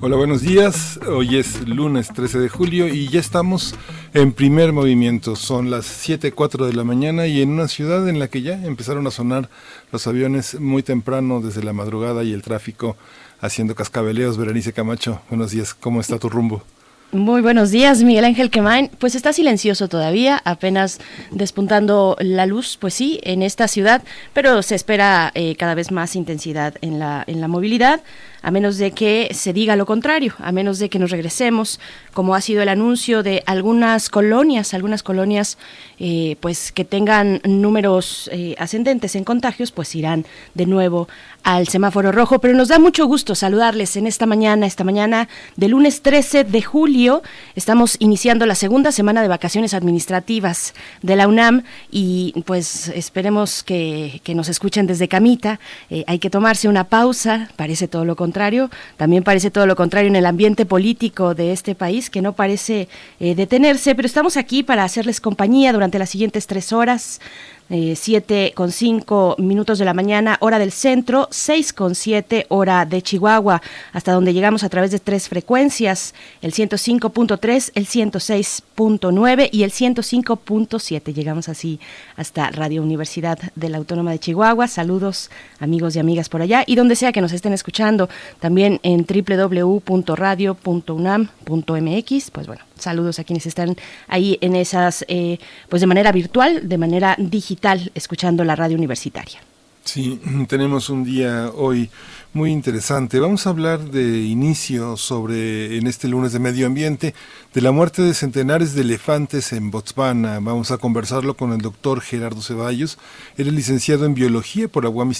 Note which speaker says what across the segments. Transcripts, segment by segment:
Speaker 1: Hola, buenos días. Hoy es lunes 13 de julio y ya estamos en primer movimiento. Son las 7.04 de la mañana y en una ciudad en la que ya empezaron a sonar los aviones muy temprano desde la madrugada y el tráfico haciendo cascabeleos. Berenice Camacho, buenos días. ¿Cómo está tu rumbo?
Speaker 2: Muy buenos días, Miguel Ángel Quemain. Pues está silencioso todavía, apenas despuntando la luz, pues sí, en esta ciudad, pero se espera eh, cada vez más intensidad en la, en la movilidad a menos de que se diga lo contrario, a menos de que nos regresemos, como ha sido el anuncio de algunas colonias, algunas colonias eh, pues que tengan números eh, ascendentes en contagios, pues irán de nuevo al semáforo rojo. Pero nos da mucho gusto saludarles en esta mañana, esta mañana de lunes 13 de julio. Estamos iniciando la segunda semana de vacaciones administrativas de la UNAM y pues esperemos que, nos escuchen desde camita. Eh, hay que tomarse una pausa, parece todo lo contrario también parece todo lo contrario en el ambiente político de este país, que no parece eh, detenerse, pero estamos aquí para hacerles compañía durante las siguientes tres horas eh, 7 con 5 minutos de la mañana, hora del centro, 6 con 7 hora de Chihuahua, hasta donde llegamos a través de tres frecuencias, el 105.3, el 106.9 y el 105.7. Llegamos así hasta Radio Universidad de la Autónoma de Chihuahua. Saludos amigos y amigas por allá y donde sea que nos estén escuchando, también en www.radio.unam.mx, pues bueno, saludos a quienes están ahí en esas, eh, pues de manera virtual, de manera digital, escuchando la radio universitaria.
Speaker 1: Sí, tenemos un día hoy muy interesante. Vamos a hablar de inicio sobre, en este lunes de medio ambiente, de la muerte de centenares de elefantes en Botswana. Vamos a conversarlo con el doctor Gerardo Ceballos. Él es licenciado en biología por Aguam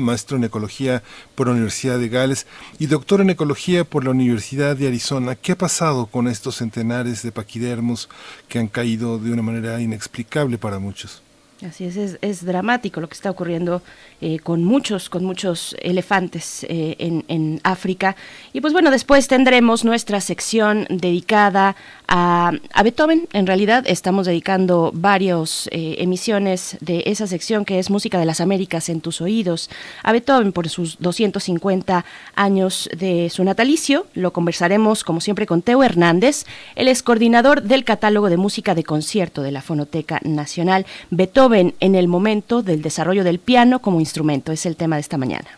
Speaker 1: maestro en ecología por la Universidad de Gales y doctor en ecología por la Universidad de Arizona. ¿Qué ha pasado con estos centenares de paquidermos que han caído de una manera inexplicable para muchos?
Speaker 2: Así es, es, dramático lo que está ocurriendo eh, con muchos, con muchos elefantes eh, en, África. Y pues bueno, después tendremos nuestra sección dedicada a, a Beethoven. En realidad estamos dedicando varias eh, emisiones de esa sección que es Música de las Américas en tus oídos a Beethoven por sus 250 años de su natalicio. Lo conversaremos como siempre con Teo Hernández. Él es coordinador del catálogo de música de concierto de la Fonoteca Nacional. Beethoven en el momento del desarrollo del piano como instrumento. Es el tema de esta mañana.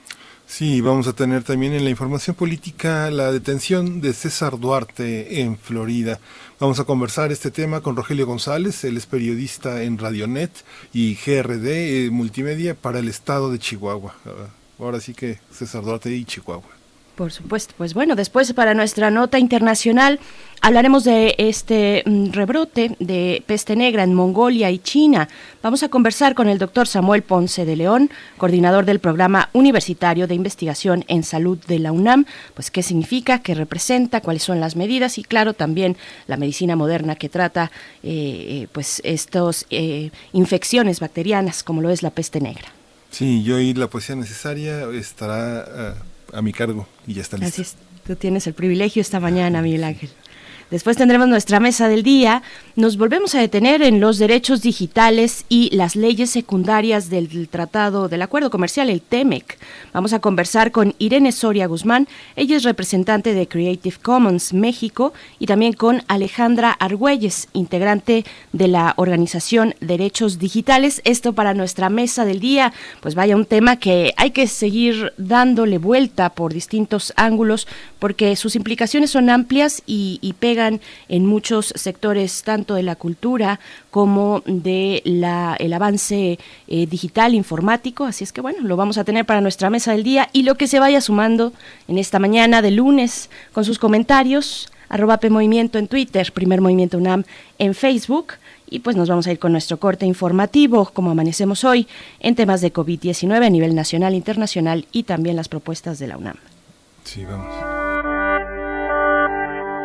Speaker 1: Sí, vamos a tener también en la información política la detención de César Duarte en Florida. Vamos a conversar este tema con Rogelio González, él es periodista en Radionet y GRD eh, Multimedia para el estado de Chihuahua. Ahora sí que César Duarte y Chihuahua.
Speaker 2: Por supuesto. Pues bueno, después para nuestra nota internacional hablaremos de este mm, rebrote de peste negra en Mongolia y China. Vamos a conversar con el doctor Samuel Ponce de León, coordinador del programa universitario de investigación en salud de la UNAM. Pues qué significa, qué representa, cuáles son las medidas y claro también la medicina moderna que trata eh, eh, pues estos eh, infecciones bacterianas como lo es la peste negra.
Speaker 1: Sí, yo y la poesía necesaria estará a mi cargo y ya está listo.
Speaker 2: Así es, tú tienes el privilegio esta mañana, Miguel Ángel. Después tendremos nuestra mesa del día. Nos volvemos a detener en los derechos digitales y las leyes secundarias del tratado del acuerdo comercial, el TEMEC. Vamos a conversar con Irene Soria Guzmán. Ella es representante de Creative Commons México y también con Alejandra Argüelles, integrante de la organización Derechos Digitales. Esto para nuestra mesa del día. Pues vaya un tema que hay que seguir dándole vuelta por distintos ángulos porque sus implicaciones son amplias y, y pegan en muchos sectores, tanto de la cultura como de la, el avance eh, digital informático. Así es que bueno, lo vamos a tener para nuestra mesa del día y lo que se vaya sumando en esta mañana de lunes con sus comentarios arroba Movimiento en Twitter, Primer Movimiento UNAM en Facebook. Y pues nos vamos a ir con nuestro corte informativo, como amanecemos hoy, en temas de COVID-19 a nivel nacional, internacional y también las propuestas de la UNAM.
Speaker 1: Sí, vamos.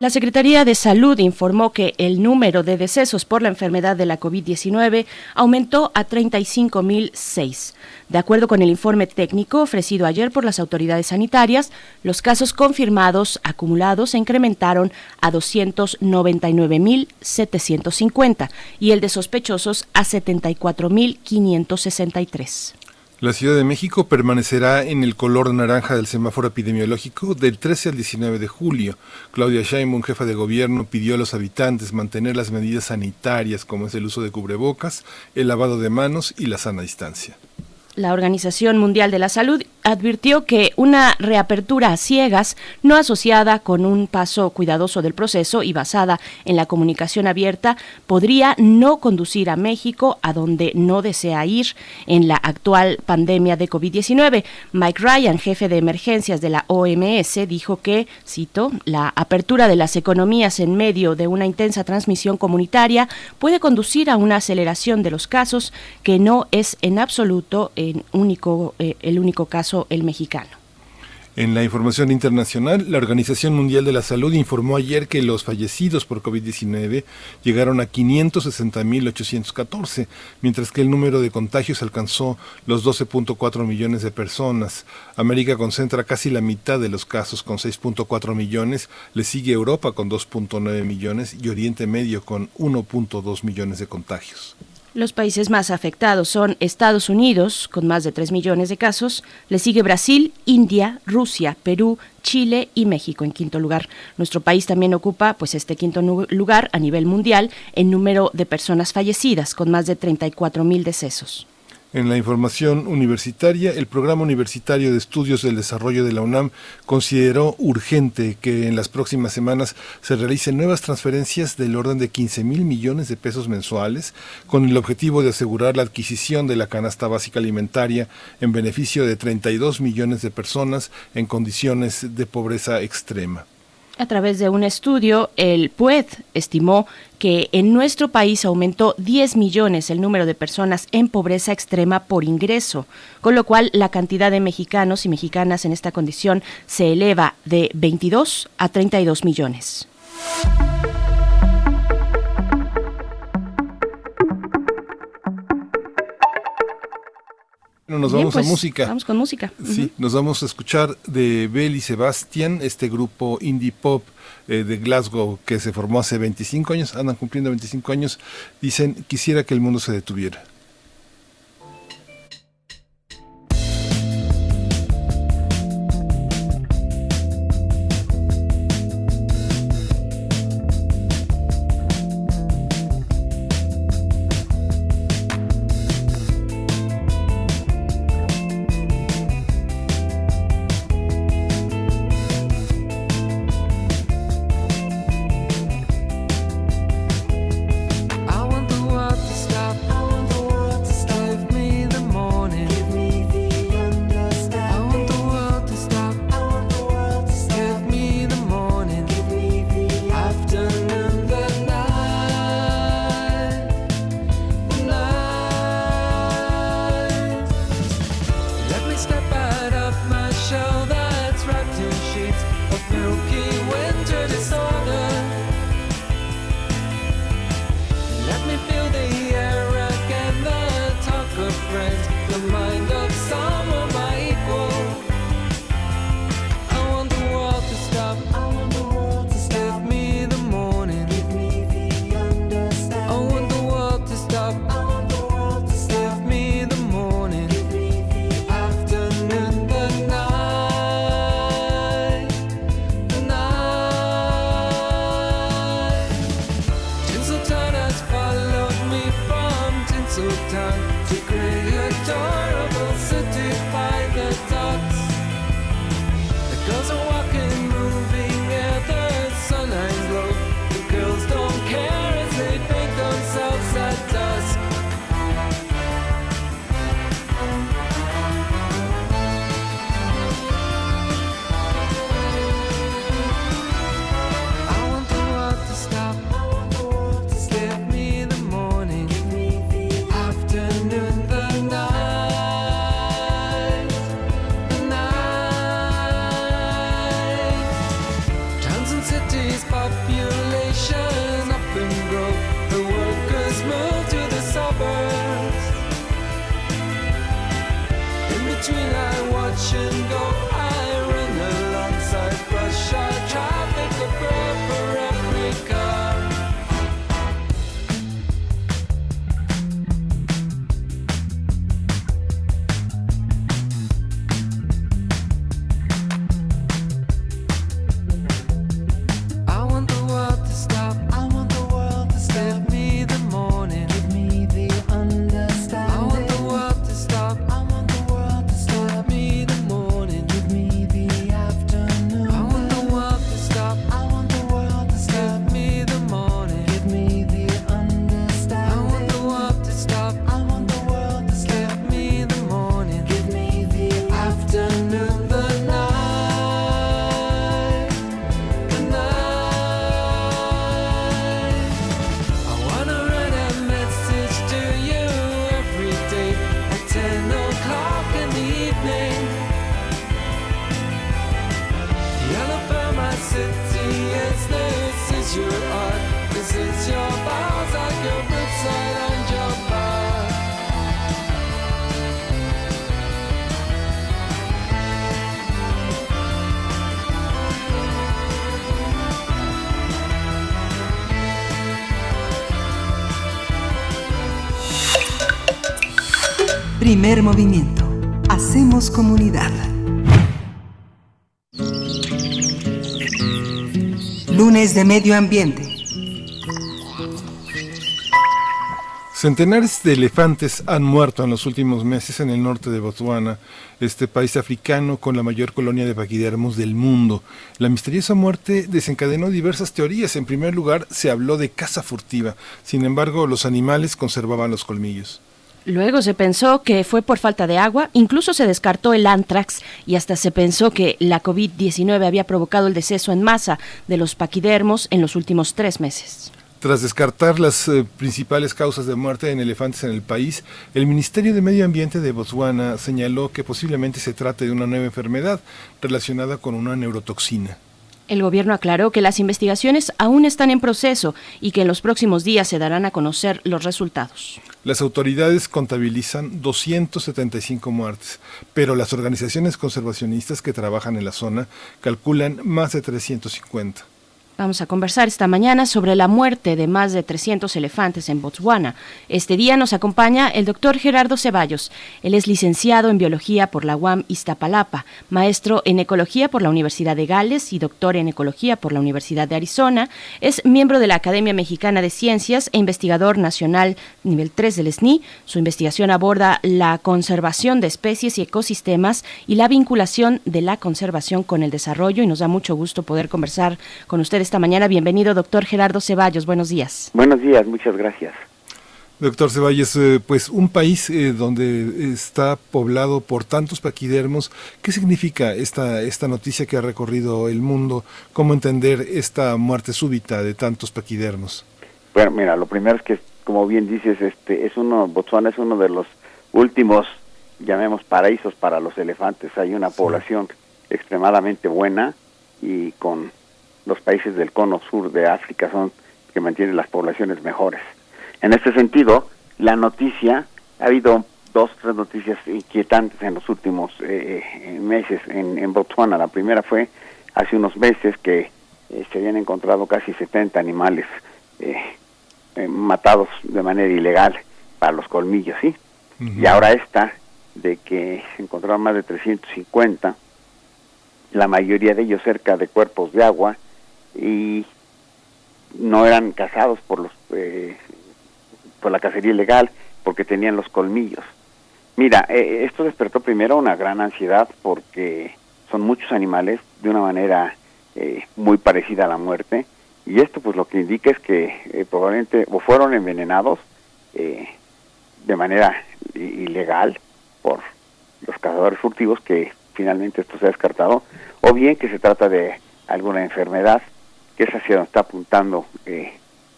Speaker 2: La Secretaría de Salud informó que el número de decesos por la enfermedad de la COVID-19 aumentó a 35.006. De acuerdo con el informe técnico ofrecido ayer por las autoridades sanitarias, los casos confirmados acumulados se incrementaron a 299.750 y el de sospechosos a 74.563.
Speaker 1: La Ciudad de México permanecerá en el color naranja del semáforo epidemiológico del 13 al 19 de julio. Claudia Sheinbaum, jefa de gobierno, pidió a los habitantes mantener las medidas sanitarias como es el uso de cubrebocas, el lavado de manos y la sana distancia.
Speaker 2: La Organización Mundial de la Salud advirtió que una reapertura a ciegas, no asociada con un paso cuidadoso del proceso y basada en la comunicación abierta, podría no conducir a México a donde no desea ir en la actual pandemia de COVID-19. Mike Ryan, jefe de emergencias de la OMS, dijo que, cito, la apertura de las economías en medio de una intensa transmisión comunitaria puede conducir a una aceleración de los casos que no es en absoluto eh, el único caso el mexicano.
Speaker 1: En la información internacional, la Organización Mundial de la Salud informó ayer que los fallecidos por COVID-19 llegaron a 560.814, mientras que el número de contagios alcanzó los 12.4 millones de personas. América concentra casi la mitad de los casos con 6.4 millones, le sigue Europa con 2.9 millones y Oriente Medio con 1.2 millones de contagios.
Speaker 2: Los países más afectados son Estados Unidos, con más de 3 millones de casos, le sigue Brasil, India, Rusia, Perú, Chile y México en quinto lugar. Nuestro país también ocupa pues este quinto lugar a nivel mundial en número de personas fallecidas, con más de 34 mil decesos.
Speaker 1: En la información universitaria, el Programa Universitario de Estudios del Desarrollo de la UNAM consideró urgente que en las próximas semanas se realicen nuevas transferencias del orden de 15 mil millones de pesos mensuales con el objetivo de asegurar la adquisición de la canasta básica alimentaria en beneficio de 32 millones de personas en condiciones de pobreza extrema.
Speaker 2: A través de un estudio, el PUED estimó que en nuestro país aumentó 10 millones el número de personas en pobreza extrema por ingreso, con lo cual la cantidad de mexicanos y mexicanas en esta condición se eleva de 22 a 32 millones.
Speaker 1: Bueno, nos vamos a pues, música.
Speaker 2: Vamos con música.
Speaker 1: Sí, nos vamos a escuchar de Bell y Sebastian, este grupo indie pop eh, de Glasgow que se formó hace 25 años, andan cumpliendo 25 años, dicen, quisiera que el mundo se detuviera.
Speaker 3: Movimiento. Hacemos comunidad. Lunes de Medio Ambiente.
Speaker 1: Centenares de elefantes han muerto en los últimos meses en el norte de Botswana, este país africano con la mayor colonia de paquidermos del mundo. La misteriosa muerte desencadenó diversas teorías. En primer lugar, se habló de caza furtiva. Sin embargo, los animales conservaban los colmillos.
Speaker 2: Luego se pensó que fue por falta de agua, incluso se descartó el antrax y hasta se pensó que la COVID-19 había provocado el deceso en masa de los paquidermos en los últimos tres meses.
Speaker 1: Tras descartar las eh, principales causas de muerte en elefantes en el país, el Ministerio de Medio Ambiente de Botswana señaló que posiblemente se trate de una nueva enfermedad relacionada con una neurotoxina.
Speaker 2: El gobierno aclaró que las investigaciones aún están en proceso y que en los próximos días se darán a conocer los resultados.
Speaker 1: Las autoridades contabilizan 275 muertes, pero las organizaciones conservacionistas que trabajan en la zona calculan más de 350.
Speaker 2: Vamos a conversar esta mañana sobre la muerte de más de 300 elefantes en Botswana. Este día nos acompaña el doctor Gerardo Ceballos. Él es licenciado en Biología por la UAM Iztapalapa, maestro en Ecología por la Universidad de Gales y doctor en Ecología por la Universidad de Arizona. Es miembro de la Academia Mexicana de Ciencias e investigador nacional nivel 3 del SNI. Su investigación aborda la conservación de especies y ecosistemas y la vinculación de la conservación con el desarrollo y nos da mucho gusto poder conversar con ustedes esta mañana. Bienvenido, doctor Gerardo Ceballos. Buenos días.
Speaker 4: Buenos días, muchas gracias.
Speaker 1: Doctor Ceballos, eh, pues un país eh, donde está poblado por tantos paquidermos, ¿qué significa esta, esta noticia que ha recorrido el mundo? ¿Cómo entender esta muerte súbita de tantos paquidermos?
Speaker 4: Bueno, mira, lo primero es que, como bien dices, este es uno, Botswana es uno de los últimos, llamemos paraísos para los elefantes. Hay una población extremadamente buena y con los países del cono sur de África son que mantienen las poblaciones mejores. En este sentido, la noticia, ha habido dos tres noticias inquietantes en los últimos eh, eh, meses en, Botswana. La primera fue hace unos meses que eh, se habían encontrado casi 70 animales matados de manera ilegal para los colmillos, ¿sí? Y ahora esta de que se encontraron más de 350, la mayoría de ellos cerca de cuerpos de agua, y no eran cazados por los eh, por la cacería ilegal porque tenían los colmillos. Mira, eh, esto despertó primero una gran ansiedad porque son muchos animales de una manera eh, muy parecida a la muerte y esto pues lo que indica es que probablemente o fueron envenenados de manera ilegal por los cazadores furtivos que finalmente esto se ha descartado o bien que se trata de alguna enfermedad que es hacia donde está apuntando eh,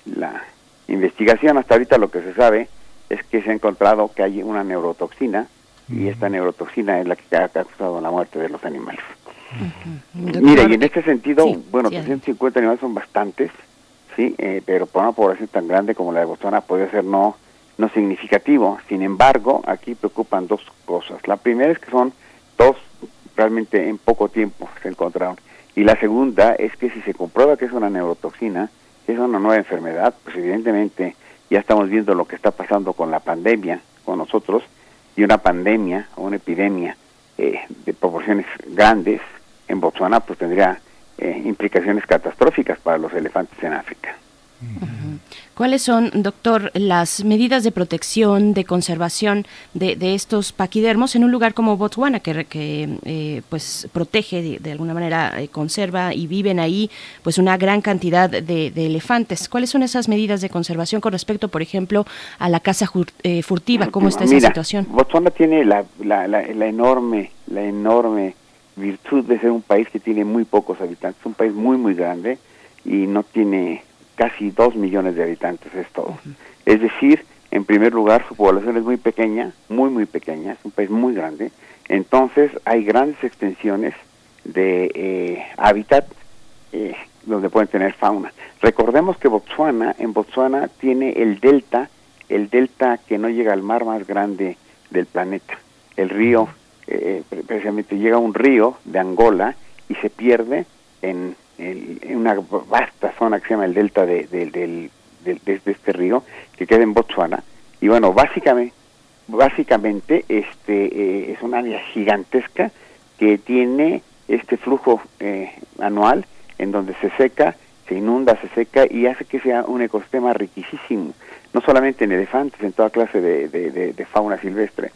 Speaker 4: la investigación. Hasta ahorita lo que se sabe es que se ha encontrado que hay una neurotoxina y esta neurotoxina es la que ha causado la muerte de los animales. Mira, y en este sentido, bueno, 350 animales son bastantes, sí, eh, pero para una población tan grande como la de Botswana puede ser no no significativo. Sin embargo, aquí preocupan dos cosas. La primera es que son dos realmente en poco tiempo se encontraron. Y la segunda es que si se comprueba que es una neurotoxina, que es una nueva enfermedad, pues evidentemente ya estamos viendo lo que está pasando con la pandemia, con nosotros, y una pandemia o una epidemia eh, de proporciones grandes en Botswana, pues tendría eh, implicaciones catastróficas para los elefantes en África.
Speaker 2: ¿Cuáles son, doctor, las medidas de protección, de conservación de, estos paquidermos en un lugar como Botswana, que, eh, pues protege de, alguna manera, eh, conserva y viven ahí pues una gran cantidad de, elefantes? ¿Cuáles son esas medidas de conservación con respecto, por ejemplo, a la caza eh, furtiva? ¿Cómo está esa situación?
Speaker 4: Botswana tiene la, la, la, enorme, la enorme virtud de ser un país que tiene muy pocos habitantes, un país muy, muy grande y no tiene casi dos millones de habitantes es todo. Es decir, en primer lugar, su población es muy pequeña, muy, muy pequeña, es un país muy grande, entonces hay grandes extensiones de eh, hábitat eh, donde pueden tener fauna. Recordemos que Botswana, en Botswana tiene el delta, el delta que no llega al mar más grande del planeta. El río, eh, precisamente llega a un río de Angola y se pierde en, una vasta zona que se llama el delta de, de, este río, que queda en Botswana. Y bueno, básicamente, básicamente este eh, es una área gigantesca que tiene este flujo eh, anual en donde se seca, se inunda, se seca y hace que sea un ecosistema riquísimo, no solamente en elefantes, en toda clase de, fauna silvestre.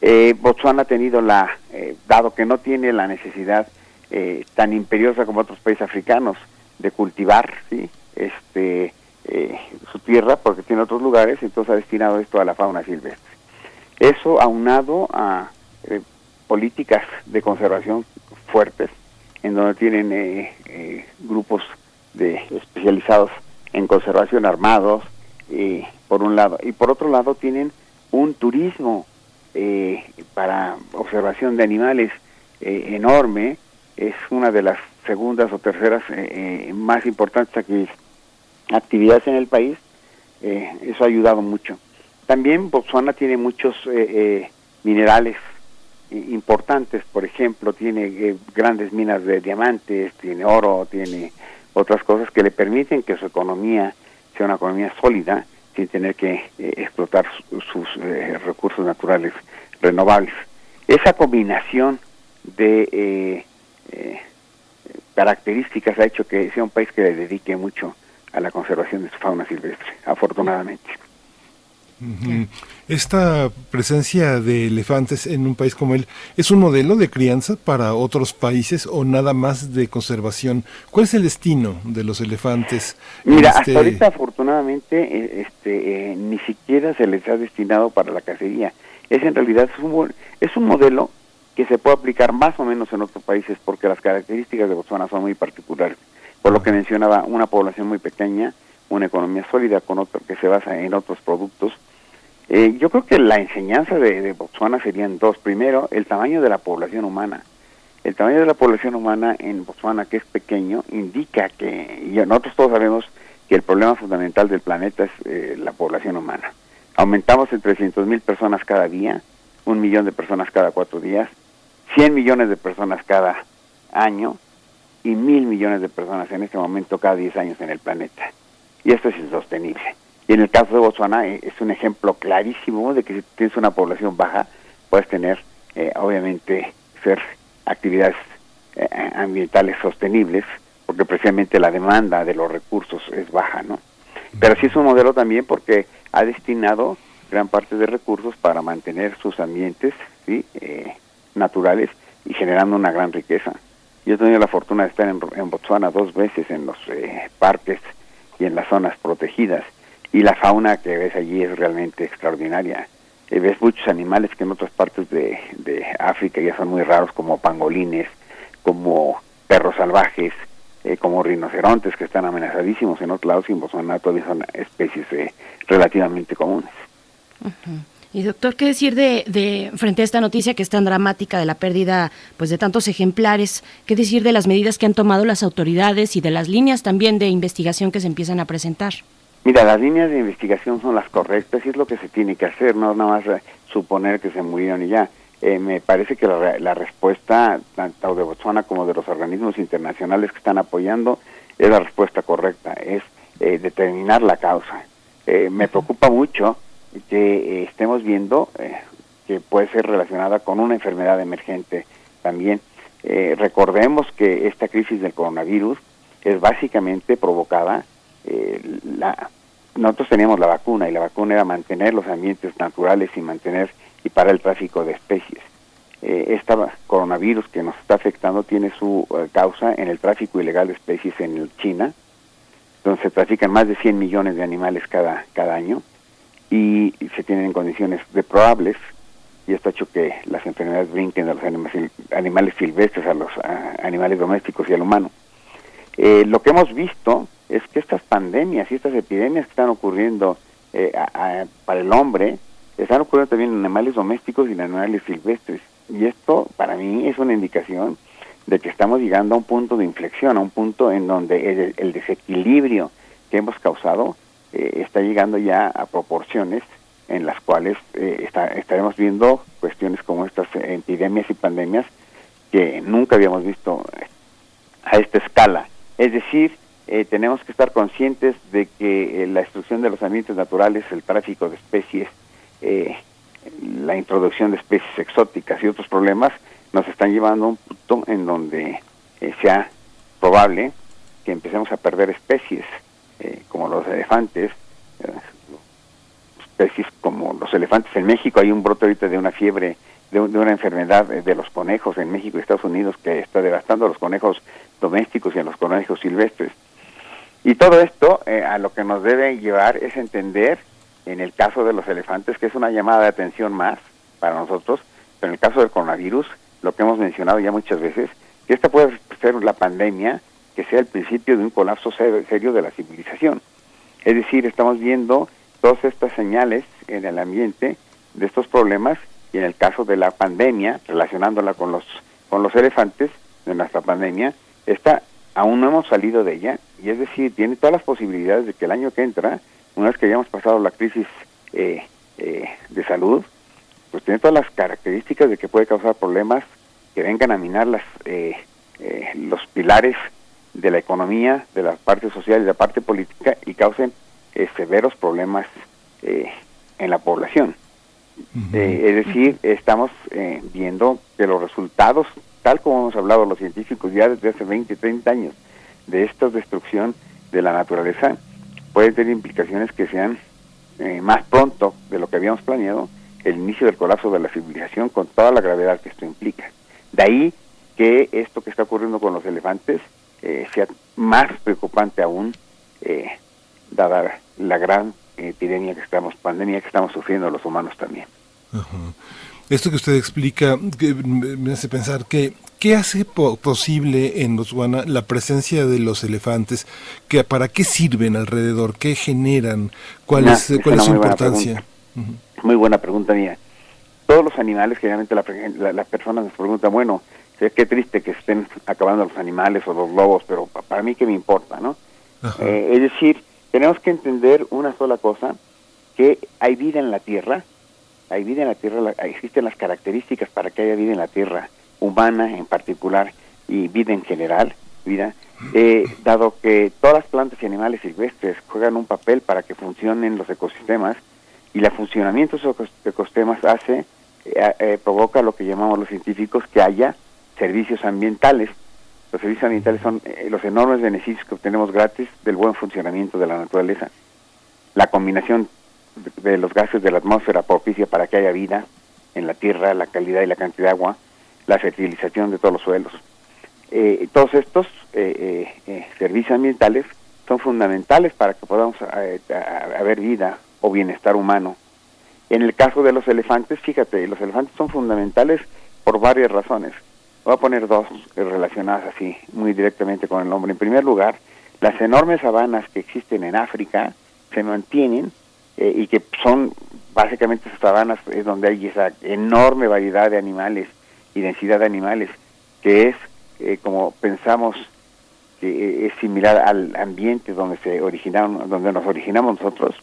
Speaker 4: Eh, Botswana ha tenido la, eh, dado que no tiene la necesidad eh, tan imperiosa como otros países africanos de cultivar ¿sí? este, su tierra, porque tiene otros lugares, entonces ha destinado esto a la fauna silvestre. Eso aunado a políticas de conservación fuertes, en donde tienen eh, eh, grupos de especializados en conservación armados, eh, por un lado, y por otro lado tienen un turismo para observación de animales enorme, es una de las segundas o terceras más importantes actividades en el país, eso ha ayudado mucho. También Botswana tiene muchos minerales importantes, por ejemplo, tiene eh, grandes minas de diamantes, tiene oro, tiene otras cosas que le permiten que su economía sea una economía sólida sin tener que eh, explotar sus eh, recursos naturales renovables. Esa combinación de características ha hecho que sea un país que le dedique mucho a la conservación de su fauna silvestre, afortunadamente.
Speaker 1: Esta presencia de elefantes en un país como él es un modelo de crianza para otros países o nada más de conservación. ¿Cuál es el destino de los elefantes?
Speaker 4: Mira, hasta este ahorita afortunadamente eh, este, eh, ni siquiera se les ha destinado para la cacería. Es en realidad es un, es un modelo que se puede aplicar más o menos en otros países porque las características de Botswana son muy particulares. Por lo que mencionaba, una población muy pequeña, una economía sólida con otro que se basa en otros productos eh, yo creo que la enseñanza de, Botswana serían dos. Primero, el tamaño de la población humana. El tamaño de la población humana en Botswana, que es pequeño, indica que, y nosotros todos sabemos que el problema fundamental del planeta es eh, la población humana. Aumentamos en 300 mil personas cada día, un millón de personas cada cuatro días, 100 millones de personas cada año y mil millones de personas en este momento cada 10 años en el planeta. Y esto es insostenible. Y en el caso de Botswana eh, es un ejemplo clarísimo de que si tienes una población baja, puedes tener, eh, obviamente, ser actividades eh, ambientales sostenibles, porque precisamente la demanda de los recursos es baja, ¿no? Pero sí es un modelo también porque ha destinado gran parte de recursos para mantener sus ambientes ¿sí? Naturales y generando una gran riqueza. Yo he tenido la fortuna de estar en, en Botswana dos veces en los parques y en las zonas protegidas y la fauna que ves allí es realmente extraordinaria. Eh, ves muchos animales que en otras partes de, África ya son muy raros, como pangolines, como perros salvajes, eh, como rinocerontes que están amenazadísimos en otros lados y en Botswana todavía son especies eh, relativamente comunes.
Speaker 2: Y doctor, ¿qué decir de, de, frente a esta noticia que es tan dramática de la pérdida pues de tantos ejemplares? ¿Qué decir de las medidas que han tomado las autoridades y de las líneas también de investigación que se empiezan a presentar?
Speaker 4: Mira, las líneas de investigación son las correctas y es lo que se tiene que hacer, no nada más eh, suponer que se murieron y ya. Eh, me parece que la, respuesta tanto de Botswana como de los organismos internacionales que están apoyando es la respuesta correcta, es eh, determinar la causa. me preocupa mucho que estemos viendo que puede ser relacionada con una enfermedad emergente también. recordemos que esta crisis del coronavirus es básicamente provocada la, nosotros teníamos la vacuna y la vacuna era mantener los ambientes naturales y mantener y para el tráfico de especies. Eh, este coronavirus que nos está afectando tiene su eh, causa en el tráfico ilegal de especies en China, donde se trafican más de 100 millones de animales cada, cada año y, se tienen en condiciones deplorables y esto ha hecho que las enfermedades brinquen de los animales, silvestres a los animales domésticos y al humano. Eh, lo que hemos visto es que estas pandemias y estas epidemias que están ocurriendo eh, para el hombre están ocurriendo también en animales domésticos y en animales silvestres. Y esto para mí es una indicación de que estamos llegando a un punto de inflexión, a un punto en donde el, desequilibrio que hemos causado eh, está llegando ya a proporciones en las cuales eh, estaremos viendo cuestiones como estas epidemias y pandemias que nunca habíamos visto a esta escala. Es decir, eh, tenemos que estar conscientes de que la destrucción de los ambientes naturales, el tráfico de especies, la introducción de especies exóticas y otros problemas nos están llevando a un punto en donde eh, sea probable que empecemos a perder especies eh, como los elefantes, eh, especies como los elefantes en México. Hay un brote ahorita de una fiebre, de, una enfermedad de los conejos en México y Estados Unidos que está devastando a los conejos domésticos y a los conejos silvestres. Y todo esto a lo que nos debe llevar es entender, en el caso de los elefantes, que es una llamada de atención más para nosotros, pero en el caso del coronavirus, lo que hemos mencionado ya muchas veces, que esta puede ser la pandemia que sea el principio de un colapso serio de la civilización. Es decir, estamos viendo todas estas señales en el ambiente de estos problemas y en el caso de la pandemia, relacionándola con los con los elefantes de nuestra pandemia, esta aún no hemos salido de ella y es decir, tiene todas las posibilidades de que el año que entra, una vez que hayamos pasado la crisis eh, eh, de salud, pues tiene todas las características de que puede causar problemas que vengan a minar las, eh, eh, los pilares de la economía, de la parte social y de la parte política y causen eh, severos problemas en la población. es decir, estamos viendo que los resultados, tal como hemos hablado los científicos ya desde hace 20, 30 años, de esta destrucción de la naturaleza, pueden tener implicaciones que sean más pronto de lo que habíamos planeado el inicio del colapso de la civilización con toda la gravedad que esto implica. De ahí que esto que está ocurriendo con los elefantes eh, sea más preocupante aún, eh, dada la gran epidemia que estamos, pandemia que estamos sufriendo los humanos también.
Speaker 1: Esto que usted explica me hace pensar que ¿Qué hace posible en Botswana la presencia de los elefantes? ¿Que, ¿Para qué sirven alrededor? ¿Qué generan? ¿Cuál es, cuál es su importancia?
Speaker 4: Muy buena pregunta mía. Todos los animales, generalmente las personas nos preguntan, bueno, qué triste que estén acabando los animales o los lobos, pero para mí qué me importa, ¿no? Eh, es decir, tenemos que entender una sola cosa, que hay vida en la Tierra, hay vida en la Tierra, existen las características para que haya vida en la Tierra, humana en particular y vida en general, vida, eh, dado que todas las plantas y animales silvestres juegan un papel para que funcionen los ecosistemas, y el funcionamiento de esos ecosistemas hace, eh, eh, provoca lo que llamamos los científicos que haya servicios ambientales. Los servicios ambientales son eh, los enormes beneficios que obtenemos gratis del buen funcionamiento de la naturaleza. La combinación de, los gases de la atmósfera propicia para que haya vida en la tierra, la calidad y la cantidad de agua, la fertilización de todos los suelos. todos estos servicios ambientales son fundamentales para que podamos haber vida o bienestar humano. En el caso de los elefantes, fíjate, los elefantes son fundamentales por varias razones. Voy a poner dos relacionadas así, muy directamente con el hombre. En primer lugar, las enormes sabanas que existen en África se mantienen eh, y que son básicamente esas sabanas es donde hay esa enorme variedad de animales y densidad de animales que es eh, como pensamos que eh, es similar al ambiente donde se originaron donde nos originamos nosotros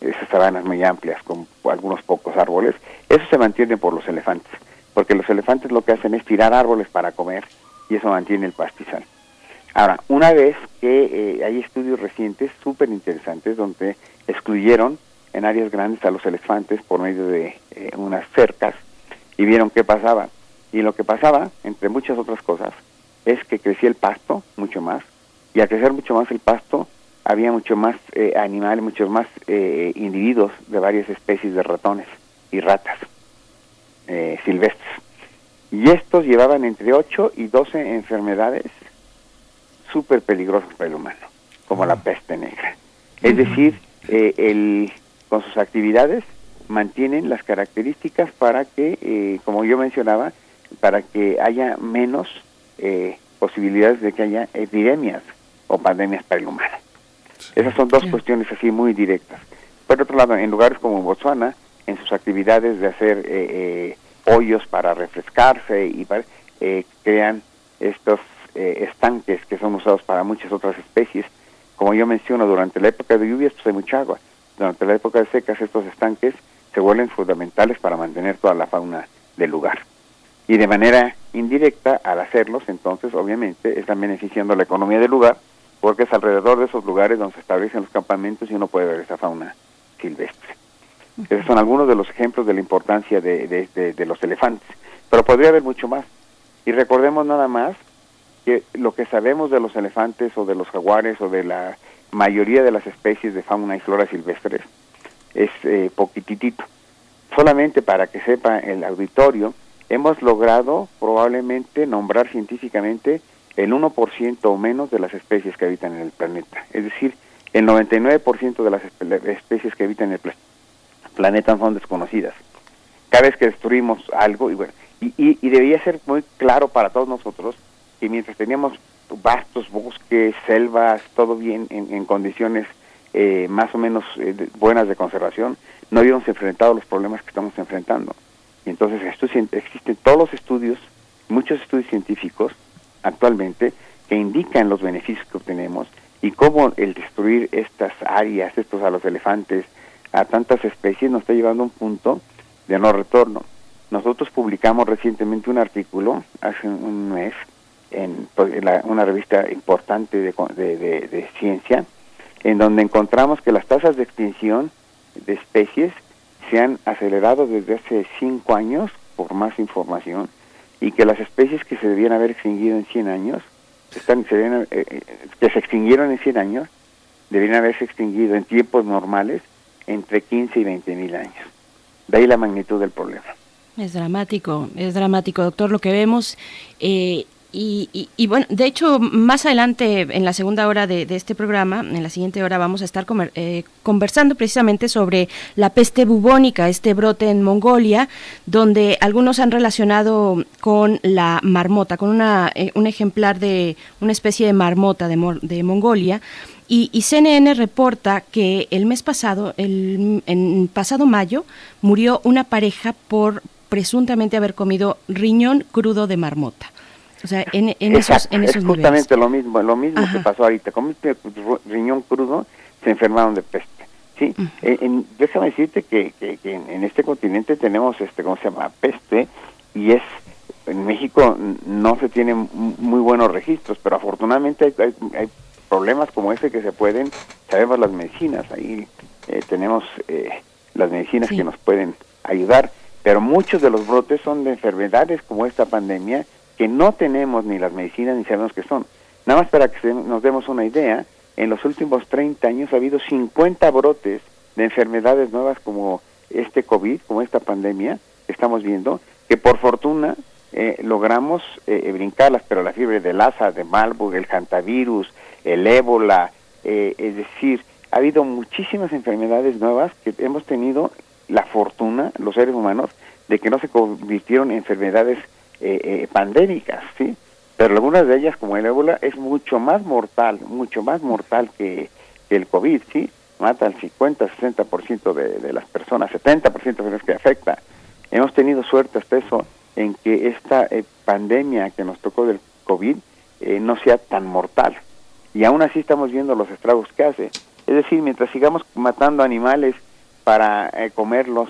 Speaker 4: esas sabanas muy amplias con algunos pocos árboles, eso se mantiene por los elefantes, porque los elefantes lo que hacen es tirar árboles para comer y eso mantiene el pastizal. Ahora, una vez que eh, hay estudios recientes súper interesantes donde excluyeron en áreas grandes a los elefantes por medio de eh, unas cercas y vieron qué pasaba. Y lo que pasaba, entre muchas otras cosas, es que crecía el pasto mucho más y al crecer mucho más el pasto había mucho más eh, animales, muchos más eh, individuos de varias especies de ratones y ratas eh, silvestres. Y estos llevaban entre 8 y 12 enfermedades súper peligrosas para el humano, como la peste negra. Es decir, el, con sus actividades mantienen las características para que, como yo mencionaba, para que haya menos posibilidades de que haya epidemias o pandemias para el humano. Esas son dos cuestiones así muy directas. Por otro lado, en lugares como Botswana, en sus actividades de hacer eh, eh, hoyos para refrescarse y para, eh, crean estos estanques que son usados para muchas otras especies. Como yo menciono, durante la época de lluvias pues hay mucha agua. Durante la época de secas estos estanques se vuelven fundamentales para mantener toda la fauna del lugar. Y de manera indirecta, al hacerlos, entonces obviamente están beneficiando la economía del lugar, porque es alrededor de esos lugares donde se establecen los campamentos y uno puede ver esa fauna silvestre. Esos son algunos de los ejemplos de la importancia de, de, de los elefantes, pero podría haber mucho más. Y recordemos nada más que lo que sabemos de los elefantes o de los jaguares o de la mayoría de las especies de fauna y flora silvestres es eh, poquititito. Solamente para que sepa el auditorio, hemos logrado probablemente nombrar científicamente el 1% o menos de las especies que habitan en el planeta. Es decir, el 99% de las especies que habitan en el planeta son desconocidas. Cada vez que destruimos algo, y, bueno, y, y debería ser muy claro para todos nosotros que mientras teníamos vastos bosques, selvas, todo bien en, condiciones eh, más o menos eh, buenas de conservación, no habíamos enfrentado los problemas que estamos enfrentando. Y entonces existen todos los estudios, muchos estudios científicos actualmente que indican los beneficios que obtenemos y cómo el destruir estas áreas, estos a los elefantes, a tantas especies nos está llevando a un punto de no retorno. Nosotros publicamos recientemente un artículo, hace un mes, en, pues, una revista importante de, de, ciencia, en donde encontramos que las tasas de extinción de especies se han acelerado desde hace cinco años, por más información, y que las especies que se debían haber extinguido en 100 años, están, se eh, eh, que se extinguieron en 100 años, deberían haberse extinguido en tiempos normales entre 15 y 20 mil años. De ahí la magnitud del problema.
Speaker 2: Es dramático, es dramático, doctor, lo que vemos. Eh, y, bueno, de hecho, más adelante, en la segunda hora de, este programa, en la siguiente hora, vamos a estar eh, conversando precisamente sobre la peste bubónica, este brote en Mongolia, donde algunos han relacionado con la marmota, con una, eh, un ejemplar de una especie de marmota de, de Mongolia. Y, y, CNN reporta que el mes pasado, el, en pasado mayo, murió una pareja por presuntamente haber comido riñón crudo de marmota. O sea, en, esos, en esos
Speaker 4: es justamente lo mismo, lo mismo que pasó ahorita. Comiste riñón crudo, se enfermaron de peste. Sí, en, déjame decirte que, que, en, este continente tenemos, este, ¿cómo se llama? Peste, y es, en México no se tienen muy buenos registros, pero afortunadamente hay, hay, problemas como ese que se pueden, sabemos las medicinas, ahí eh, tenemos eh, las medicinas que nos pueden ayudar, pero muchos de los brotes son de enfermedades como esta pandemia, que no tenemos ni las medicinas ni sabemos qué son. Nada más para que nos demos una idea, en los últimos 30 años ha habido 50 brotes de enfermedades nuevas como este COVID, como esta pandemia que estamos viendo, que por fortuna eh, logramos eh, brincarlas, pero la fiebre de Lassa, de Marburg, el hantavirus, el ébola, eh, es decir, ha habido muchísimas enfermedades nuevas que hemos tenido la fortuna, los seres humanos, de que no se convirtieron en enfermedades eh, eh, pandémicas, ¿sí? Pero algunas de ellas, como el ébola, es mucho más mortal, mucho más mortal que, el COVID, ¿sí? Mata al 50, 60% de, de las personas, 70% de las que afecta. Hemos tenido suerte hasta eso en que esta eh, pandemia que nos tocó del COVID eh, no sea tan mortal. Y aún así estamos viendo los estragos que hace. Es decir, mientras sigamos matando animales para comerlos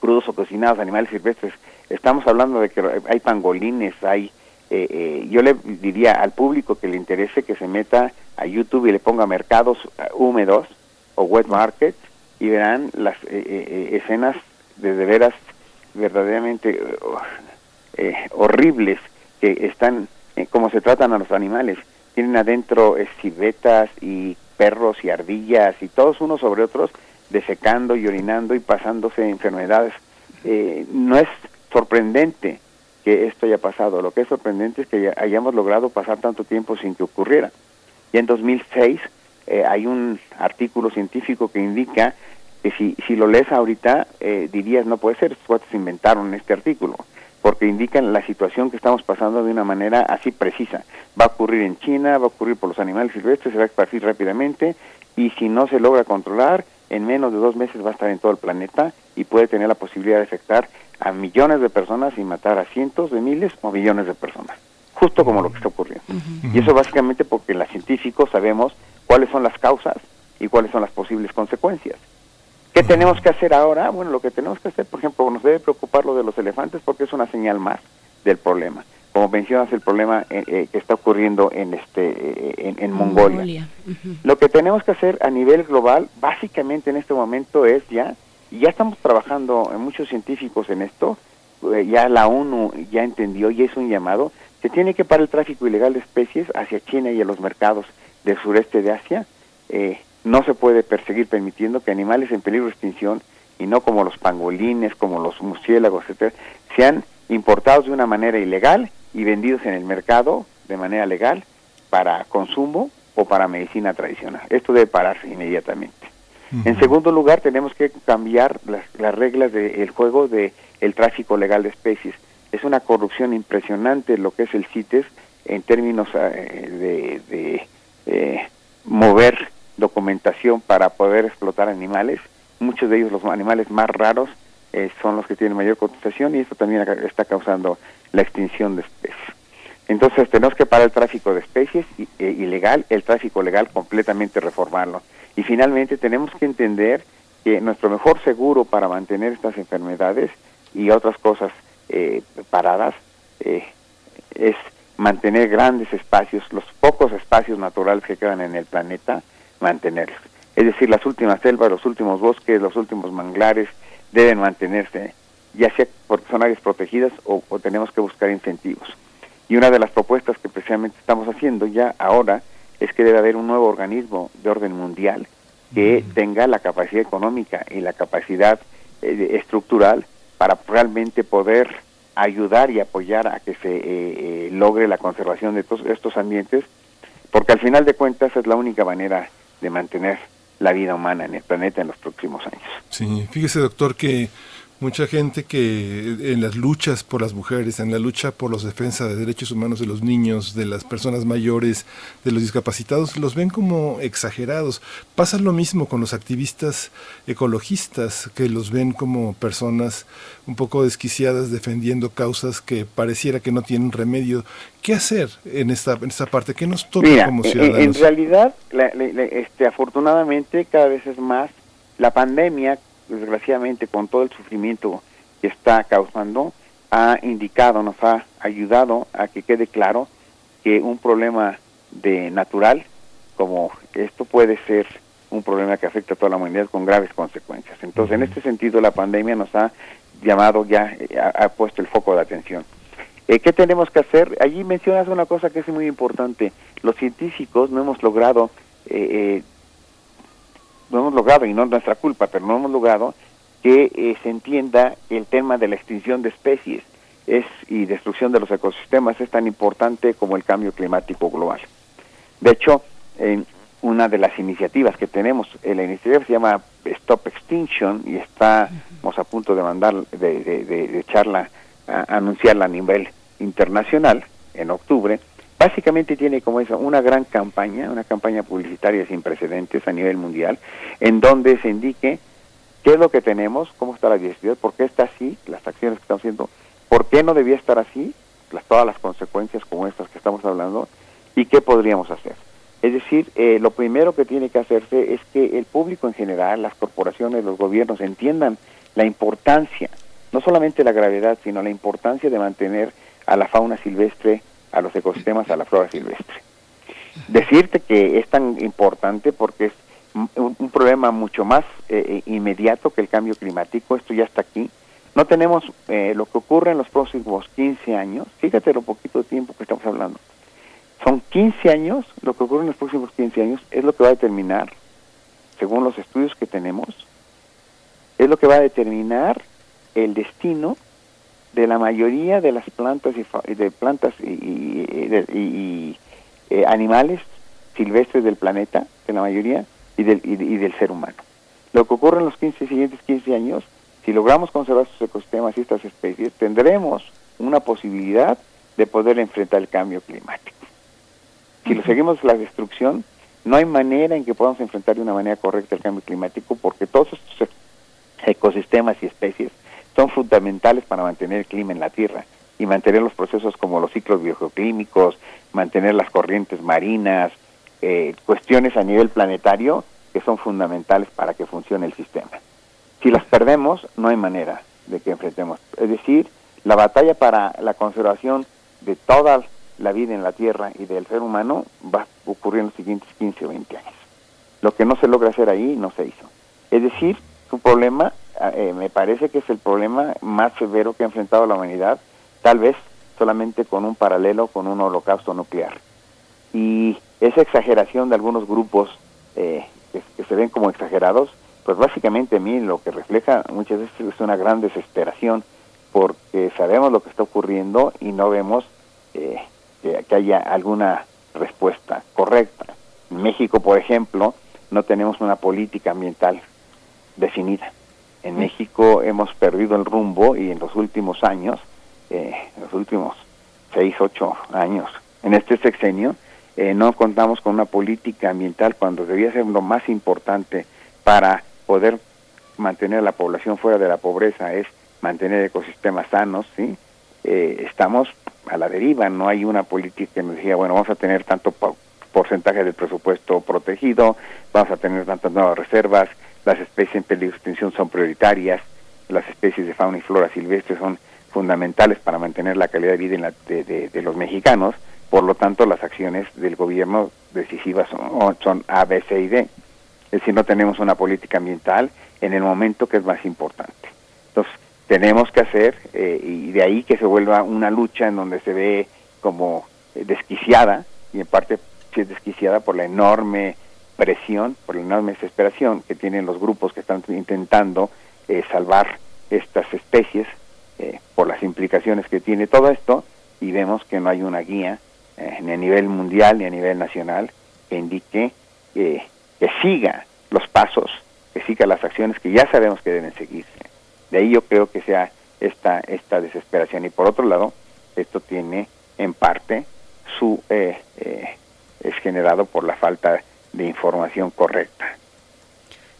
Speaker 4: crudos o cocinados, animales silvestres, Estamos hablando de que hay pangolines, hay... Eh, eh, yo le diría al público que le interese que se meta a YouTube y le ponga mercados eh, húmedos o wet markets y verán las escenas de, de veras verdaderamente horribles que están, como se tratan a los animales. Tienen adentro civetas y perros y ardillas y todos unos sobre otros defecando y orinando y pasándose enfermedades. no es sorprendente que esto haya pasado. Lo que es sorprendente es que hayamos logrado pasar tanto tiempo sin que ocurriera. Y en 2006 eh, hay un artículo científico que indica que si, si lo lees ahorita eh, dirías no puede ser, se inventaron este artículo, porque indican la situación que estamos pasando de una manera así precisa. Va a ocurrir en China, va a ocurrir por los animales silvestres, se va a esparcir rápidamente y si no se logra controlar, en menos de dos meses va a estar en todo el planeta y puede tener la posibilidad de afectar a millones de personas y matar a cientos de miles o millones de personas. justo como lo que está ocurriendo. Y eso básicamente porque los científicos sabemos cuáles son las causas y cuáles son las posibles consecuencias. ¿Qué tenemos que hacer ahora? Bueno, lo que tenemos que hacer, por ejemplo, nos debe preocupar lo de los elefantes porque es una señal más del problema. Como mencionas, el problema eh, eh, que está ocurriendo en este eh, en, Mongolia. Lo que tenemos que hacer a nivel global, básicamente en este momento es ya, y ya estamos trabajando muchos científicos en esto, ya la ONU ya entendió y es un llamado, se tiene que parar el tráfico ilegal de especies hacia China y a los mercados del sureste de Asia. Eh, no se puede perseguir permitiendo que animales en peligro de extinción y no como los pangolines, como los murciélagos, etcétera, sean importados de una manera ilegal y vendidos en el mercado de manera legal para consumo o para medicina tradicional. Esto debe pararse inmediatamente. En segundo lugar, tenemos que cambiar las, reglas del juego del el tráfico legal de especies. Es una corrupción impresionante lo que es el CITES en términos eh, de, eh, mover documentación para poder explotar animales. Muchos de ellos, los animales más raros, eh, son los que tienen mayor cotización y esto también está causando la extinción de especies. Entonces tenemos que parar el tráfico de especies e, ilegal, el tráfico legal completamente reformarlo. Y finalmente tenemos que entender que nuestro mejor seguro para mantener estas enfermedades y otras cosas eh, paradas eh, es mantener grandes espacios, los pocos espacios naturales que quedan en el planeta, mantenerlos. Es decir, las últimas selvas, los últimos bosques, los últimos manglares deben mantenerse, ya sea por son áreas protegidas o, tenemos que buscar incentivos. Y una de las propuestas que precisamente estamos haciendo ya ahora es que debe haber un nuevo organismo de orden mundial que tenga la capacidad económica y la capacidad eh, estructural para realmente poder ayudar y apoyar a que se eh, eh, logre la conservación de todos estos ambientes, porque al final de cuentas es la única manera de mantener la vida humana en el planeta en los próximos años.
Speaker 1: Sí, fíjese doctor que mucha gente que en las luchas por las mujeres, en la lucha por los defensa de derechos humanos de los niños, de las personas mayores, de los discapacitados, los ven como exagerados. Pasa lo mismo con los activistas ecologistas, que los ven como personas un poco desquiciadas defendiendo causas que pareciera que no tienen remedio. ¿Qué hacer en esta, en esta parte? ¿Qué nos toca como ciudadanos?
Speaker 4: En, realidad, este, afortunadamente, cada vez es más la pandemia desgraciadamente con todo el sufrimiento que está causando, ha indicado, nos ha ayudado a que quede claro que un problema de natural como esto puede ser un problema que afecta a toda la humanidad con graves consecuencias. Entonces, en este sentido, la pandemia nos ha llamado ya, eh, ha, puesto el foco de atención. Eh, ¿Qué tenemos que hacer? Allí mencionas una cosa que es muy importante. Los científicos no hemos logrado eh, no hemos logrado, y no es nuestra culpa, pero no hemos logrado que eh, se entienda el tema de la extinción de especies es, y destrucción de los ecosistemas es tan importante como el cambio climático global. De hecho, en una de las iniciativas que tenemos, eh, la iniciativa se llama Stop Extinction y estamos a punto de mandar, de, de, de echarla, a anunciarla a nivel internacional en octubre, Básicamente tiene como eso una gran campaña, una campaña publicitaria sin precedentes a nivel mundial, en donde se indique qué es lo que tenemos, cómo está la diversidad, por qué está así, las acciones que estamos haciendo, por qué no debía estar así, las, todas las consecuencias como estas que estamos hablando, y qué podríamos hacer. Es decir, eh, lo primero que tiene que hacerse es que el público en general, las corporaciones, los gobiernos entiendan la importancia, no solamente la gravedad, sino la importancia de mantener a la fauna silvestre a los ecosistemas, a la flora silvestre. Decirte que es tan importante porque es un, problema mucho más eh, eh, inmediato que el cambio climático, esto ya está aquí. No tenemos eh, lo que ocurre en los próximos 15 años, fíjate lo poquito de tiempo que estamos hablando. Son 15 años, lo que ocurre en los próximos 15 años es lo que va a determinar, según los estudios que tenemos, es lo que va a determinar el destino de la mayoría de las plantas y de plantas y, eh, animales silvestres del planeta, de la mayoría, y del, y, del ser humano. Lo que ocurre en los 15 siguientes 15 años, si logramos conservar estos ecosistemas y estas especies, tendremos una posibilidad de poder enfrentar el cambio climático. Si lo seguimos la destrucción, no hay manera en que podamos enfrentar de una manera correcta el cambio climático porque todos estos ecosistemas y especies son fundamentales para mantener el clima en la Tierra. y mantener los procesos como los ciclos biogeoquímicos, mantener las corrientes marinas, eh, cuestiones a nivel planetario que son fundamentales para que funcione el sistema. Si las perdemos, no hay manera de que enfrentemos. Es decir, la batalla para la conservación de toda la vida en la Tierra y del ser humano va a ocurrir en los siguientes 15 o 20 años. Lo que no se logra hacer ahí no se hizo. Es decir, su problema eh, me parece que es el problema más severo que ha enfrentado la humanidad, tal vez solamente con un paralelo con un holocausto nuclear. Y esa exageración de algunos grupos eh, que, se ven como exagerados, pues básicamente a mí lo que refleja muchas veces es una gran desesperación porque sabemos lo que está ocurriendo y no vemos eh, que, que, haya alguna respuesta correcta. En México, por ejemplo, no tenemos una política ambiental definida. En México hemos perdido el rumbo y en los últimos años, eh, los últimos seis, ocho años, en este sexenio, eh, no contamos con una política ambiental cuando debía ser lo más importante para poder mantener la población fuera de la pobreza, es mantener ecosistemas sanos, ¿sí? Eh, estamos a la deriva, no hay una política que nos diga, bueno, vamos a tener tanto porcentaje del presupuesto protegido, vamos a tener tantas nuevas reservas, las especies en peligro de extinción son prioritarias, las especies de fauna y flora silvestre son fundamentales para mantener la calidad de vida de, los mexicanos, por lo tanto las acciones del gobierno decisivas son, son A, B, C y D. Es decir, no tenemos una política ambiental en el momento que es más importante. Entonces, tenemos que hacer, eh, y de ahí que se vuelva una lucha en donde se ve como desquiciada, y en parte si es desquiciada por la enorme presión, por la enorme desesperación que tienen los grupos que están intentando eh, salvar estas especies, eh, por las implicaciones que tiene todo esto, y vemos que no hay una guía eh, ni a nivel mundial ni a nivel nacional que indique que siga los pasos, que siga las acciones que ya sabemos que deben seguirse. De ahí yo creo que sea esta, esta desesperación. Y por otro lado, esto tiene en parte su es generado por la falta de información correcta.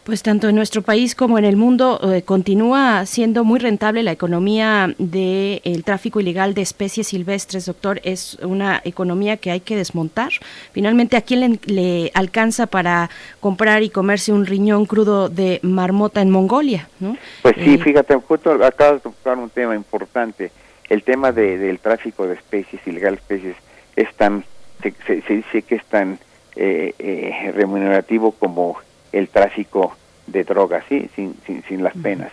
Speaker 2: Pues tanto en nuestro país como en el mundo eh, continúa siendo muy rentable la economía del tráfico ilegal de especies silvestres, doctor. Es una economía que hay que desmontar. Finalmente, ¿a quién le, alcanza para comprar y comerse un riñón crudo de marmota en Mongolia? ¿no?
Speaker 4: Pues sí, eh, fíjate, justo acabas de tocar un tema importante. El tema del tráfico de especies, ilegal especies, es tan, se, se dice que es tan eh, eh, remunerativo como el tráfico de drogas, ¿sí? sin, sin, sin las penas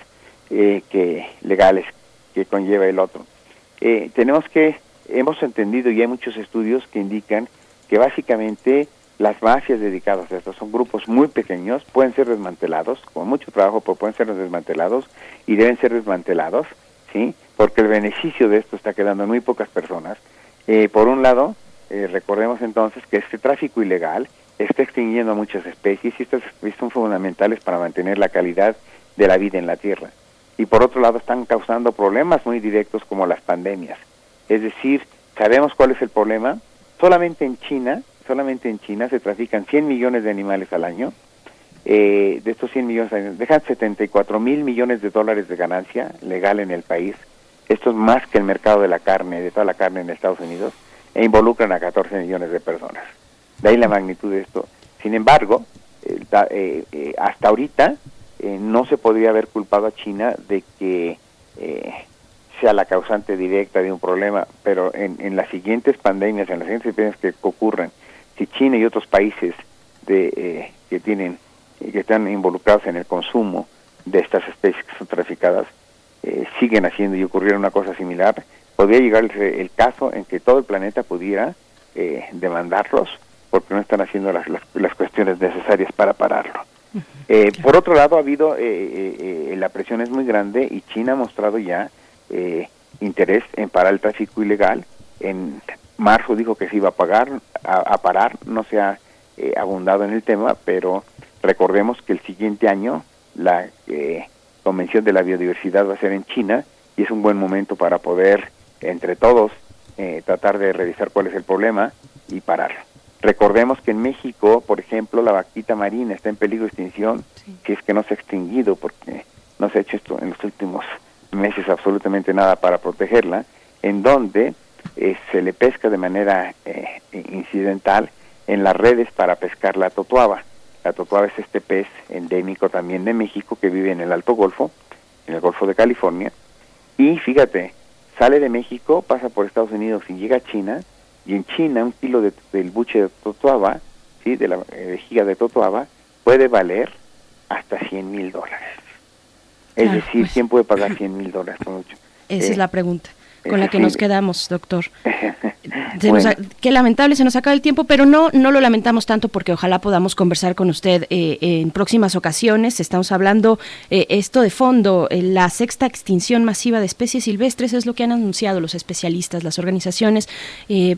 Speaker 4: eh, que legales que conlleva el otro. Eh, tenemos que, hemos entendido y hay muchos estudios que indican que básicamente las mafias dedicadas a esto son grupos muy pequeños, pueden ser desmantelados, con mucho trabajo, pero pueden ser desmantelados y deben ser desmantelados, ¿sí? Porque el beneficio de esto está quedando en muy pocas personas. Eh, por un lado, eh, recordemos entonces que este tráfico ilegal está extinguiendo muchas especies y estas son fundamentales para mantener la calidad de la vida en la Tierra. Y por otro lado están causando problemas muy directos como las pandemias. Es decir, sabemos cuál es el problema. Solamente en China, solamente en China se trafican 100 millones de animales al año. Eh, de estos 100 millones, dejan 74 mil millones de dólares de ganancia legal en el país. Esto es más que el mercado de la carne, de toda la carne en Estados Unidos e involucran a 14 millones de personas. De ahí la magnitud de esto. Sin embargo, eh, eh, hasta ahorita eh, no se podría haber culpado a China de que sea la causante directa de un problema, pero en, las siguientes pandemias, en las siguientes epidemias que ocurren, si China y otros países de, que tienen que están involucrados en el consumo de estas especies que son traficadas siguen haciendo y ocurriera una cosa similar, podría llegar el, caso en que todo el planeta pudiera eh, demandarlos porque no están haciendo las, las, cuestiones necesarias para pararlo. Eh, por otro lado, ha habido, eh, la presión es muy grande y China ha mostrado ya interés en parar el tráfico ilegal. En marzo dijo que se iba a, pagar, a, parar, no se ha abundado en el tema, pero recordemos que el siguiente año la Convención de la Biodiversidad va a ser en China y es un buen momento para poder entre todos eh, tratar de revisar cuál es el problema y parar. Recordemos que en México, por ejemplo, la vaquita marina está en peligro de extinción, que es que no se ha extinguido porque no se ha hecho esto en los últimos meses absolutamente nada para protegerla. en donde eh, se le pesca de manera eh, incidental en las redes para pescar la totuaba. La totuaba es este pez endémico también de México que vive en el Alto Golfo, en el Golfo de California. Y fíjate, sale de México, pasa por Estados Unidos y llega a China, y en China un kilo de, del buche de totuaba, ¿sí? de la vejiga de totuaba, puede valer hasta 100 mil dólares. Es decir, pues. ¿quién puede pagar 100 mil dólares?
Speaker 2: Esa es la pregunta con la que nos quedamos, doctor. qué lamentable, se nos acaba el tiempo, pero no, no lo lamentamos tanto porque ojalá podamos conversar con usted eh, en próximas ocasiones. Estamos hablando eh, esto de fondo, eh, la sexta extinción masiva de especies silvestres es lo que han anunciado los especialistas, las organizaciones,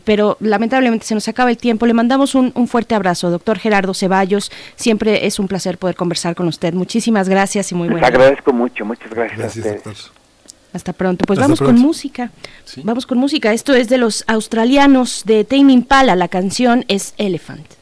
Speaker 2: pero lamentablemente se nos acaba el tiempo. Le mandamos un, fuerte abrazo, doctor Gerardo Ceballos. Siempre es un placer poder conversar con usted. Muchísimas gracias y muy buenas.
Speaker 4: agradezco mucho, muchas gracias. Gracias,
Speaker 2: hasta pronto. Pues vamos con música. Vamos con música. Esto es de los australianos de Tame Impala. La canción es Elephant.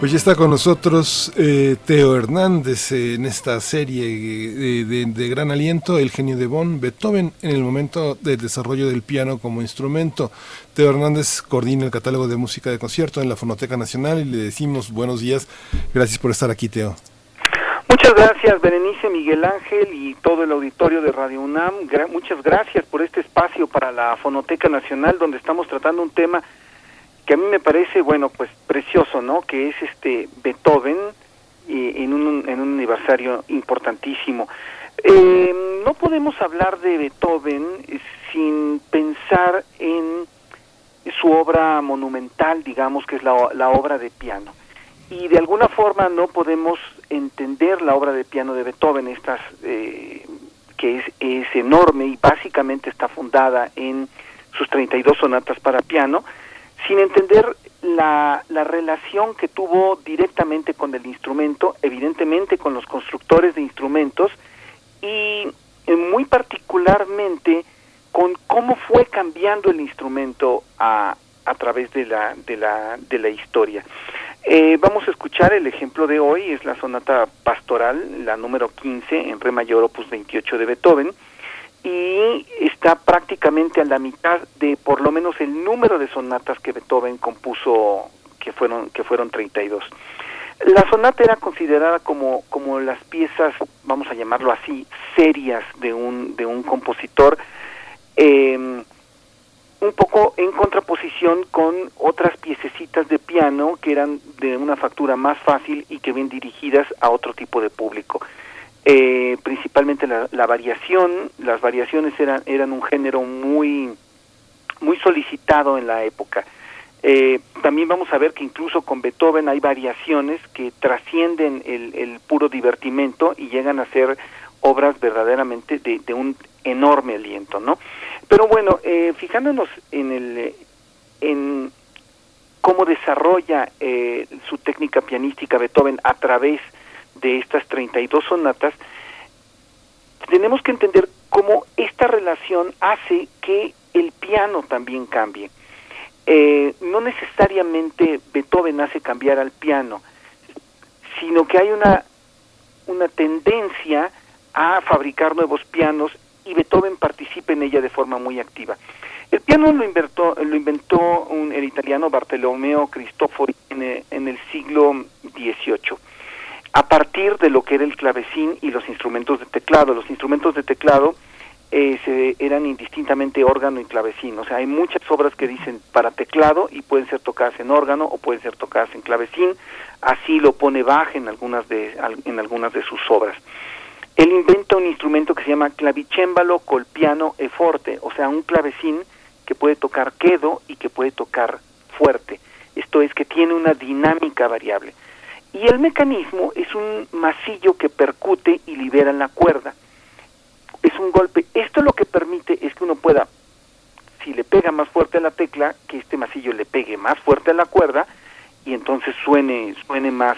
Speaker 1: Pues ya está con nosotros eh, Teo Hernández en esta serie de, gran aliento, El genio de Bonn, Beethoven en el momento del desarrollo del piano como instrumento. Teo Hernández coordina el catálogo de música de concierto en la Fonoteca Nacional y le decimos buenos días. Gracias por estar aquí, Teo.
Speaker 5: Muchas gracias, Berenice, Miguel Ángel y todo el auditorio de Radio UNAM. muchas gracias por este espacio para la Fonoteca Nacional donde estamos tratando un tema que a mí me parece, bueno, pues precioso, ¿no? Que es este Beethoven en, un, en un aniversario importantísimo. Eh, no podemos hablar de Beethoven sin pensar en su obra monumental, digamos, que es la, la obra de piano. Y de alguna forma no podemos entender la obra de piano de Beethoven, estas, eh, que es, es enorme y básicamente está fundada en sus 32 sonatas para piano, sin entender la, la, relación que tuvo directamente con el instrumento, evidentemente con los constructores de instrumentos y muy particularmente con cómo fue cambiando el instrumento a, a través de la, de la, de la historia. Eh, vamos a escuchar el ejemplo de hoy, es la sonata pastoral, la número 15 en re mayor opus 28 de Beethoven, y está prácticamente a la mitad de por lo menos el número de sonatas que Beethoven compuso que fueron que fueron 32. La sonata era considerada como como las piezas, vamos a llamarlo así, serias de un de un compositor eh, un poco en contraposición con otras piececitas de piano que eran de una factura más fácil y que ven dirigidas a otro tipo de público. Eh, principalmente la, variación, las variaciones eran, eran un género muy, muy solicitado en la época. Eh, también vamos a ver que incluso con Beethoven hay variaciones que trascienden el, el puro divertimento y llegan a ser obras verdaderamente de, de un enorme aliento, ¿no? Pero bueno, eh, fijándonos en el en cómo desarrolla eh, su técnica pianística Beethoven a través de estas 32 sonatas, tenemos que entender cómo esta relación hace que el piano también cambie. Eh, no necesariamente Beethoven hace cambiar al piano, sino que hay una, una tendencia a fabricar nuevos pianos y Beethoven participa en ella de forma muy activa. El piano lo inventó, lo inventó un, el italiano Bartolomeo Cristofori en, en el siglo XVIII a partir de lo que era el clavecín y los instrumentos de teclado. Los instrumentos de teclado eh, eran indistintamente órgano y clavecín. O sea, hay muchas obras que dicen para teclado y pueden ser tocadas en órgano o pueden ser tocadas en clavecín. Así lo pone Bach en algunas de, en algunas de sus obras. Él inventa un instrumento que se llama clavicémbalo col piano e forte, o sea, un clavecín que puede tocar quedo y que puede tocar fuerte. Esto es que tiene una dinámica variable. Y el mecanismo es un masillo que percute y libera la cuerda. Es un golpe. Esto lo que permite es que uno pueda, si le pega más fuerte a la tecla, que este masillo le pegue más fuerte a la cuerda y entonces suene, suene más,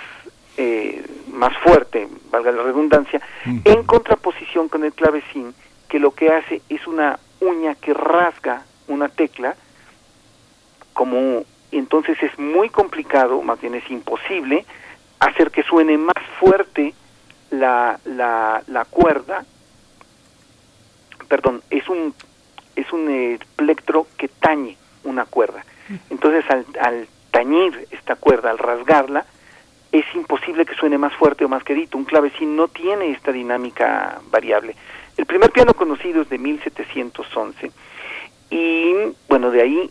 Speaker 5: eh, más fuerte, valga la redundancia, en contraposición con el clavecín, que lo que hace es una uña que rasga una tecla, como entonces es muy complicado, más bien es imposible, hacer que suene más fuerte la, la, la cuerda, perdón, es un, es un plectro que tañe una cuerda. Entonces al, al tañir esta cuerda, al rasgarla, es imposible que suene más fuerte o más quedito. Un clavecín no tiene esta dinámica variable. El primer piano conocido es de 1711 y bueno, de ahí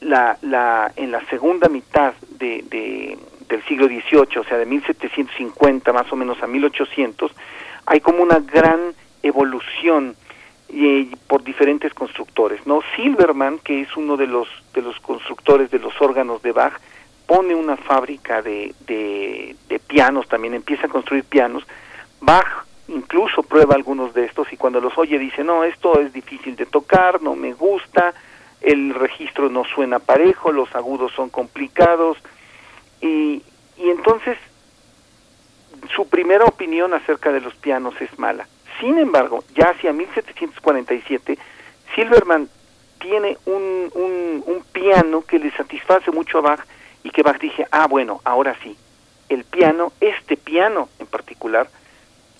Speaker 5: la, la, en la segunda mitad de, del siglo XVIII, o sea, de 1750 más o menos a 1800, hay como una gran evolución eh, por diferentes constructores, ¿no? Silverman, que es uno de los de los constructores de los órganos de Bach, pone una fábrica de, de, de pianos, también empieza a construir pianos. Bach incluso prueba algunos de estos y cuando los oye dice, no, esto es difícil de tocar, no me gusta, el registro no suena parejo, los agudos son complicados, y, y entonces su primera opinión acerca de los pianos es mala. Sin embargo, ya hacia 1747, Silverman tiene un, un, un, piano que le satisface mucho a Bach y que Bach dije, ah, bueno, ahora sí, el piano, este piano en particular,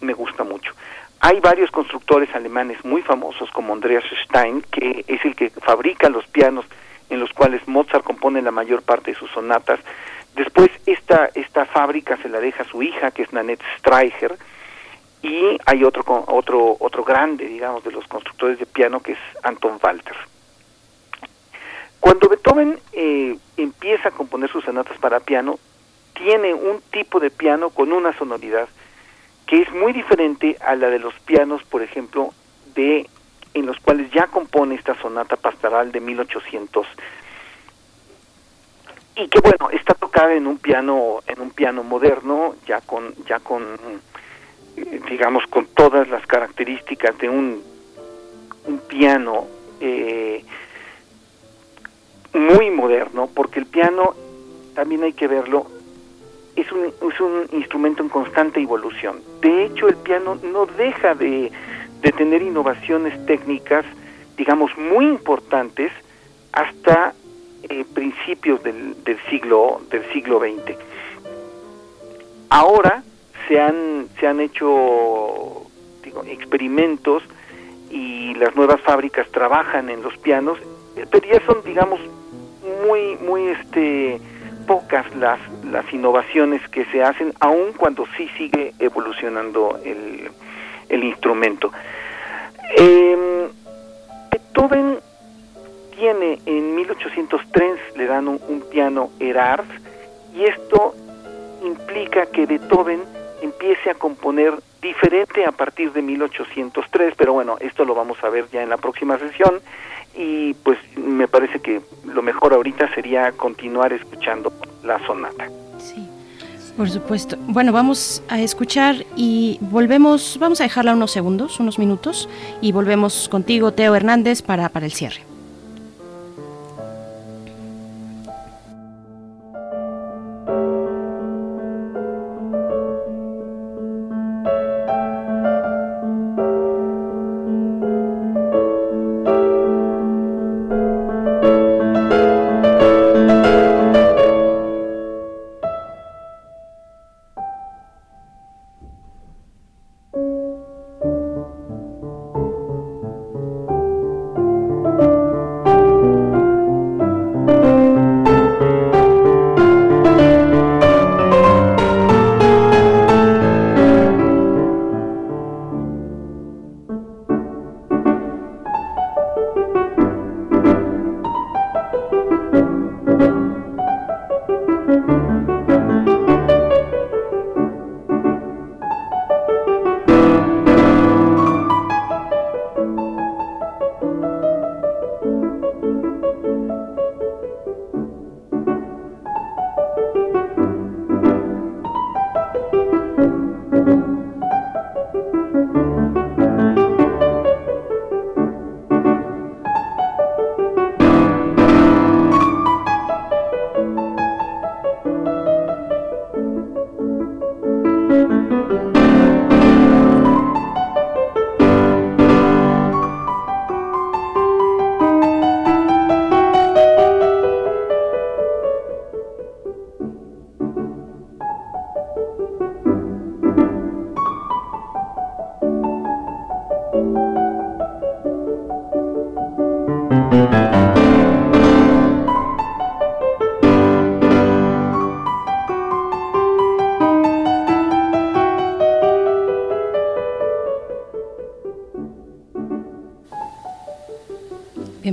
Speaker 5: me gusta mucho. Hay varios constructores alemanes muy famosos como Andreas Stein, que es el que fabrica los pianos en los cuales Mozart compone la mayor parte de sus sonatas. Después esta, esta fábrica se la deja a su hija, que es Nanette Streicher, y hay otro, otro, otro grande, digamos, de los constructores de piano, que es Anton Walter. Cuando Beethoven eh, empieza a componer sus sonatas para piano, tiene un tipo de piano con una sonoridad que es muy diferente a la de los pianos, por ejemplo, de en los cuales ya compone esta sonata pastoral de 1800 y que bueno está tocada en un piano en un piano moderno ya con ya con digamos con todas las características de un un piano eh, muy moderno porque el piano también hay que verlo es un, es un instrumento en constante evolución. De hecho, el piano no deja de, tener innovaciones técnicas, digamos, muy importantes hasta eh, principios del, del, siglo del siglo XX. Ahora se han se han hecho digo, experimentos y las nuevas fábricas trabajan en los pianos, pero ya son digamos muy muy este pocas las, las innovaciones que se hacen, aun cuando sí sigue evolucionando el, el instrumento. Eh, Beethoven tiene en 1803, le dan un, piano Erard, y esto implica que Beethoven empiece a componer diferente a partir de 1803, pero bueno, esto lo vamos a ver ya en la próxima sesión y pues me parece que lo mejor ahorita sería continuar escuchando la sonata.
Speaker 2: Sí. Por supuesto. Bueno, vamos a escuchar y volvemos, vamos a dejarla unos segundos, unos minutos, y volvemos contigo, Teo Hernández, para, para el cierre.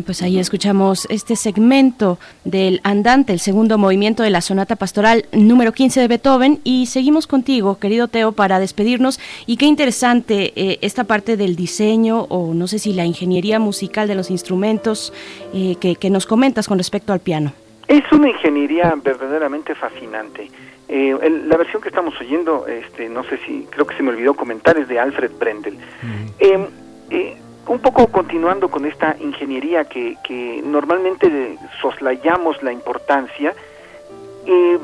Speaker 2: Pues ahí escuchamos este segmento del Andante, el segundo movimiento de la sonata pastoral número 15 de Beethoven y seguimos contigo, querido Teo, para despedirnos y qué interesante eh, esta parte del diseño o no sé si la ingeniería musical de los instrumentos eh, que, nos comentas con respecto al piano.
Speaker 5: Es una ingeniería verdaderamente fascinante. Eh, la versión que estamos oyendo, este, no sé si, creo que se me olvidó comentar, es de Alfred Brendel. Un poco continuando con esta ingeniería que, normalmente soslayamos la importancia, eh,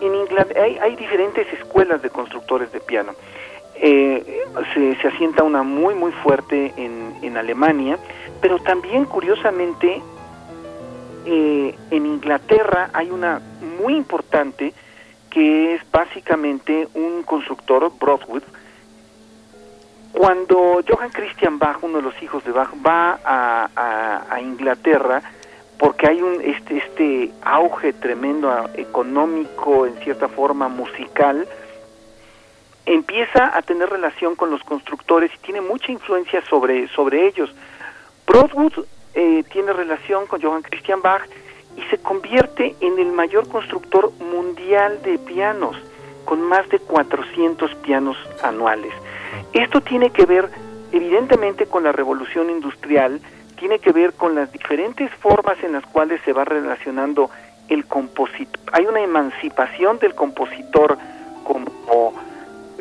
Speaker 5: en Inglaterra hay, diferentes escuelas de constructores de piano. Eh, se, se, asienta una muy muy fuerte en, en Alemania, pero también curiosamente eh, en Inglaterra hay una muy importante que es básicamente un constructor, Broadwood. Cuando Johann Christian Bach, uno de los hijos de Bach, va a, Inglaterra, porque hay un este, este auge tremendo económico, en cierta forma musical, empieza a tener relación con los constructores y tiene mucha influencia sobre, sobre ellos. Broadwood eh, tiene relación con Johann Christian Bach y se convierte en el mayor constructor mundial de pianos, con más de 400 pianos anuales. Esto tiene que ver evidentemente con la revolución industrial, tiene que ver con las diferentes formas en las cuales se va relacionando el compositor. Hay una emancipación del compositor como,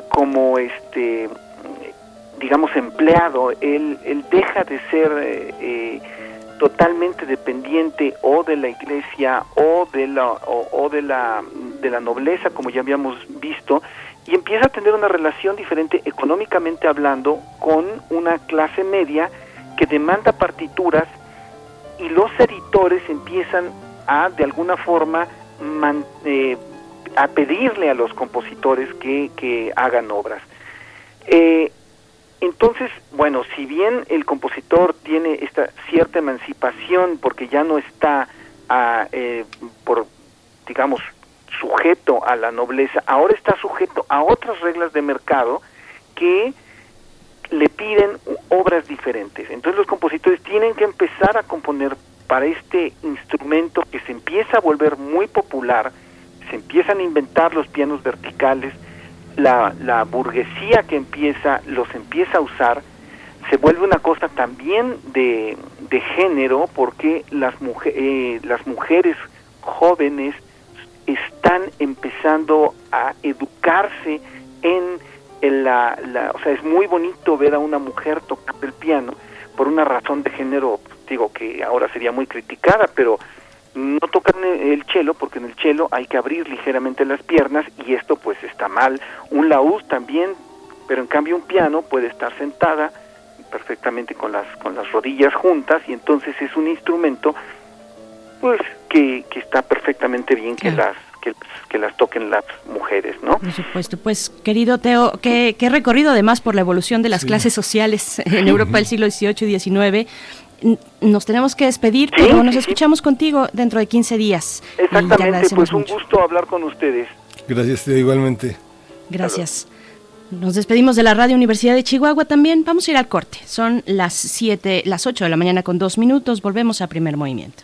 Speaker 5: como este digamos empleado, él, él deja de ser eh, eh totalmente dependiente o de la iglesia o de la o, de la de la nobleza como ya habíamos visto y empieza a tener una relación diferente económicamente hablando con una clase media que demanda partituras y los editores empiezan a de alguna forma eh, a pedirle a los compositores que, que hagan obras. Eh, entonces, bueno, si bien el compositor tiene esta cierta emancipación porque ya no está, a, eh, por, digamos, sujeto a la nobleza, ahora está sujeto a otras reglas de mercado que le piden obras diferentes. Entonces los compositores tienen que empezar a componer para este instrumento que se empieza a volver muy popular, se empiezan a inventar los pianos verticales, la, burguesía que empieza, los empieza a usar, se vuelve una cosa también de, de género porque las, eh, las mujeres jóvenes están empezando a educarse en, la, o sea, es muy bonito ver a una mujer tocar el piano por una razón de género, digo que ahora sería muy criticada, pero no tocan el chelo porque en el chelo hay que abrir ligeramente las piernas y esto pues está mal. Un laúd también, pero en cambio un piano puede estar sentada perfectamente con las con las rodillas juntas y entonces es un instrumento pues que, que está perfectamente bien que las que, que, las toquen las mujeres, ¿no?
Speaker 2: Por supuesto. Pues, querido Teo, qué, qué recorrido además por la evolución de las clases sociales en Europa del siglo XVIII y XIX nos tenemos que despedir, pero nos escuchamos contigo dentro de 15 días.
Speaker 5: Exactamente, pues un gusto hablar con ustedes.
Speaker 1: Gracias, igualmente.
Speaker 2: Gracias. Nos despedimos de la Radio Universidad de Chihuahua también. Vamos a ir al corte. Son las 7, las 8 de la mañana con dos minutos. Volvemos a primer movimiento.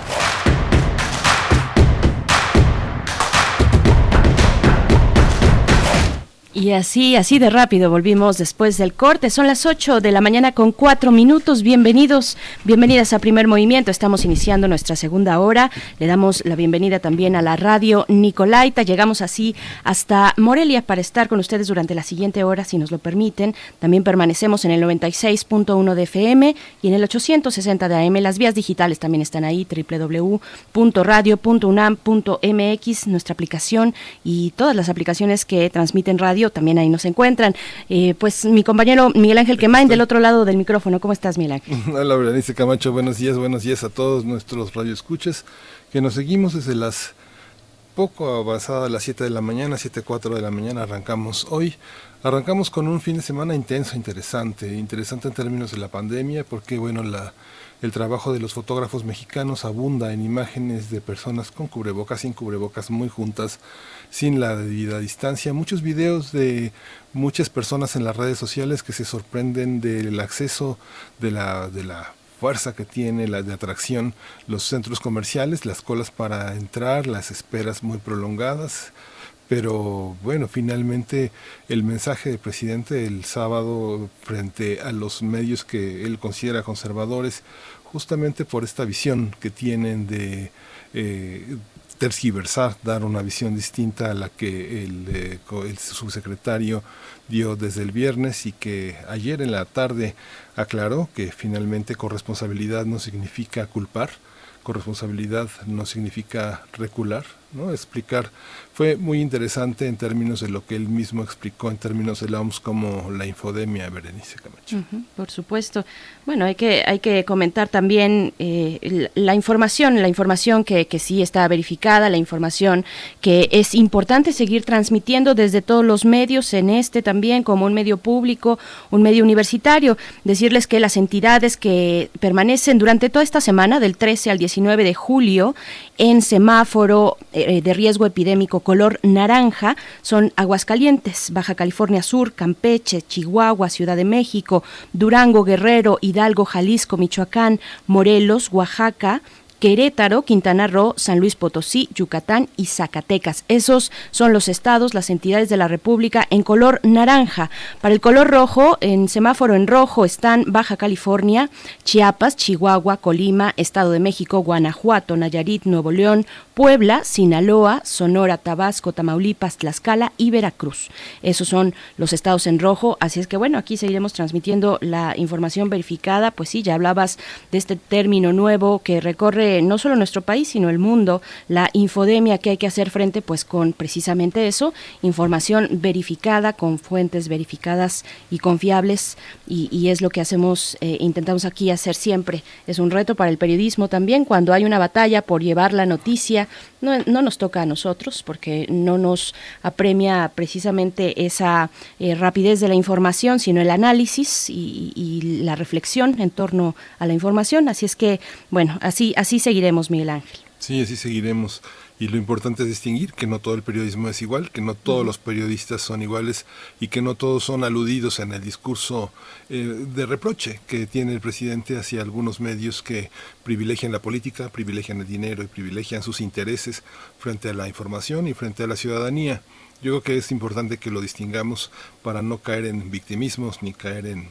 Speaker 2: Y así, así de rápido volvimos después del corte. Son las 8 de la mañana con 4 minutos. Bienvenidos, bienvenidas a Primer Movimiento. Estamos iniciando nuestra segunda hora. Le damos la bienvenida también a la radio Nicolaita. Llegamos así hasta Morelia para estar con ustedes durante la siguiente hora, si nos lo permiten. También permanecemos en el 96.1 de FM y en el 860 de AM. Las vías digitales también están ahí, www.radio.unam.mx, nuestra aplicación y todas las aplicaciones que transmiten radio también ahí nos encuentran. Eh, pues mi compañero Miguel Ángel Quemain del otro lado del micrófono. ¿Cómo estás, Miguel Ángel?
Speaker 1: Hola, Berenice Camacho. Buenos días, buenos días a todos nuestros radioescuchas que nos seguimos desde las poco avanzada las 7 de la mañana, 7, 4 de la mañana arrancamos hoy. Arrancamos con un fin de semana intenso, interesante, interesante en términos de la pandemia, porque bueno, la, el trabajo de los fotógrafos mexicanos abunda en imágenes de personas con cubrebocas, sin cubrebocas, muy juntas, sin la debida distancia. Muchos videos de muchas personas en las redes sociales que se sorprenden del acceso de la, de la fuerza que tiene la de atracción los centros comerciales, las colas para entrar, las esperas muy prolongadas. Pero bueno, finalmente el mensaje del presidente el sábado frente a los medios que él considera conservadores, justamente por esta visión que tienen de eh, tergiversar, dar una visión distinta a la que el, eh, el, subsecretario dio desde el viernes y que ayer en la tarde aclaró que finalmente corresponsabilidad no significa culpar, corresponsabilidad no significa recular, ¿no? explicar fue muy interesante en términos de lo que él mismo explicó en términos de la OMS como la infodemia, Berenice Camacho.
Speaker 2: por supuesto. Bueno, hay que, hay que comentar también eh, la información, la información que, que sí está verificada, la información que es importante seguir transmitiendo desde todos los medios, en este también como un medio público, un medio universitario. Decirles que las entidades que permanecen durante toda esta semana, del 13 al 19 de julio, en semáforo eh, de riesgo epidémico color naranja son Aguascalientes, Baja California Sur, Campeche, Chihuahua, Ciudad de México, Durango, Guerrero, Hidalgo, Jalisco, Michoacán, Morelos, Oaxaca, Querétaro, Quintana Roo, San Luis Potosí, Yucatán y Zacatecas. Esos son los estados, las entidades de la República en color naranja. Para el color rojo, en semáforo en rojo están Baja California, Chiapas, Chihuahua, Colima, Estado de México, Guanajuato, Nayarit, Nuevo León, Puebla, Sinaloa, Sonora, Tabasco, Tamaulipas, Tlaxcala y Veracruz. Esos son los estados en rojo, así es que bueno, aquí seguiremos transmitiendo la información verificada, pues sí, ya hablabas de este término nuevo que recorre no solo nuestro país, sino el mundo, la infodemia que hay que hacer frente pues con precisamente eso, información verificada con fuentes verificadas y confiables y, es lo que hacemos, eh, intentamos aquí hacer siempre. Es un reto para el periodismo también cuando hay una batalla por llevar la noticia no, no, nos toca a nosotros porque no nos apremia precisamente esa eh, rapidez de la información, sino el análisis y, y, la reflexión en torno a la información. Así es que, bueno, así, así seguiremos, Miguel Ángel.
Speaker 1: Sí, así seguiremos. Y lo importante es distinguir que no todo el periodismo es igual, que no todos los periodistas son iguales y que no todos son aludidos en el discurso eh, de reproche que tiene el presidente hacia algunos medios que privilegian la política, privilegian el dinero y privilegian sus intereses frente a la información y frente a la ciudadanía. Yo creo que es importante que lo distingamos para no caer en victimismos ni caer en,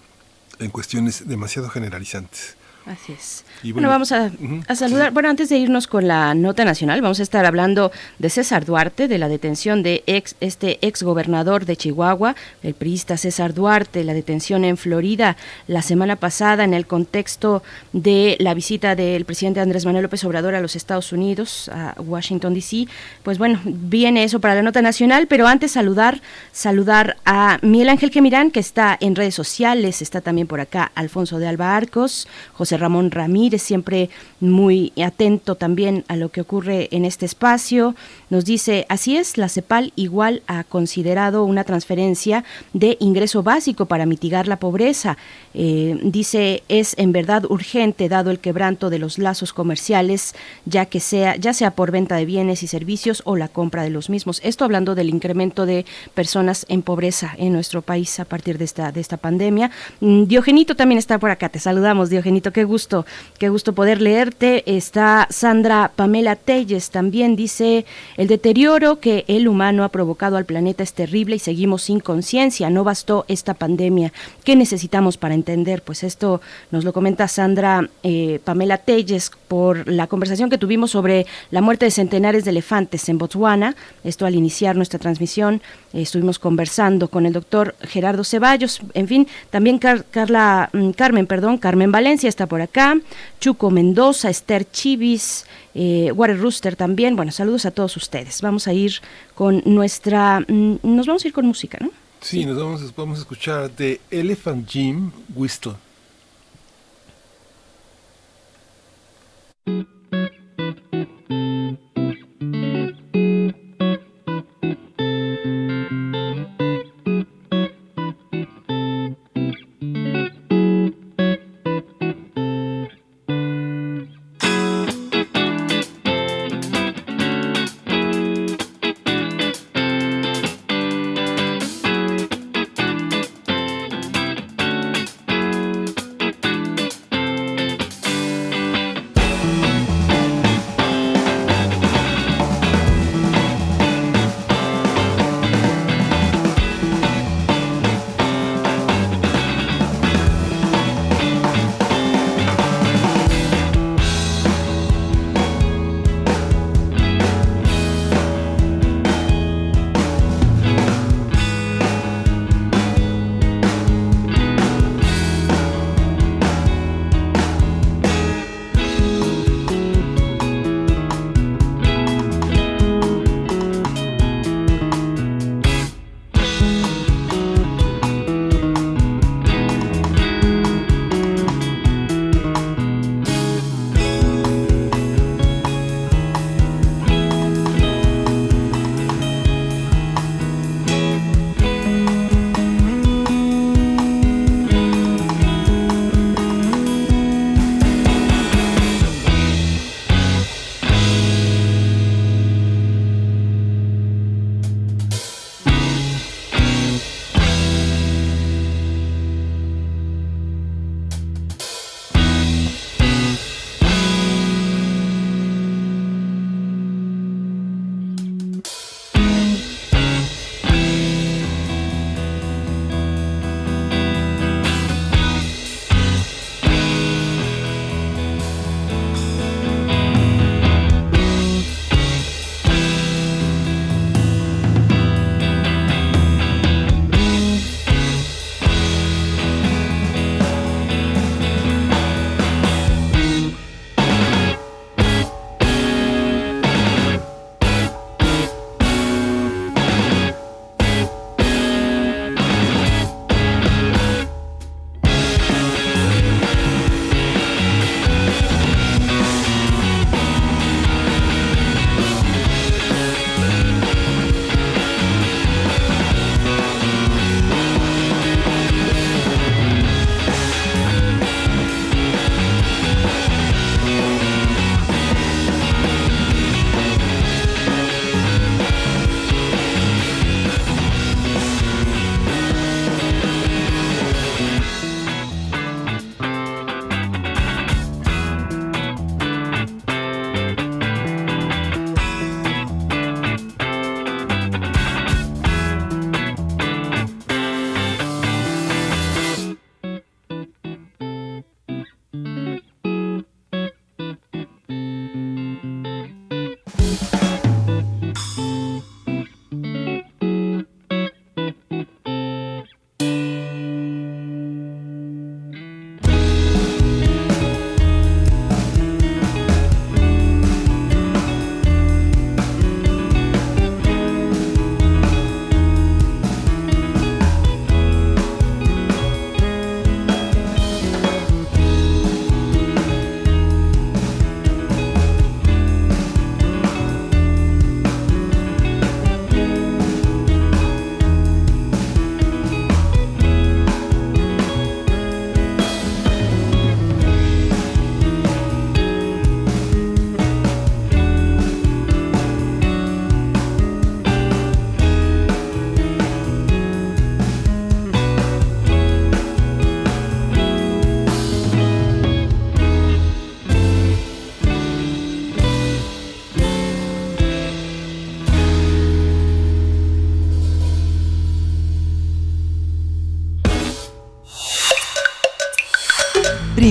Speaker 1: en cuestiones demasiado generalizantes.
Speaker 2: Así es. Bueno, vamos a, saludar. Bueno, antes de irnos con la nota nacional, vamos a estar hablando de César Duarte, de la detención de ex, este ex gobernador de Chihuahua, el priista César Duarte, la detención en Florida la semana pasada en el contexto de la visita del presidente Andrés Manuel López Obrador a los Estados Unidos, a Washington D.C. Pues bueno, viene eso para la nota nacional, pero antes saludar, saludar a Miguel Ángel Quemirán, que está en redes sociales, está también por acá Alfonso de Alba Arcos, José Ramón Ramírez, siempre muy atento también a lo que ocurre en este espacio. Nos dice, así es, la CEPAL igual ha considerado una transferencia de ingreso básico para mitigar la pobreza. Eh, dice, es en verdad urgente dado el quebranto de los lazos comerciales, ya que sea, ya sea por venta de bienes y servicios o la compra de los mismos. Esto hablando del incremento de personas en pobreza en nuestro país a partir de esta, de esta pandemia. Mm, Diogenito también está por acá. Te saludamos, Diogenito. qué gusto, qué gusto poder leerte. Está Sandra Pamela Telles también dice, el deterioro que el humano ha provocado al planeta es terrible y seguimos sin conciencia, no bastó esta pandemia. ¿Qué necesitamos para entender? Pues esto nos lo comenta Sandra eh, Pamela Telles por la conversación que tuvimos sobre la muerte de centenares de elefantes en Botswana. Esto al iniciar nuestra transmisión eh, estuvimos conversando con el doctor Gerardo Ceballos, en fin, también Carla, mm, Carmen, perdón, Carmen Valencia está por acá, Chuco Mendoza, Esther Chivis, eh, Water Rooster también. Bueno, saludos a todos ustedes. Vamos a ir con nuestra, mm, nos vamos a ir con música, ¿no?
Speaker 1: Sí, nos vamos, vamos a escuchar de Elephant Jim Whistle.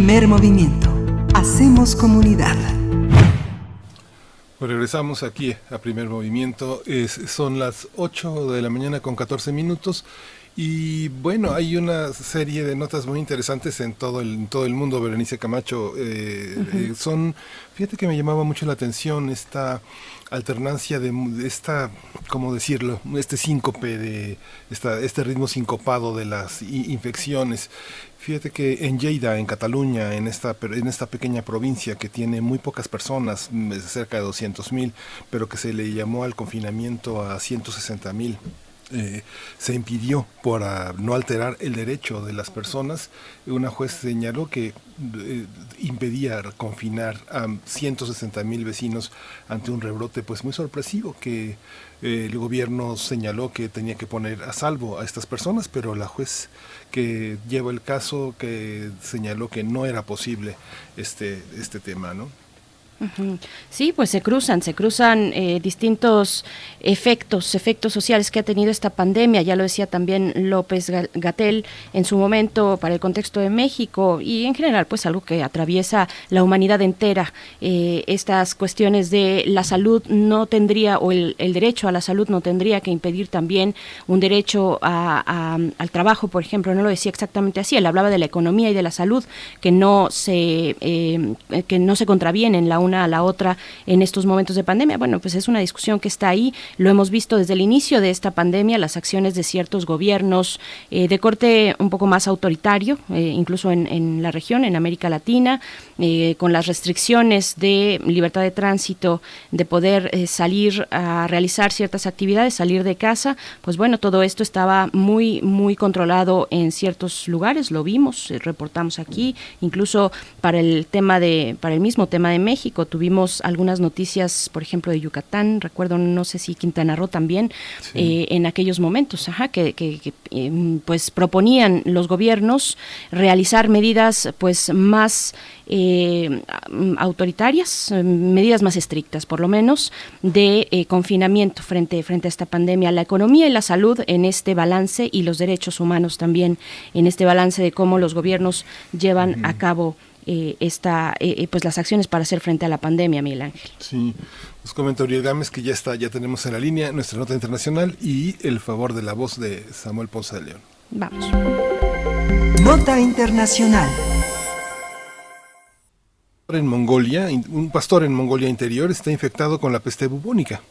Speaker 3: Primer movimiento. Hacemos comunidad.
Speaker 1: Pues regresamos aquí a primer movimiento. son las 8 de la mañana con 14 minutos. Y bueno, hay una serie de notas muy interesantes en todo el, todo el mundo, Berenice Camacho. Eh, eh, son, fíjate que me llamaba mucho la atención esta alternancia de, esta, ¿cómo decirlo? Este síncope, de esta, este ritmo sincopado de las infecciones. Fíjate que en Lleida, en Cataluña, en esta, en esta pequeña provincia que tiene muy pocas personas, cerca de 200 mil, pero que se le llamó al confinamiento a 160 mil eh, se impidió para no alterar el derecho de las personas. Una juez señaló que eh, impedía confinar a 160 mil vecinos ante un rebrote pues muy sorpresivo que el gobierno señaló que tenía que poner a salvo a estas personas, pero la juez que lleva el caso que señaló que no era posible este, este tema, ¿no?
Speaker 2: Sí, pues se cruzan, se cruzan eh, distintos efectos, efectos sociales que ha tenido esta pandemia. Ya lo decía también López Gatel en su momento para el contexto de México y en general, pues algo que atraviesa la humanidad entera. Eh, estas cuestiones de la salud no tendría, o el, derecho a la salud no tendría que impedir también un derecho al trabajo, por ejemplo. No lo decía exactamente así. Él hablaba de la economía y de la salud que no se eh, que no se contravienen la una a la otra en estos momentos de pandemia. Bueno, pues es una discusión que está ahí, lo hemos visto desde el inicio de esta pandemia, las acciones de ciertos gobiernos eh, de corte un poco más autoritario, eh, incluso en, la región, en América Latina, eh, con las restricciones de libertad de tránsito, de poder salir a realizar ciertas actividades, salir de casa, pues bueno, todo esto estaba muy, muy controlado en ciertos lugares, lo vimos, reportamos aquí, incluso para el tema de, para el mismo tema de México, Tuvimos algunas noticias, por ejemplo, de Yucatán, recuerdo, no sé si Quintana Roo también, eh, en aquellos momentos, ajá, que, em, pues proponían los gobiernos realizar medidas pues más eh, autoritarias, medidas más estrictas, por lo menos, de eh, confinamiento frente, frente a esta pandemia. La economía y la salud en este balance y los derechos humanos también en este balance de cómo los gobiernos llevan a cabo eh, esta, eh, eh, pues las acciones para hacer frente a la pandemia, Miguel Ángel.
Speaker 1: Sí, nos comenta Uriel Gámez que ya está, ya tenemos en la línea nuestra nota internacional y el favor de la voz de Samuel Ponce de León.
Speaker 2: Vamos.
Speaker 3: Nota internacional.
Speaker 1: En Mongolia, un pastor en Mongolia interior está infectado con la peste bubónica.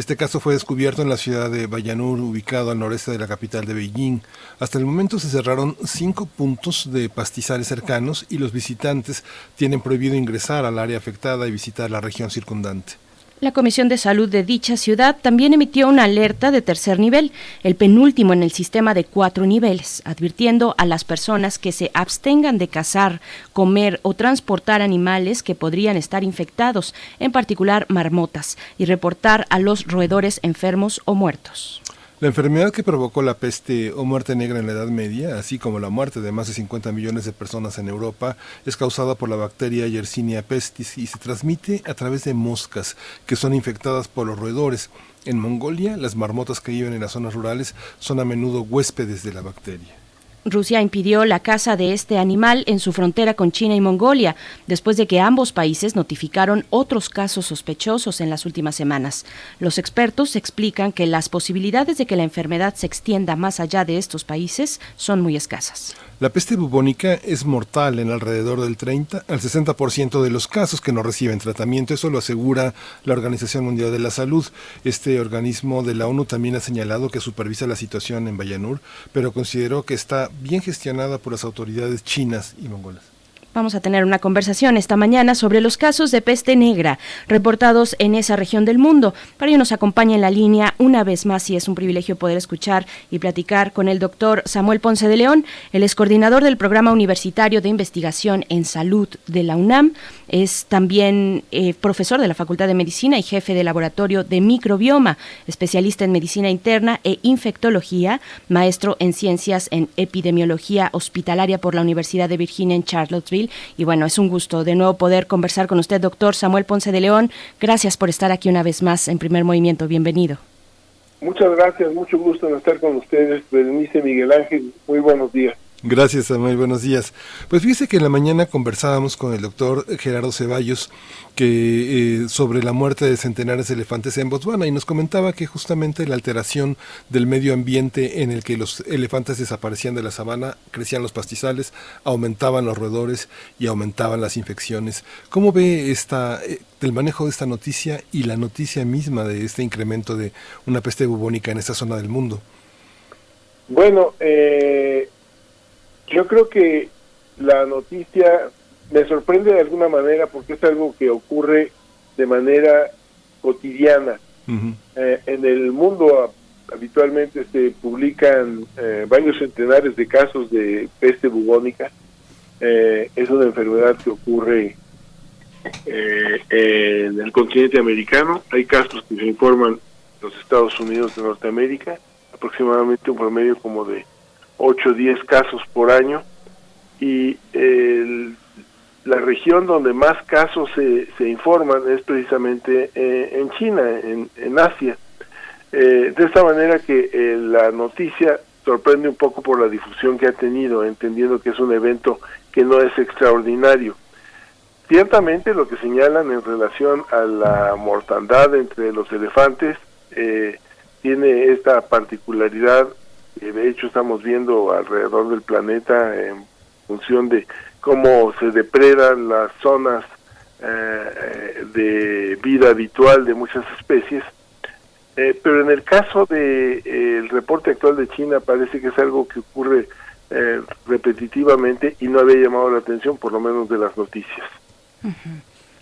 Speaker 1: Este caso fue descubierto en la ciudad de Bayanur, ubicado al noreste de la capital de Beijing. Hasta el momento se cerraron cinco puntos de pastizales cercanos y los visitantes tienen prohibido ingresar al área afectada y visitar la región circundante.
Speaker 2: La Comisión de Salud de dicha ciudad también emitió una alerta de tercer nivel, el penúltimo en el sistema de cuatro niveles, advirtiendo a las personas que se abstengan de cazar, comer o transportar animales que podrían estar infectados, en particular marmotas, y reportar a los roedores enfermos o muertos.
Speaker 1: La enfermedad que provocó la peste o muerte negra en la Edad Media, así como la muerte de más de 50 millones de personas en Europa, es causada por la bacteria Yersinia pestis y se transmite a través de moscas que son infectadas por los roedores. En Mongolia, las marmotas que viven en las zonas rurales son a menudo huéspedes de la bacteria.
Speaker 2: Rusia impidió la caza de este animal en su frontera con China y Mongolia, después de que ambos países notificaron otros casos sospechosos en las últimas semanas. Los expertos explican que las posibilidades de que la enfermedad se extienda más allá de estos países son muy escasas.
Speaker 1: La peste bubónica es mortal en alrededor del 30 al 60% de los casos que no reciben tratamiento. Eso lo asegura la Organización Mundial de la Salud. Este organismo de la ONU también ha señalado que supervisa la situación en Bayanur, pero consideró que está bien gestionada por las autoridades chinas y mongolas.
Speaker 2: Vamos a tener una conversación esta mañana sobre los casos de peste negra reportados en esa región del mundo. Para ello nos acompaña en la línea una vez más y es un privilegio poder escuchar y platicar con el doctor Samuel Ponce de León. el es coordinador del Programa Universitario de Investigación en Salud de la UNAM. Es también eh, profesor de la Facultad de Medicina y jefe de laboratorio de microbioma, especialista en medicina interna e infectología, maestro en ciencias en epidemiología hospitalaria por la Universidad de Virginia en Charlottesville. Y bueno, es un gusto de nuevo poder conversar con usted, doctor Samuel Ponce de León. Gracias por estar aquí una vez más en primer movimiento. Bienvenido.
Speaker 6: Muchas gracias, mucho gusto en estar con ustedes, Berenice Miguel Ángel. Muy buenos días.
Speaker 1: Gracias, Samuel. Buenos días. Pues fíjese que en la mañana conversábamos con el doctor Gerardo Ceballos que eh, sobre la muerte de centenares de elefantes en Botswana y nos comentaba que justamente la alteración del medio ambiente en el que los elefantes desaparecían de la sabana, crecían los pastizales, aumentaban los roedores y aumentaban las infecciones. ¿Cómo ve esta eh, el manejo de esta noticia y la noticia misma de este incremento de una peste bubónica en esta zona del mundo?
Speaker 6: Bueno, eh, yo creo que la noticia me sorprende de alguna manera porque es algo que ocurre de manera cotidiana. Eh, en el mundo habitualmente se publican eh, varios centenares de casos de peste bubónica. Eh, es una enfermedad que ocurre en el continente americano. Hay casos que se informan en los Estados Unidos de Norteamérica, aproximadamente un promedio como de 8 o 10 casos por año y la región donde más casos se, se informan es precisamente eh, en China, en, Asia. Eh, de esta manera que eh, la noticia sorprende un poco por la difusión que ha tenido, entendiendo que es un evento que no es extraordinario. Ciertamente lo que señalan en relación a la mortandad entre los elefantes tiene esta particularidad de hecho estamos viendo alrededor del planeta en función de cómo se depredan las zonas eh, de vida habitual de muchas especies. Eh, pero en el caso del de, reporte actual de China parece que es algo que ocurre eh, repetitivamente y no había llamado la atención, por lo menos de las noticias.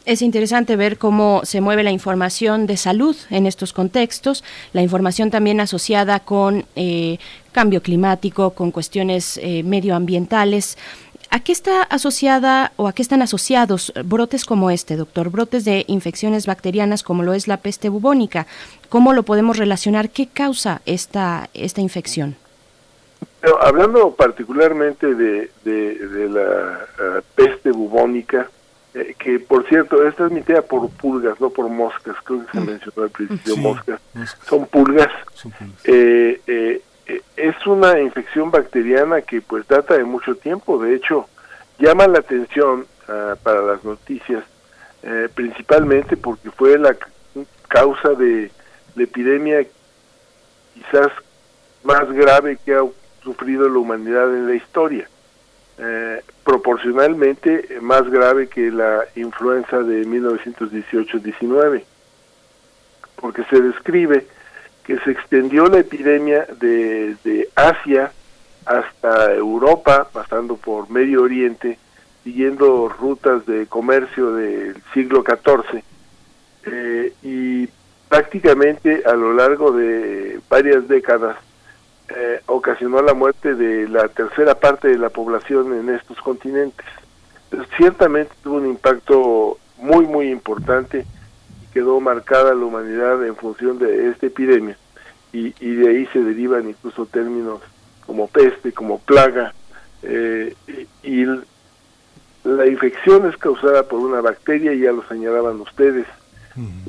Speaker 2: Es interesante ver cómo se mueve la información de salud en estos contextos, la información también asociada con eh, cambio climático, con cuestiones eh, medioambientales. ¿A qué está asociada o a qué están asociados brotes como este, doctor? Brotes de infecciones bacterianas como lo es la peste bubónica. ¿Cómo lo podemos relacionar? ¿Qué causa esta, esta infección?
Speaker 6: hablando particularmente de, la eh, peste bubónica, eh, que por cierto, esta es mi idea por pulgas, no por moscas, creo que se mm. mencionó al principio moscas. son pulgas. Eh, eh, es una infección bacteriana que pues data de mucho tiempo, de hecho llama la atención ah, para las noticias, principalmente porque fue la causa de la epidemia quizás más grave que ha sufrido la humanidad en la historia. Eh, proporcionalmente más grave que la influenza de 1918-19, porque se describe que se extendió la epidemia desde Asia hasta Europa, pasando por Medio Oriente, siguiendo rutas de comercio del siglo XIV, eh, y prácticamente a lo largo de varias décadas eh, ocasionó la muerte de la tercera parte de la población en estos continentes. ciertamente tuvo un impacto muy, muy importante y quedó marcada la humanidad en función de esta epidemia. Y, de ahí se derivan incluso términos como peste, como plaga. Eh, y, la infección es causada por una bacteria, ya lo señalaban ustedes,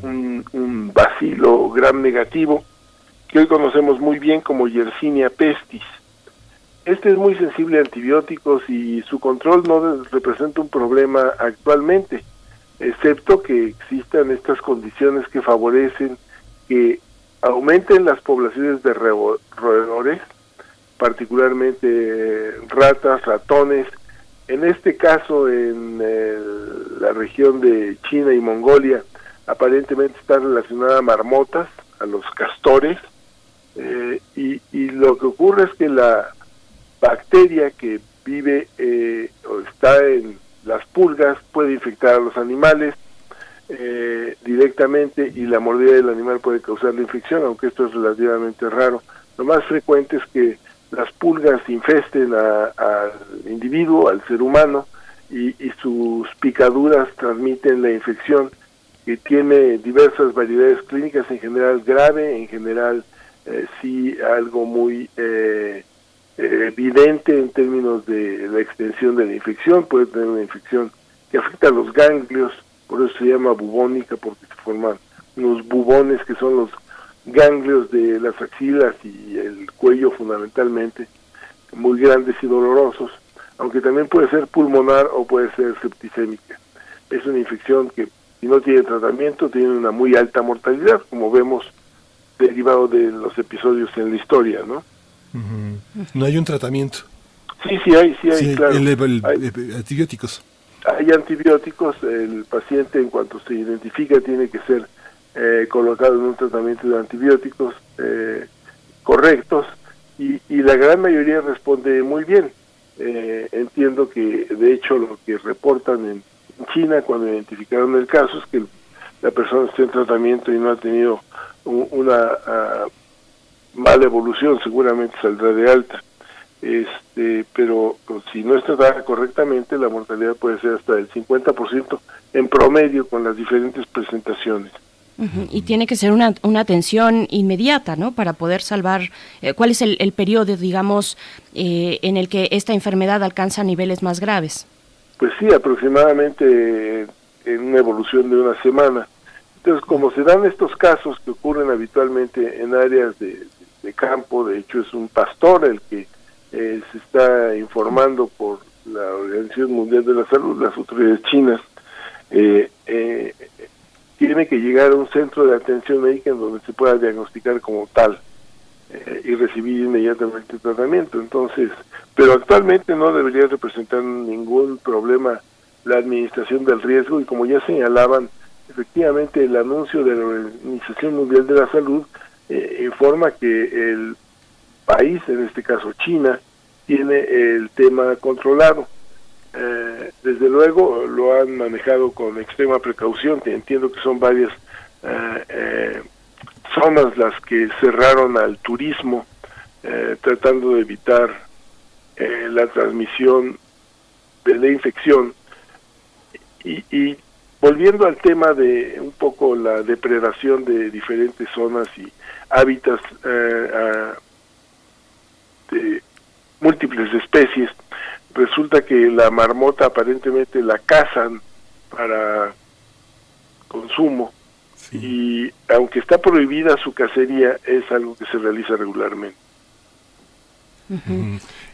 Speaker 6: un, un bacilo gram negativo que hoy conocemos muy bien como Yersinia pestis. Este es muy sensible a antibióticos y su control no representa un problema actualmente, excepto que existan estas condiciones que favorecen que aumenten las poblaciones de roedores, particularmente ratas, ratones. En este caso, en la región de China y Mongolia, aparentemente está relacionada a marmotas, a los castores, eh, y, lo que ocurre es que la bacteria que vive eh, o está en las pulgas puede infectar a los animales eh, directamente y la mordida del animal puede causar la infección, aunque esto es relativamente raro. Lo más frecuente es que las pulgas infesten al individuo, al ser humano, y, y sus picaduras transmiten la infección que tiene diversas variedades clínicas, en general grave, en general eh, sí algo muy eh, eh, evidente en términos de la extensión de la infección, puede tener una infección que afecta a los ganglios, por eso se llama bubónica, porque se forman unos bubones que son los ganglios de las axilas y el cuello fundamentalmente, muy grandes y dolorosos, aunque también puede ser pulmonar o puede ser septicémica. Es una infección que si no tiene tratamiento tiene una muy alta mortalidad, como vemos derivado de los episodios en la historia, ¿no?
Speaker 1: No hay un tratamiento.
Speaker 6: Sí, sí hay, sí hay, claro.
Speaker 1: hay, antibióticos.
Speaker 6: Hay antibióticos, el paciente en cuanto se identifica tiene que ser eh, colocado en un tratamiento de antibióticos eh, correctos y, y, la gran mayoría responde muy bien. Eh, entiendo que de hecho lo que reportan en China cuando identificaron el caso es que la persona está en tratamiento y no ha tenido una uh, mala evolución, seguramente saldrá de alta. Este, pero si no está tratada correctamente, la mortalidad puede ser hasta del 50% en promedio con las diferentes presentaciones.
Speaker 2: Y tiene que ser una, una atención inmediata, ¿no? Para poder salvar. Eh, ¿Cuál es el, el, periodo, digamos, eh, en el que esta enfermedad alcanza niveles más graves?
Speaker 6: Pues sí, aproximadamente en una evolución de una semana. Entonces, como se dan estos casos que ocurren habitualmente en áreas de, campo, de hecho es un pastor el que eh, se está informando por la Organización Mundial de la Salud, las autoridades chinas, eh, eh, tiene que llegar a un centro de atención médica en donde se pueda diagnosticar como tal y recibir inmediatamente tratamiento. Entonces, pero actualmente no debería representar ningún problema la administración del riesgo y como ya señalaban, efectivamente el anuncio de la Organización Mundial de la Salud eh, informa que el país, en este caso China, tiene el tema controlado. Eh, desde luego lo han manejado con extrema precaución, entiendo que son varias eh, zonas las que cerraron al turismo, tratando de evitar la transmisión de la infección. Y, y volviendo al tema de un poco la depredación de diferentes zonas y hábitats eh, de múltiples especies, resulta que la marmota aparentemente la cazan para consumo y aunque está prohibida su cacería es algo que se realiza regularmente.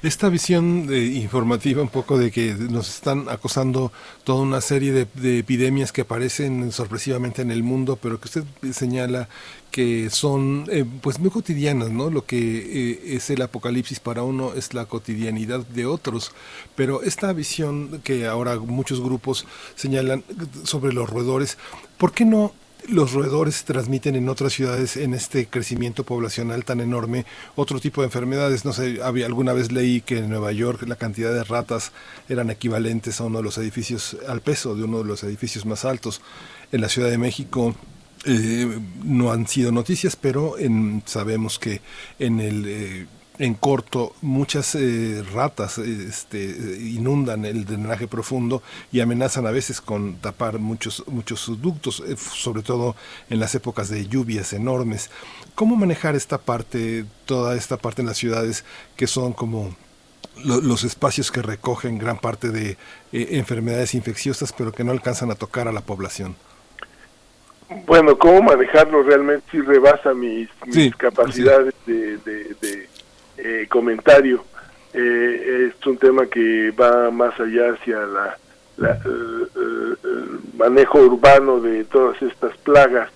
Speaker 1: Esta visión de, informativa un poco de que nos están acosando toda una serie de, epidemias que aparecen sorpresivamente en el mundo, pero que usted señala que son eh, pues muy cotidianas, ¿no? Lo que eh, es el apocalipsis para uno es la cotidianidad de otros, pero esta visión que ahora muchos grupos señalan sobre los roedores, ¿por qué no los roedores transmiten en otras ciudades en este crecimiento poblacional tan enorme otro tipo de enfermedades. No sé, había, alguna vez leí que en Nueva York la cantidad de ratas eran equivalentes a uno de los edificios, al peso de uno de los edificios más altos. En la Ciudad de México eh, no han sido noticias, pero en, sabemos que en el... Eh, en corto muchas eh, ratas este, inundan el drenaje profundo y amenazan a veces con tapar muchos muchos ductos, eh, sobre todo en las épocas de lluvias enormes. ¿Cómo manejar esta parte, toda esta parte en las ciudades que son como los espacios que recogen gran parte de eh, enfermedades infecciosas, pero que no alcanzan a tocar a la población?
Speaker 6: Bueno, cómo manejarlo realmente sí rebasa mis, capacidades de, de eh, comentario. Eh, es un tema que va más allá hacia la, el, manejo urbano de todas estas plagas.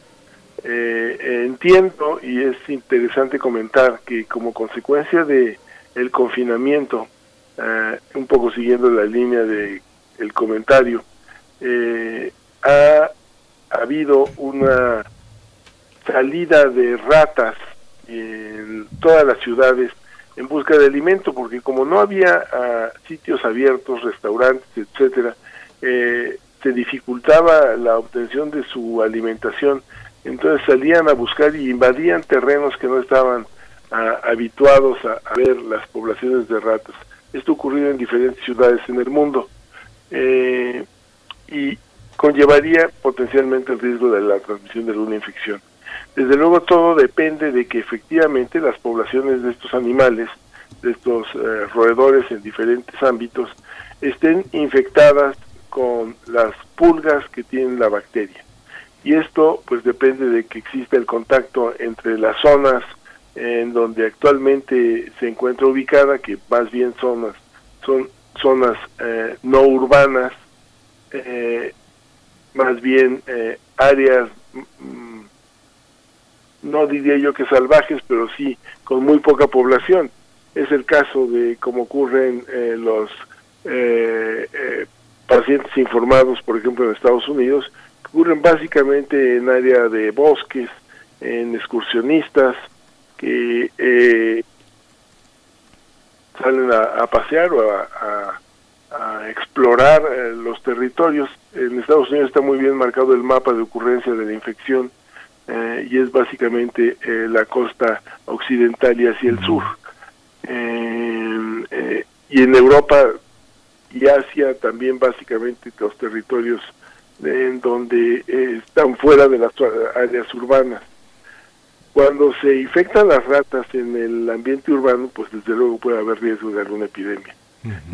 Speaker 6: Eh, entiendo y es interesante comentar que como consecuencia de el confinamiento, un poco siguiendo la línea de el comentario, ha habido una salida de ratas en todas las ciudades en busca de alimento, porque como no había ah, sitios abiertos, restaurantes, etcétera, eh, se dificultaba la obtención de su alimentación, entonces salían a buscar y invadían terrenos que no estaban ah, habituados a, ver las poblaciones de ratas. Esto ocurrió en diferentes ciudades en el mundo eh, y conllevaría potencialmente el riesgo de la transmisión de alguna infección. Desde luego todo depende de que efectivamente las poblaciones de estos animales, de estos eh, roedores en diferentes ámbitos, estén infectadas con las pulgas que tienen la bacteria. Y esto pues depende de que exista el contacto entre las zonas en donde actualmente se encuentra ubicada, que más bien zonas, son zonas eh, no urbanas, eh, más bien eh, áreas, mm, no diría yo que salvajes, pero sí con muy poca población. Es el caso de cómo ocurren los pacientes informados, por ejemplo, en Estados Unidos, que ocurren básicamente en área de bosques, en excursionistas, que eh, salen a, pasear o a, explorar eh, los territorios. En Estados Unidos está muy bien marcado el mapa de ocurrencia de la infección eh, y es básicamente la costa occidental y hacia el sur. y en Europa y Asia también básicamente los territorios en donde están fuera de las áreas urbanas. Cuando se infectan las ratas en el ambiente urbano, pues desde luego puede haber riesgo de alguna epidemia.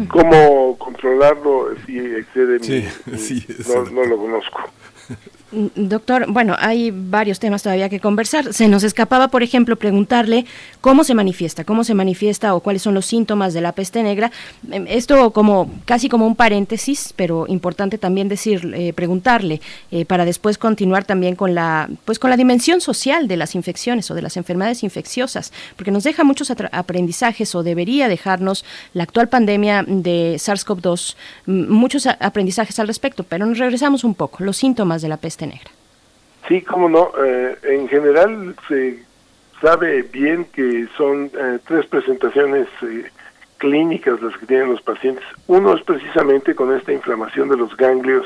Speaker 6: ¿Cómo controlarlo si excede mi, no, no lo conozco.
Speaker 2: Mm, doctor, bueno, hay varios temas todavía que conversar. Se nos escapaba, por ejemplo, preguntarle cómo se manifiesta, cómo se manifiesta o cuáles son los síntomas de la peste negra. Em, esto como casi como un paréntesis, pero importante también decir, eh, preguntarle eh, para después continuar también con la, pues con la dimensión social de las infecciones o de las enfermedades infecciosas, porque nos deja muchos aprendizajes o debería dejarnos la actual pandemia de SARS-CoV-2 muchos aprendizajes al respecto. Pero nos regresamos un poco los síntomas de la peste
Speaker 6: Sí, cómo no. Eh, en general se sabe bien que son eh, tres presentaciones eh, clínicas las que tienen los pacientes. Uno es precisamente con esta inflamación de los ganglios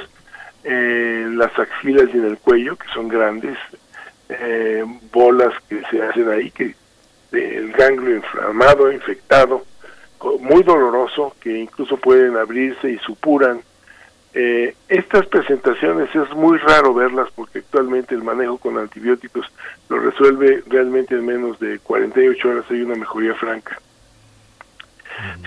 Speaker 6: en las axilas y en el cuello, que son grandes bolas que se hacen ahí, que el ganglio inflamado, infectado, muy doloroso, que incluso pueden abrirse y supuran eh, estas presentaciones es muy raro verlas porque actualmente el manejo con antibióticos lo resuelve realmente en menos de 48 horas, hay una mejoría franca.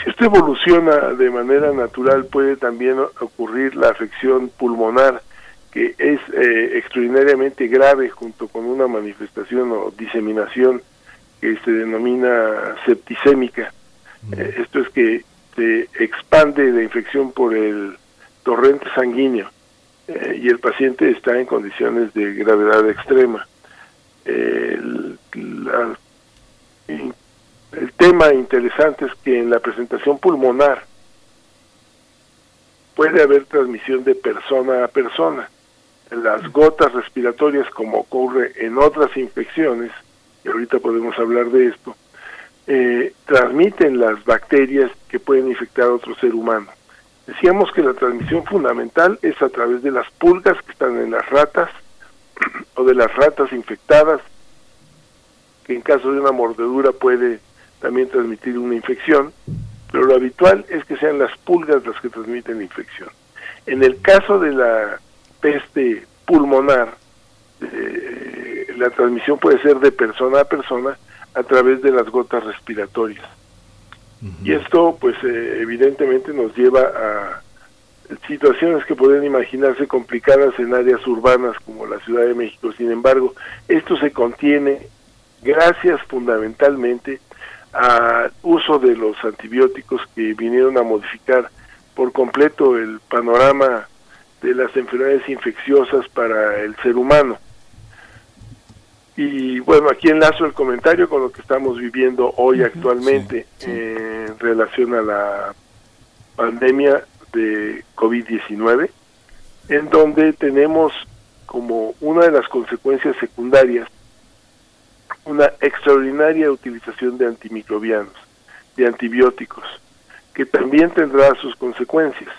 Speaker 6: Si esto evoluciona de manera natural, puede también ocurrir la afección pulmonar, que es eh, extraordinariamente grave junto con una manifestación o diseminación que se denomina septicémica. Eh, esto es que se expande la infección por el torrente sanguíneo eh, y el paciente está en condiciones de gravedad extrema. el, tema interesante es que en la presentación pulmonar puede haber transmisión de persona a persona. Las gotas respiratorias, como ocurre en otras infecciones, y ahorita podemos hablar de esto, eh, transmiten las bacterias que pueden infectar a otro ser humano. Decíamos que la transmisión fundamental es a través de las pulgas que están en las ratas o de las ratas infectadas, que en caso de una mordedura puede también transmitir una infección, pero lo habitual es que sean las pulgas las que transmiten la infección. En el caso de la peste pulmonar, eh, la transmisión puede ser de persona a persona a través de las gotas respiratorias. Y esto, pues, eh, evidentemente nos lleva a situaciones que pueden imaginarse complicadas en áreas urbanas como la Ciudad de México. Sin embargo, esto se contiene gracias fundamentalmente al uso de los antibióticos que vinieron a modificar por completo el panorama de las enfermedades infecciosas para el ser humano. Y bueno, aquí enlazo el comentario con lo que estamos viviendo hoy actualmente en relación a la pandemia de COVID-19, en donde tenemos como una de las consecuencias secundarias una extraordinaria utilización de antimicrobianos, de antibióticos, que también tendrá sus consecuencias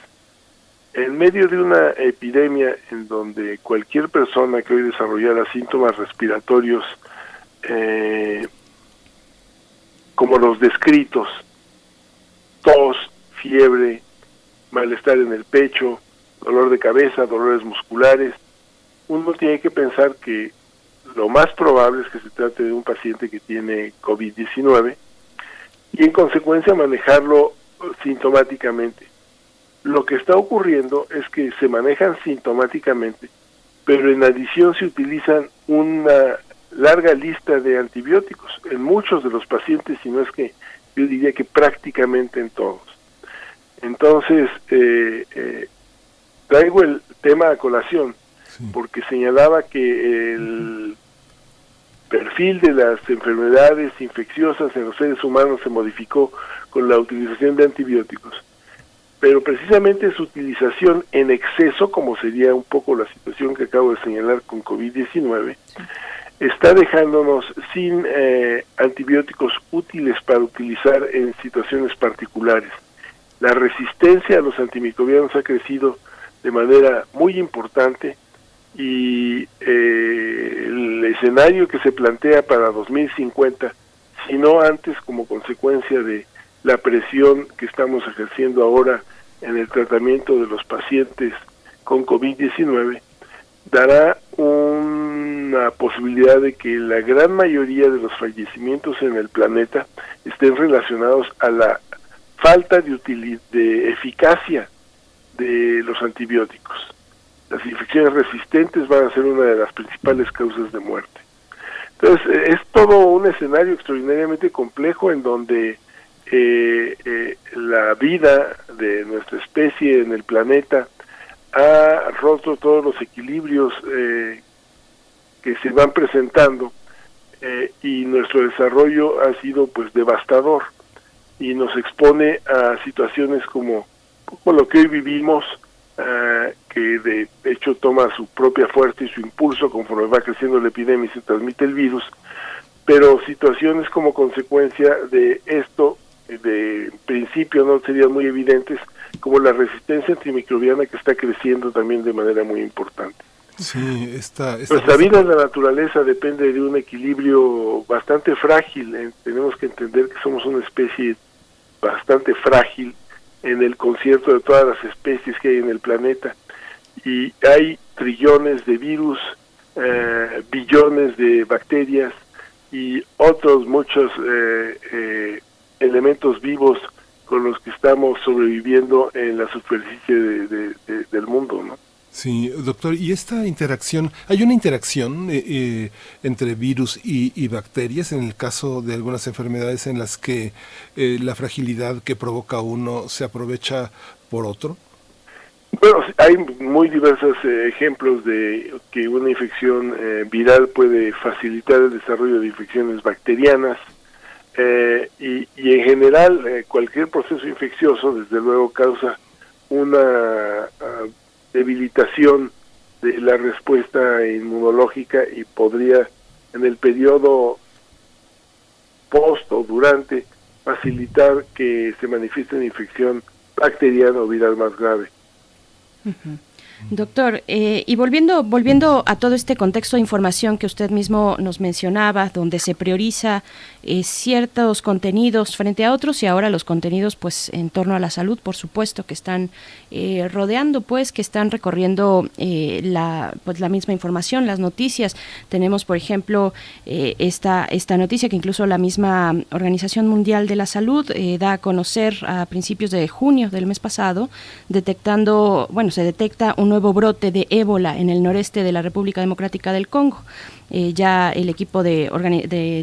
Speaker 6: en medio de una epidemia en donde cualquier persona que hoy desarrollara síntomas respiratorios eh, como los descritos, tos, fiebre, malestar en el pecho, dolor de cabeza, dolores musculares, uno tiene que pensar que lo más probable es que se trate de un paciente que tiene COVID-19 y en consecuencia manejarlo sintomáticamente lo que está ocurriendo es que se manejan sintomáticamente, pero en adición se utilizan una larga lista de antibióticos en muchos de los pacientes, si no es que yo diría que prácticamente en todos. Entonces, eh, eh, traigo el tema a colación porque señalaba que el perfil de las enfermedades infecciosas en los seres humanos se modificó con la utilización de antibióticos, pero precisamente su utilización en exceso, como sería un poco la situación que acabo de señalar con COVID-19, está dejándonos sin eh, antibióticos útiles para utilizar en situaciones particulares. La resistencia a los antimicrobianos ha crecido de manera muy importante y eh, el escenario que se plantea para 2050, si no antes como consecuencia de la presión que estamos ejerciendo ahora en el tratamiento de los pacientes con COVID-19, dará una posibilidad de que la gran mayoría de los fallecimientos en el planeta estén relacionados a la falta de, de eficacia de los antibióticos. Las infecciones resistentes van a ser una de las principales causas de muerte. Entonces, es todo un escenario extraordinariamente complejo en donde eh, eh, la vida de nuestra especie en el planeta ha roto todos los equilibrios que se van presentando y nuestro desarrollo ha sido pues devastador y nos expone a situaciones como, como lo que hoy vivimos, que de hecho toma su propia fuerza y su impulso conforme va creciendo la epidemia y se transmite el virus, pero situaciones como consecuencia de esto, de principio no serían muy evidentes, como la resistencia antimicrobiana que está creciendo también de manera muy importante.
Speaker 1: Sí, esta,
Speaker 6: Nuestra vida en la naturaleza depende de un equilibrio bastante frágil. Eh, tenemos que entender que somos una especie bastante frágil en el concierto de todas las especies que hay en el planeta. Y hay trillones de virus, eh, billones de bacterias y otros muchos eh, eh, elementos vivos con los que estamos sobreviviendo en la superficie del mundo, ¿no?
Speaker 1: Sí, doctor, y esta interacción, hay una interacción eh, eh, entre virus y, bacterias en el caso de algunas enfermedades en las que eh, la fragilidad que provoca uno se aprovecha por otro.
Speaker 6: Bueno, hay muy diversos ejemplos de que una infección viral puede facilitar el desarrollo de infecciones bacterianas y, y, en general cualquier proceso infeccioso desde luego causa una ah, debilitación de la respuesta inmunológica y podría en el periodo post o durante facilitar que se manifieste una infección bacteriana o viral más grave.
Speaker 2: Doctor, eh, y volviendo, volviendo a todo este contexto de información que usted mismo nos mencionaba, donde se prioriza eh, ciertos contenidos frente a otros y ahora los contenidos pues en torno a la salud, por supuesto, que están eh, rodeando, pues, que están recorriendo la, pues, la misma información, las noticias. Tenemos, por ejemplo, esta, esta noticia que incluso la misma Organización Mundial de la Salud da a conocer a principios de junio del mes pasado, detectando, bueno, se detecta un nuevo brote de ébola en el noreste de la República Democrática del Congo. Eh, ya el equipo de,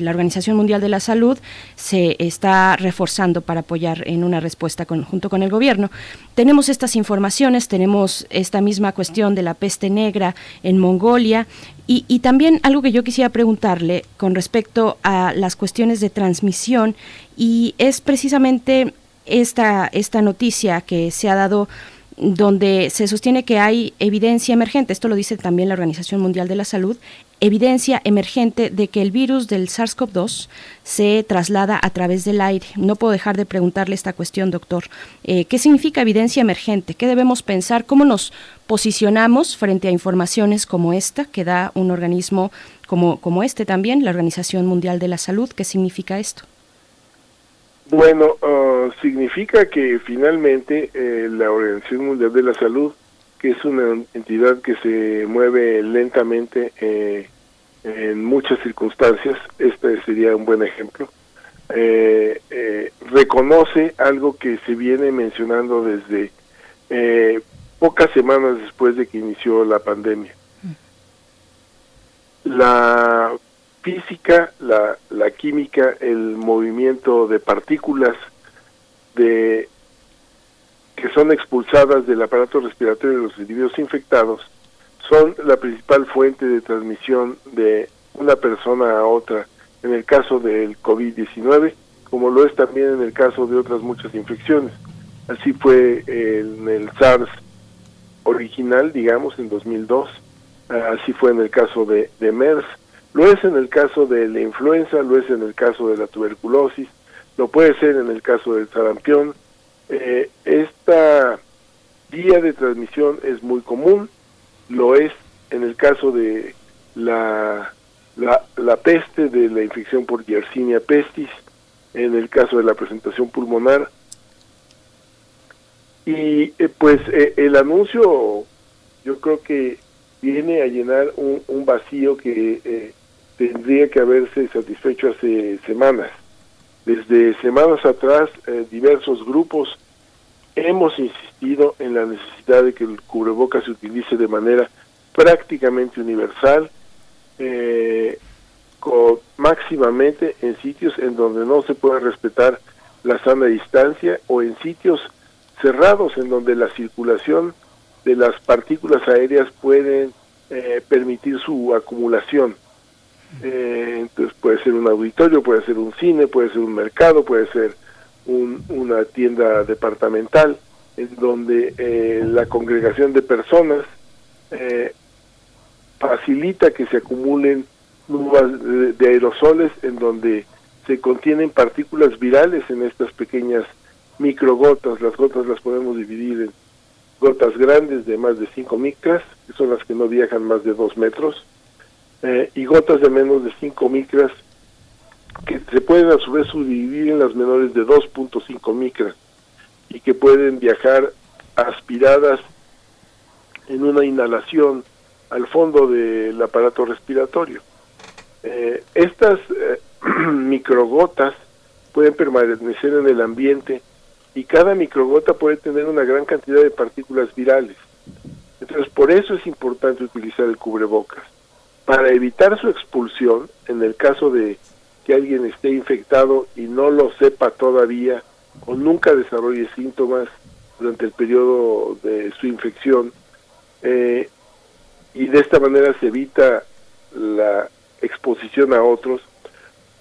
Speaker 2: la Organización Mundial de la Salud se está reforzando para apoyar en una respuesta junto con el gobierno. Tenemos estas informaciones, tenemos esta misma cuestión de la peste negra en Mongolia y, y también algo que yo quisiera preguntarle con respecto a las cuestiones de transmisión y es precisamente esta, esta noticia que se ha dado donde se sostiene que hay evidencia emergente, esto lo dice también la Organización Mundial de la Salud, evidencia emergente de que el virus del SARS-CoV-2 se traslada a través del aire. No puedo dejar de preguntarle esta cuestión, doctor. Eh, ¿Qué significa evidencia emergente? ¿Qué debemos pensar? ¿Cómo nos posicionamos frente a informaciones como esta que da un organismo como, como este también, la Organización Mundial de la Salud? ¿Qué significa esto?
Speaker 6: Bueno, uh, significa que finalmente eh, la Organización Mundial de la Salud, que es una entidad que se mueve lentamente eh, en muchas circunstancias, este sería un buen ejemplo, eh, reconoce algo que se viene mencionando desde pocas semanas después de que inició la pandemia. La física, la, la química, el movimiento de partículas de que son expulsadas del aparato respiratorio de los individuos infectados son la principal fuente de transmisión de una persona a otra. En el caso del COVID-19, como lo es también en el caso de otras muchas infecciones. Así fue en el SARS original, digamos, en 2002, así fue en el caso de, de MERS, lo es en el caso de la influenza, lo es en el caso de la tuberculosis, lo puede ser en el caso del sarampión. Eh, esta vía de transmisión es muy común, lo es en el caso de la, la, la peste, de la infección por Yersinia pestis, en el caso de la presentación pulmonar. Y eh, pues eh, el anuncio yo creo que viene a llenar un, un vacío que eh, tendría que haberse satisfecho hace semanas. Desde semanas atrás, eh, diversos grupos hemos insistido en la necesidad de que el cubrebocas se utilice de manera prácticamente universal, eh, máximamente en sitios en donde no se puede respetar la sana distancia o en sitios cerrados en donde la circulación de las partículas aéreas pueden eh, permitir su acumulación. Eh, entonces puede ser un auditorio, puede ser un cine, puede ser un mercado, puede ser un, una tienda departamental, en donde eh, la congregación de personas eh, facilita que se acumulen nubes de, aerosoles en donde se contienen partículas virales en estas pequeñas microgotas. Las gotas las podemos dividir en gotas grandes de más de 5 micras, que son las que no viajan más de 2 metros, eh, y gotas de menos de 5 micras que se pueden a su vez subdividir en las menores de 2.5 micras y que pueden viajar aspiradas en una inhalación al fondo del aparato respiratorio. Eh, estas eh, microgotas pueden permanecer en el ambiente y cada microgota puede tener una gran cantidad de partículas virales. Entonces, por eso es importante utilizar el cubrebocas para evitar su expulsión, en el caso de que alguien esté infectado y no lo sepa todavía o nunca desarrolle síntomas durante el periodo de su infección, eh, y de esta manera se evita la exposición a otros,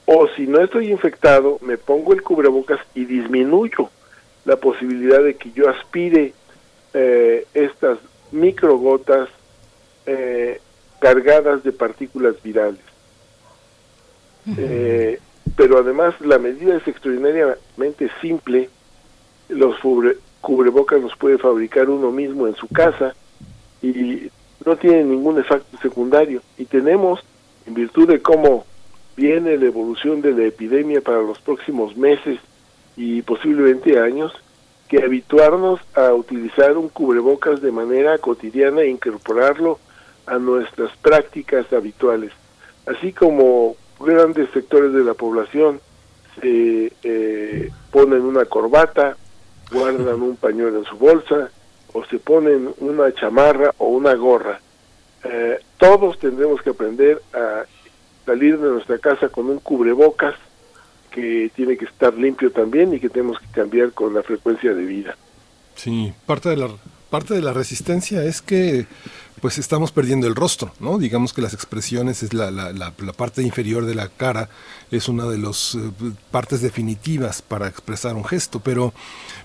Speaker 6: o si no estoy infectado, me pongo el cubrebocas y disminuyo la posibilidad de que yo aspire eh, estas microgotas eh, cargadas de partículas virales. Eh, pero además la medida es extraordinariamente simple. Los cubrebocas los puede fabricar uno mismo en su casa y no tiene ningún efecto secundario. Y tenemos, en virtud de cómo viene la evolución de la epidemia para los próximos meses y posiblemente años, que habituarnos a utilizar un cubrebocas de manera cotidiana e incorporarlo a nuestras prácticas habituales, así como grandes sectores de la población se eh, ponen una corbata, guardan un pañuelo en su bolsa o se ponen una chamarra o una gorra. Eh, todos tendremos que aprender a salir de nuestra casa con un cubrebocas que tiene que estar limpio también y que tenemos que cambiar con la frecuencia de vida.
Speaker 1: Sí, parte de la parte de la resistencia es que pues estamos perdiendo el rostro, ¿no? Digamos que las expresiones es la, la, la, parte inferior de la cara, es una de las eh, partes definitivas para expresar un gesto, pero,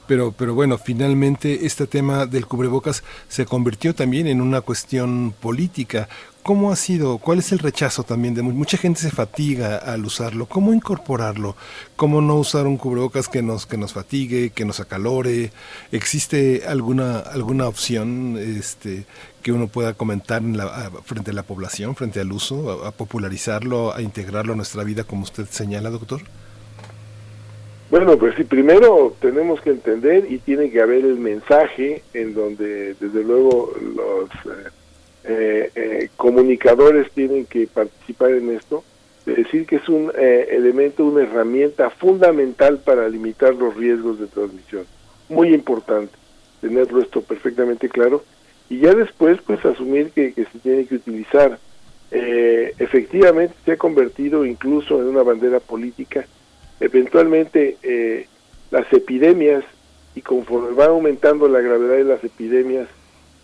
Speaker 1: pero, pero bueno, finalmente este tema del cubrebocas se convirtió también en una cuestión política. ¿Cómo ha sido? ¿Cuál es el rechazo también de mucha gente se fatiga al usarlo? ¿Cómo incorporarlo? ¿Cómo no usar un cubrebocas que nos que nos fatigue, que nos acalore? ¿Existe alguna alguna opción este que uno pueda comentar en la, frente a la población, frente al uso, a, popularizarlo, a integrarlo a nuestra vida como usted señala, doctor?
Speaker 6: Bueno, pues sí, primero tenemos que entender y tiene que haber el mensaje en donde desde luego los eh, eh, eh, comunicadores tienen que participar en esto, de decir que es un eh, elemento, una herramienta fundamental para limitar los riesgos de transmisión. Muy importante tenerlo esto perfectamente claro y ya después pues asumir que, se tiene que utilizar eh, efectivamente se ha convertido incluso en una bandera política. Eventualmente eh, las epidemias, y conforme va aumentando la gravedad de las epidemias,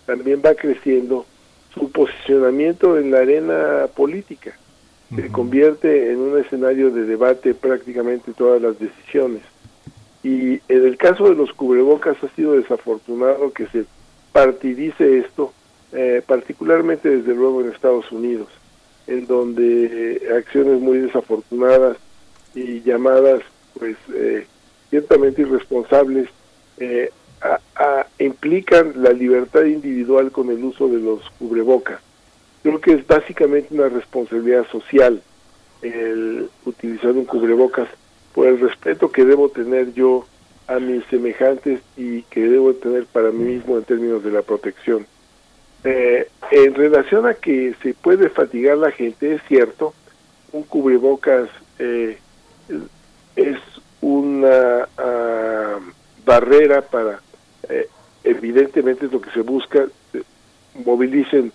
Speaker 6: también va creciendo su posicionamiento en la arena política. Se convierte en un escenario de debate prácticamente todas las decisiones. Y en el caso de los cubrebocas ha sido desafortunado que se partidice esto, eh, particularmente desde luego en Estados Unidos, en donde acciones muy desafortunadas y llamadas pues eh, ciertamente irresponsables eh, implican la libertad individual con el uso de los cubrebocas. Creo que es básicamente una responsabilidad social el utilizar un cubrebocas por el respeto que debo tener yo a mis semejantes y que debo tener para mí mismo en términos de la protección. Eh, en relación a que se puede fatigar la gente, es cierto, un cubrebocas eh, es una ah, barrera para, evidentemente es lo que se busca, movilicen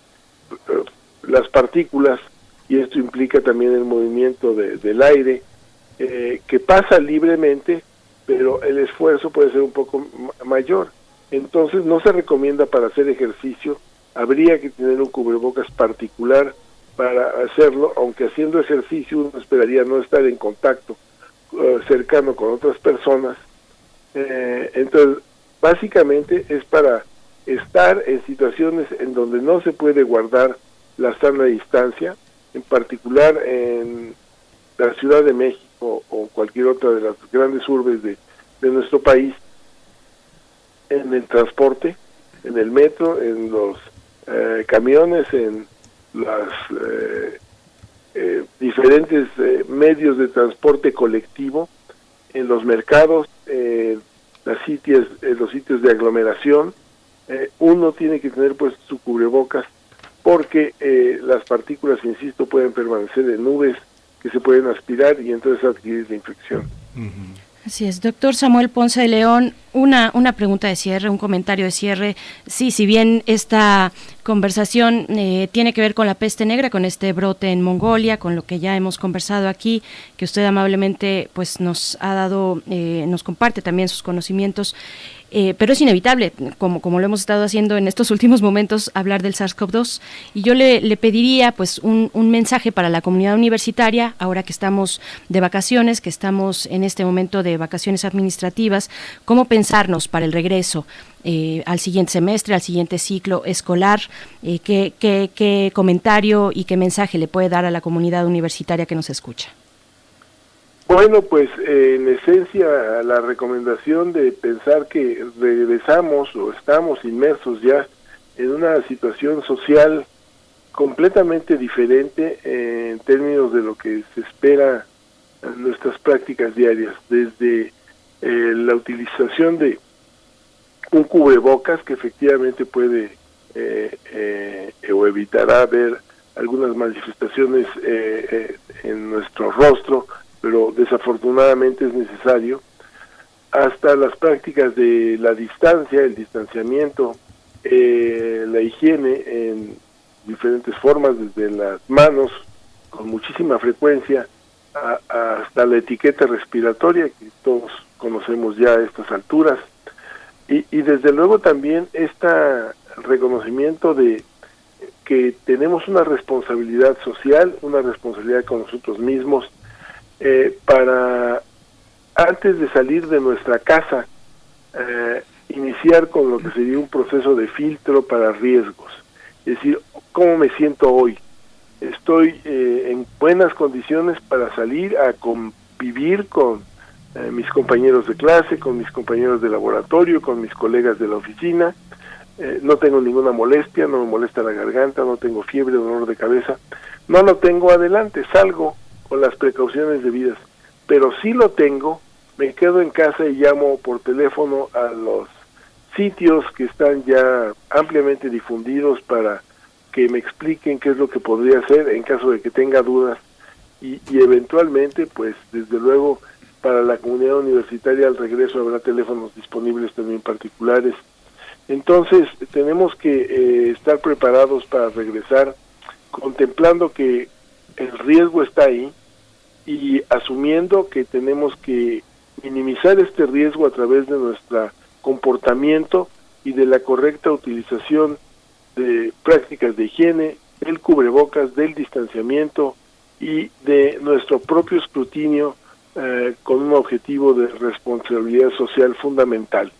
Speaker 6: las partículas y esto implica también el movimiento del aire que pasa libremente pero el esfuerzo puede ser un poco mayor. Entonces no se recomienda para hacer ejercicio, habría que tener un cubrebocas particular para hacerlo, aunque haciendo ejercicio uno esperaría no estar en contacto eh, cercano con otras personas. Eh, entonces, básicamente es para estar en situaciones en donde no se puede guardar la sana distancia, en particular en la Ciudad de México o, cualquier otra de las grandes urbes de, nuestro país en el transporte, en el metro, en los eh, camiones, en los eh, eh, diferentes medios de transporte colectivo, en los mercados, las sitios, en los sitios de aglomeración. uno tiene que tener pues su cubrebocas porque las partículas, insisto, pueden permanecer en nubes que se pueden aspirar y entonces adquirir la infección.
Speaker 2: Así es, doctor Samuel Ponce de León, una, una pregunta de cierre, un comentario de cierre. Sí, si bien esta conversación eh, tiene que ver con la peste negra, con este brote en Mongolia, con lo que ya hemos conversado aquí, que usted amablemente pues nos ha dado, eh, nos comparte también sus conocimientos. Eh, pero es inevitable, como, como lo hemos estado haciendo en estos últimos momentos, hablar del SARS-CoV-2. Y yo le, le, pediría pues un, un, mensaje para la comunidad universitaria, ahora que estamos de vacaciones, que estamos en este momento de vacaciones administrativas, cómo pensarnos para el regreso. Eh, al siguiente semestre, al siguiente ciclo escolar, eh, qué, qué, qué comentario y qué mensaje le puede dar a la comunidad universitaria que nos escucha.
Speaker 6: Bueno, pues eh, en esencia la recomendación de pensar que regresamos o estamos inmersos ya en una situación social completamente diferente en términos de lo que se espera en nuestras prácticas diarias, desde eh, la utilización de un cubrebocas que efectivamente puede eh, o evitará ver algunas manifestaciones en nuestro rostro, pero desafortunadamente es necesario, hasta las prácticas de la distancia, el distanciamiento, eh, la higiene en diferentes formas, desde las manos con muchísima frecuencia hasta la etiqueta respiratoria que todos conocemos ya a estas alturas. Y, y desde luego también este reconocimiento de que tenemos una responsabilidad social, una responsabilidad con nosotros mismos, eh, para antes de salir de nuestra casa eh, iniciar con lo que sería un proceso de filtro para riesgos. Es decir, ¿cómo me siento hoy? Estoy eh, en buenas condiciones para salir a convivir con mis compañeros de clase, con mis compañeros de laboratorio, con mis colegas de la oficina. no tengo ninguna molestia, no me molesta la garganta, no tengo fiebre, dolor de cabeza. No lo tengo adelante, salgo con las precauciones debidas. Pero si lo tengo, me quedo en casa y llamo por teléfono a los sitios que están ya ampliamente difundidos para que me expliquen qué es lo que podría hacer en caso de que tenga dudas y, eventualmente, pues desde luego, para la comunidad universitaria al regreso habrá teléfonos disponibles también particulares. Entonces, tenemos que eh, estar preparados para regresar contemplando que el riesgo está ahí y asumiendo que tenemos que minimizar este riesgo a través de nuestro comportamiento y de la correcta utilización de prácticas de higiene, del cubrebocas, del distanciamiento y de nuestro propio escrutinio eh, con un objetivo de responsabilidad social fundamental.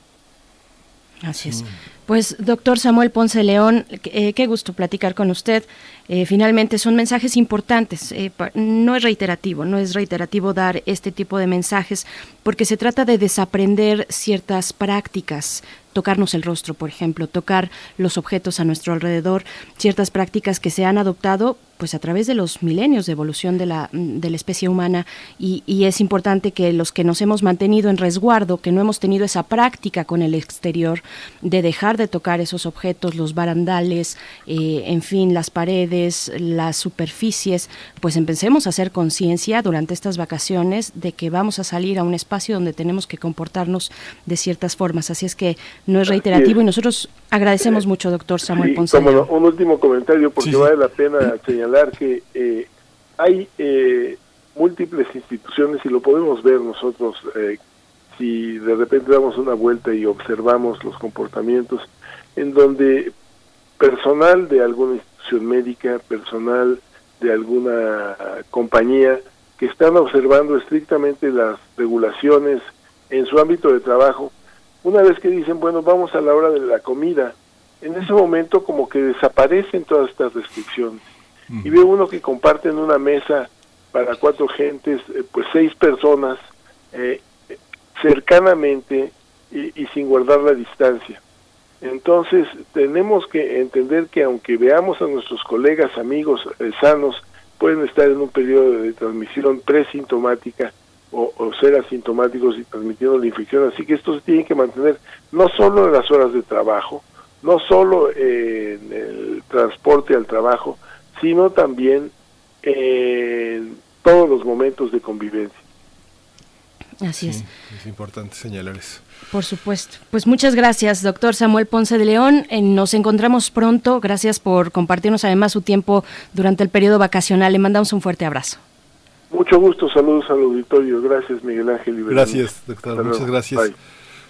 Speaker 2: Así es. Pues, doctor Samuel Ponce León, eh, qué gusto platicar con usted. Eh, finalmente son mensajes importantes. Eh, no es reiterativo, no es reiterativo dar este tipo de mensajes porque se trata de desaprender ciertas prácticas tocarnos el rostro, por ejemplo, tocar los objetos a nuestro alrededor, ciertas prácticas que se han adoptado pues a través de los milenios de evolución de la, de la especie humana. Y, es importante que los que nos hemos mantenido en resguardo, que no hemos tenido esa práctica con el exterior de dejar de tocar esos objetos, los barandales, eh, en fin, las paredes, las superficies, pues empecemos a hacer conciencia durante estas vacaciones de que vamos a salir a un espacio donde tenemos que comportarnos de ciertas formas. Así es que no es reiterativo y nosotros agradecemos mucho, doctor Samuel Ponce.
Speaker 6: un último comentario, porque vale la pena señalar que eh, hay eh, múltiples instituciones y lo podemos ver nosotros si de repente damos una vuelta y observamos los comportamientos en donde personal de alguna institución médica, personal de alguna compañía que están observando estrictamente las regulaciones en su ámbito de trabajo, una vez que dicen, bueno, vamos a la hora de la comida, en ese momento como que desaparecen todas estas restricciones. Y ve uno que comparten una mesa para cuatro gentes, eh, pues seis personas, eh, cercanamente y, sin guardar la distancia. Entonces tenemos que entender que aunque veamos a nuestros colegas, amigos eh, sanos, pueden estar en un periodo de transmisión presintomática, o, ser asintomáticos y transmitiendo la infección. Así que esto se tiene que mantener no solo en las horas de trabajo, no solo en el transporte al trabajo, sino también en todos los momentos de convivencia.
Speaker 2: Así es.
Speaker 1: Es importante señalar eso.
Speaker 2: Por supuesto. Pues muchas gracias, doctor Samuel Ponce de León. Eh, nos encontramos pronto. Gracias por compartirnos además su tiempo durante el periodo vacacional. Le mandamos un fuerte abrazo.
Speaker 6: Mucho gusto, saludos al auditorio. Gracias, Miguel Ángel.
Speaker 1: Gracias, doctor. Muchas gracias.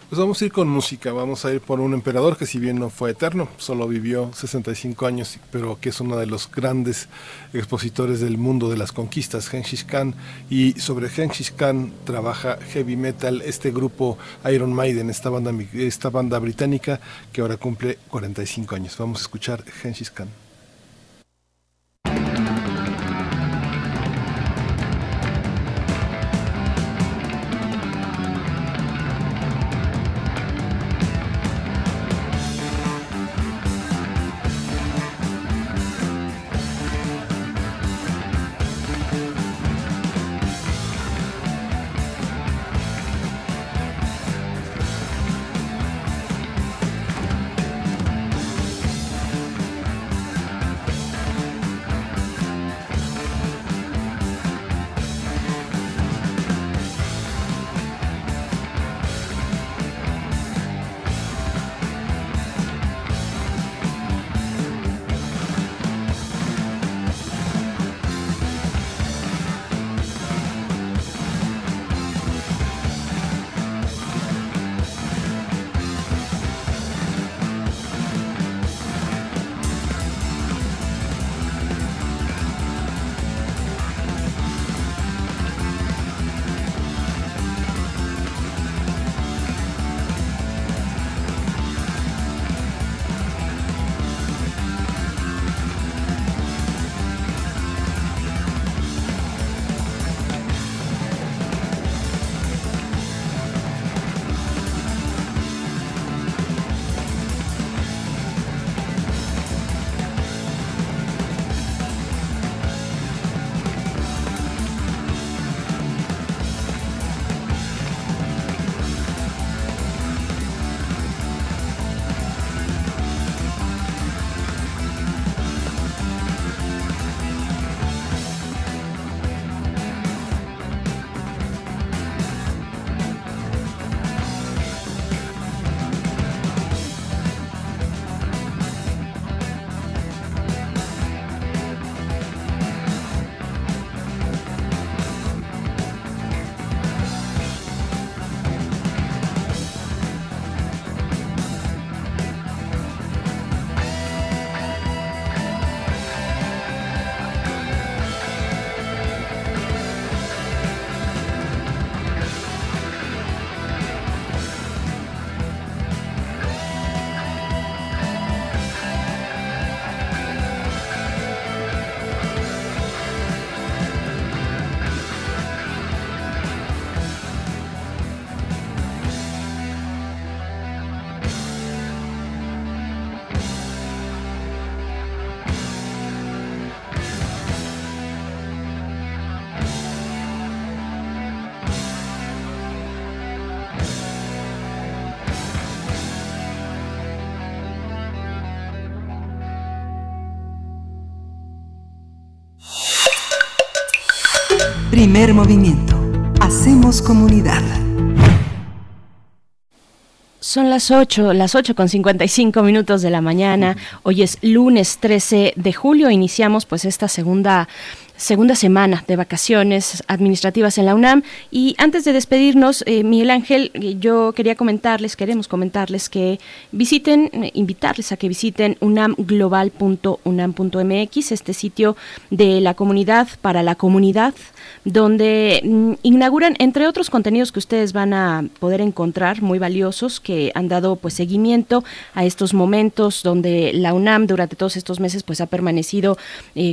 Speaker 1: Pues vamos a ir con música, vamos a ir por un emperador que si bien no fue eterno, solo vivió 65 años, pero que es uno de los grandes expositores del mundo de las conquistas, Genghis Khan, y sobre Genghis Khan trabaja Heavy Metal, este grupo Iron Maiden, esta banda, esta banda británica que ahora cumple 45 años. Vamos a escuchar Genghis Khan.
Speaker 3: Primer movimiento. Hacemos comunidad.
Speaker 2: Son las 8, las 8 con 55 minutos de la mañana. Hoy es lunes 13 de julio. Iniciamos pues esta segunda segunda semana de vacaciones administrativas en la UNAM. Y antes de despedirnos, eh, Miguel Ángel, eh, yo quería comentarles, queremos comentarles que visiten, eh, invitarles a que visiten unamglobal.unam.mx, este sitio de la comunidad para la comunidad donde mm, inauguran, entre otros contenidos que ustedes van a poder encontrar muy valiosos, que han dado pues seguimiento a estos momentos donde la UNAM durante todos estos meses pues ha permanecido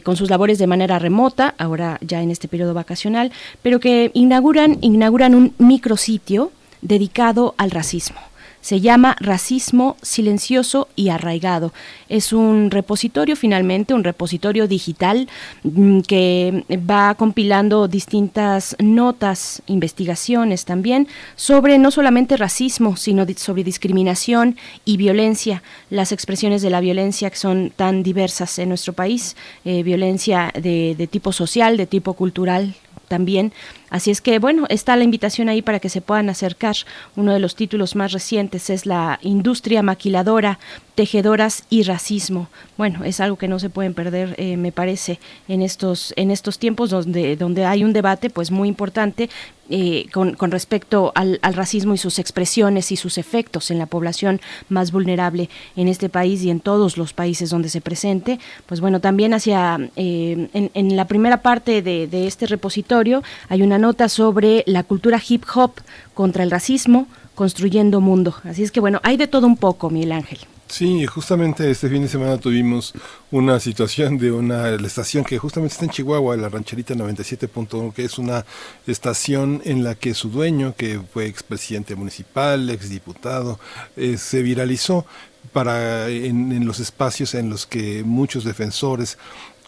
Speaker 2: con sus labores de manera remota, ahora ya en este periodo vacacional, pero que inauguran, inauguran un micrositio dedicado al racismo. Se llama Racismo Silencioso y Arraigado. Es un repositorio, finalmente, un repositorio digital mm, que va compilando distintas notas, investigaciones también sobre no solamente racismo, sino sobre discriminación y violencia, las expresiones de la violencia que son tan diversas en nuestro país, eh, violencia de, de tipo social, de tipo cultural también Así es que, bueno, está la invitación ahí para que se puedan acercar. Uno de los títulos más recientes es la industria maquiladora, tejedoras y racismo. Bueno, es algo que no se pueden perder, eh, me parece, en estos, en estos tiempos donde, donde hay un debate pues muy importante eh, con, con, respecto al, al, racismo y sus expresiones y sus efectos en la población más vulnerable en este país y en todos los países donde se presente. Pues bueno, también hacia eh, en, en, la primera parte de, de este repositorio hay una nota sobre la cultura hip hop contra el racismo, construyendo mundo. Así es que bueno, hay de todo un poco, Miguel Ángel.
Speaker 1: Sí, justamente este fin de semana tuvimos una situación de una estación que justamente está en Chihuahua, la rancherita 97.1, que es una estación en la que su dueño, que fue expresidente municipal, exdiputado, eh, se viralizó para en los espacios en los que muchos defensores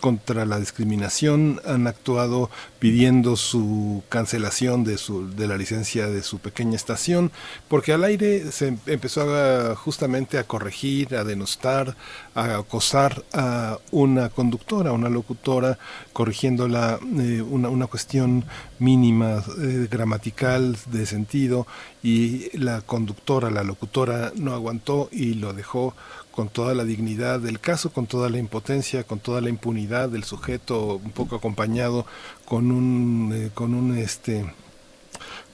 Speaker 1: contra la discriminación han actuado pidiendo su cancelación de, su, de la licencia de su pequeña estación, porque al aire se empezó justamente a corregir, a denostar, a acosar a una conductora, una locutora, corrigiéndola eh, una, una, cuestión mínima eh, gramatical de sentido y la conductora, la locutora no aguantó y lo dejó con toda la dignidad del caso, con toda la impotencia, con toda la impunidad del sujeto, un poco acompañado con un, eh, con un este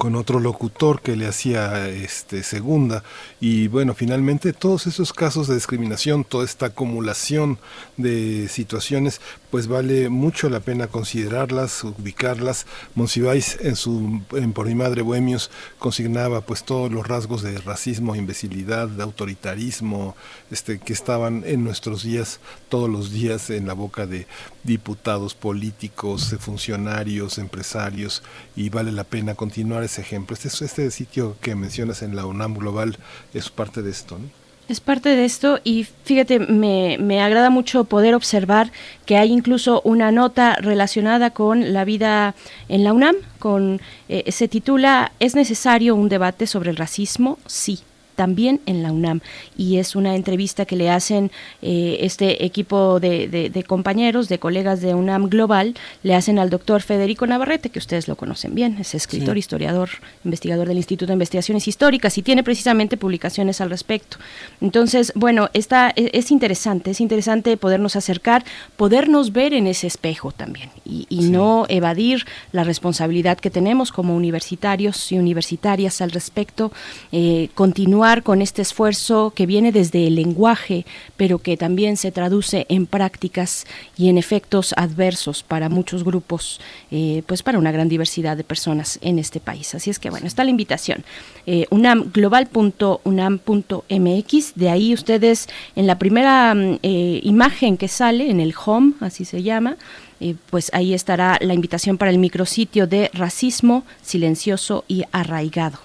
Speaker 1: con otro locutor que le hacía este segunda. Y bueno finalmente todos esos casos de discriminación toda esta acumulación de situaciones pues vale mucho la pena considerarlas ubicarlas. Monsiváis en su en por mi madre bohemios consignaba pues todos los rasgos de racismo imbecilidad de autoritarismo este que estaban en nuestros días todos los días en la boca de diputados políticos funcionarios empresarios y vale la pena continuar ese ejemplo. Este, este sitio que mencionas en la UNAM Global es parte de esto, ¿no?
Speaker 2: Es parte de esto y fíjate, me, me, agrada mucho poder observar que hay incluso una nota relacionada con la vida en la UNAM, con eh, se titula ¿Es necesario un debate sobre el racismo? Sí también en la UNAM. Y es una entrevista que le hacen eh, este equipo de, de, de, compañeros, de colegas de UNAM Global, le hacen al doctor Federico Navarrete, que ustedes lo conocen bien, es escritor, sí. historiador, investigador del Instituto de Investigaciones Históricas y tiene precisamente publicaciones al respecto. Entonces, bueno, está, es, es interesante, es interesante podernos acercar, podernos ver en ese espejo también y, y sí. no evadir la responsabilidad que tenemos como universitarios y universitarias al respecto, eh, continuar con este esfuerzo que viene desde el lenguaje, pero que también se traduce en prácticas y en efectos adversos para muchos grupos, eh, pues para una gran diversidad de personas en este país. Así es que bueno, está la invitación. Eh, unamglobal.unam.mx, de ahí ustedes en la primera eh, imagen que sale, en el home, así se llama, eh, pues ahí estará la invitación para el micrositio de racismo silencioso y arraigado.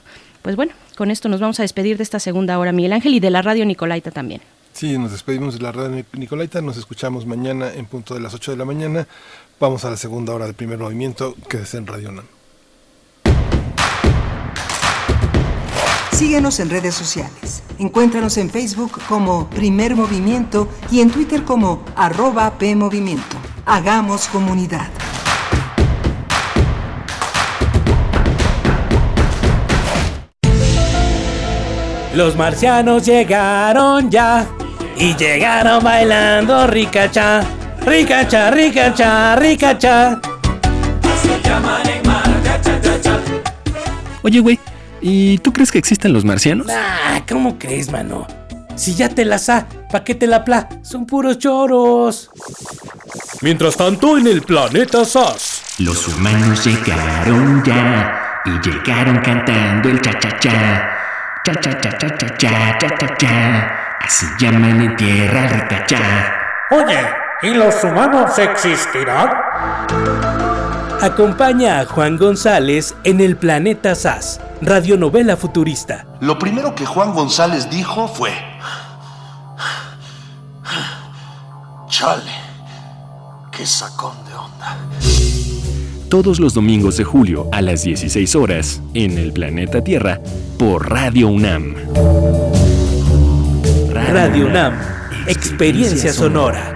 Speaker 2: Pues bueno, con esto nos vamos a despedir de esta segunda hora, Miguel Ángel, y de la radio Nicolaita también.
Speaker 1: Sí, nos despedimos de la radio Nicolaita, nos escuchamos mañana en punto de las 8 de la mañana. Vamos a la segunda hora del primer movimiento, que es en Radio NAM.
Speaker 3: Síguenos en redes sociales. Encuéntranos en Facebook como Primer Movimiento y en Twitter como arroba PMovimiento. Hagamos comunidad.
Speaker 7: Los marcianos llegaron ya y llegaron bailando ricacha, ricacha, ricacha, ricacha.
Speaker 8: Oye, güey, ¿y tú crees que existen los marcianos?
Speaker 7: Ah, ¿cómo crees, mano? Si ya te la sa, ¿pa' qué te la pla? Son puros choros. Mientras tanto, en el planeta SAS.
Speaker 9: Los humanos llegaron ya y llegaron cantando el cha-cha-cha. Cha-cha-cha-cha-cha-cha-cha-cha. Así llaman en tierra rica-cha.
Speaker 7: Oye, ¿y los humanos existirán? Acompaña a Juan González en el planeta SAS, radionovela futurista.
Speaker 10: Lo primero que Juan González dijo fue... Chale, qué sacón de onda.
Speaker 8: Todos los domingos de julio a las 16 horas en el planeta Tierra por Radio UNAM.
Speaker 7: Radio UNAM, experiencia sonora.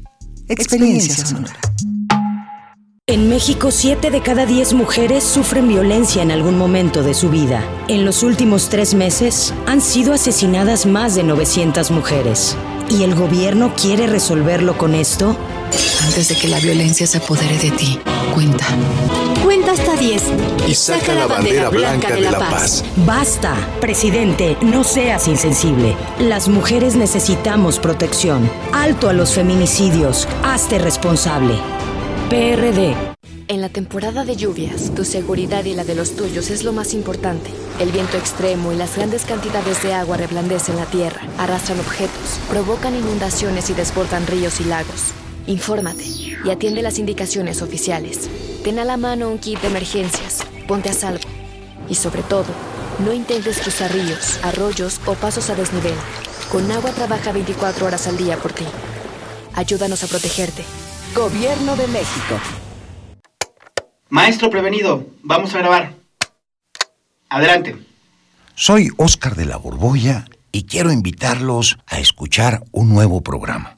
Speaker 3: Experiencia sonora.
Speaker 11: En México, 7 de cada 10 mujeres sufren violencia en algún momento de su vida. En los últimos tres meses han sido asesinadas más de 900 mujeres. ¿Y el gobierno quiere resolverlo con esto?
Speaker 12: Antes de que la violencia se apodere de ti, cuenta.
Speaker 11: Cuenta hasta 10.
Speaker 10: Y saca la bandera blanca de la paz.
Speaker 11: Basta, presidente, no seas insensible. Las mujeres necesitamos protección. Alto a los feminicidios. Hazte responsable. PRD.
Speaker 13: En la temporada de lluvias, tu seguridad y la de los tuyos es lo más importante. El viento extremo y las grandes cantidades de agua reblandecen la tierra, arrastran objetos, provocan inundaciones y desbordan ríos y lagos. Infórmate y atiende las indicaciones oficiales. Ten a la mano un kit de emergencias, ponte a salvo. Y sobre todo, no intentes cruzar ríos, arroyos o pasos a desnivel. Con agua trabaja 24 horas al día por ti. Ayúdanos a protegerte.
Speaker 14: Gobierno de México.
Speaker 15: Maestro prevenido, vamos a grabar. Adelante.
Speaker 16: Soy Óscar de la Borbolla y quiero invitarlos a escuchar un nuevo programa,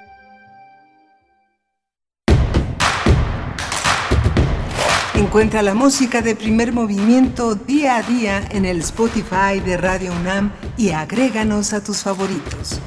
Speaker 3: Encuentra la música de primer movimiento día a día en el Spotify de Radio UNAM y agréganos a tus favoritos.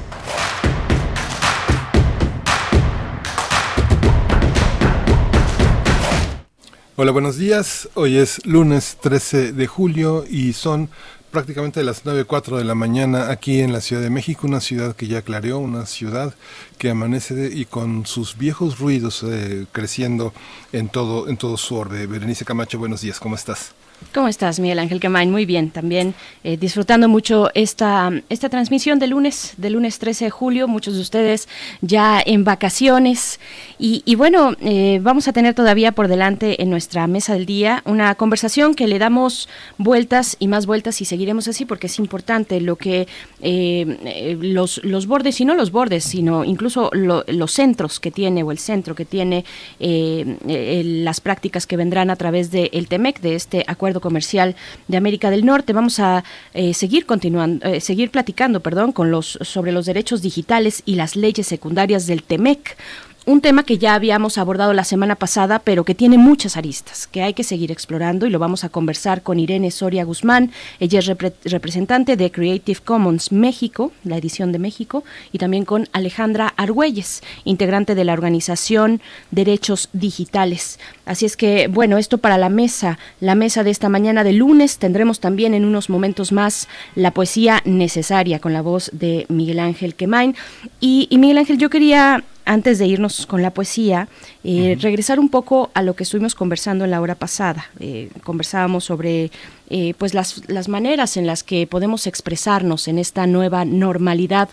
Speaker 1: Hola, buenos días. Hoy es lunes 13 de julio y son prácticamente las 9.04 de la mañana aquí en la Ciudad de México, una ciudad que ya clareó, una ciudad que amanece y con sus viejos ruidos eh, creciendo en todo, en todo su orbe. Berenice Camacho, buenos días, ¿cómo estás?
Speaker 2: ¿Cómo estás, Miguel Ángel Quemain? Muy bien, también eh, disfrutando mucho esta, esta transmisión de lunes, de lunes 13 de julio, muchos de ustedes ya en vacaciones. Y, bueno, eh, vamos a tener todavía por delante en nuestra mesa del día una conversación que le damos vueltas y más vueltas y seguiremos así porque es importante lo que eh, los, los bordes, y no los bordes, sino incluso los centros que tiene o el centro que tiene las prácticas que vendrán a través del TEMEC, de este acuerdo Comercial de América del Norte. Vamos a eh, seguir continuando, eh, seguir platicando, perdón, con los sobre los derechos digitales y las leyes secundarias del TEMEC un tema que ya habíamos abordado la semana pasada, pero que tiene muchas aristas, que hay que seguir explorando y lo vamos a conversar con Irene Soria Guzmán. Ella es representante de Creative Commons México, la edición de México, y también con Alejandra Argüelles, integrante de la organización Derechos Digitales. Así es que, bueno, esto para la mesa, la mesa de esta mañana de lunes. Tendremos también en unos momentos más la poesía necesaria con la voz de Miguel Ángel Quemain. Y, y Miguel Ángel, yo quería antes de irnos con la poesía, eh, regresar un poco a lo que estuvimos conversando en la hora pasada. Eh, conversábamos sobre eh, pues las, las maneras en las que podemos expresarnos en esta nueva normalidad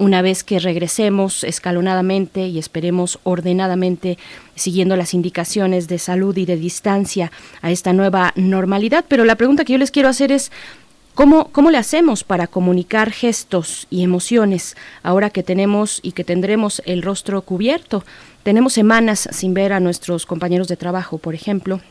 Speaker 2: una vez que regresemos escalonadamente y esperemos ordenadamente siguiendo las indicaciones de salud y de distancia a esta nueva normalidad. Pero la pregunta que yo les quiero hacer es, ¿Cómo, ¿Cómo le hacemos para comunicar gestos y emociones ahora que tenemos y que tendremos el rostro cubierto? Tenemos semanas sin ver a nuestros compañeros de trabajo, por ejemplo,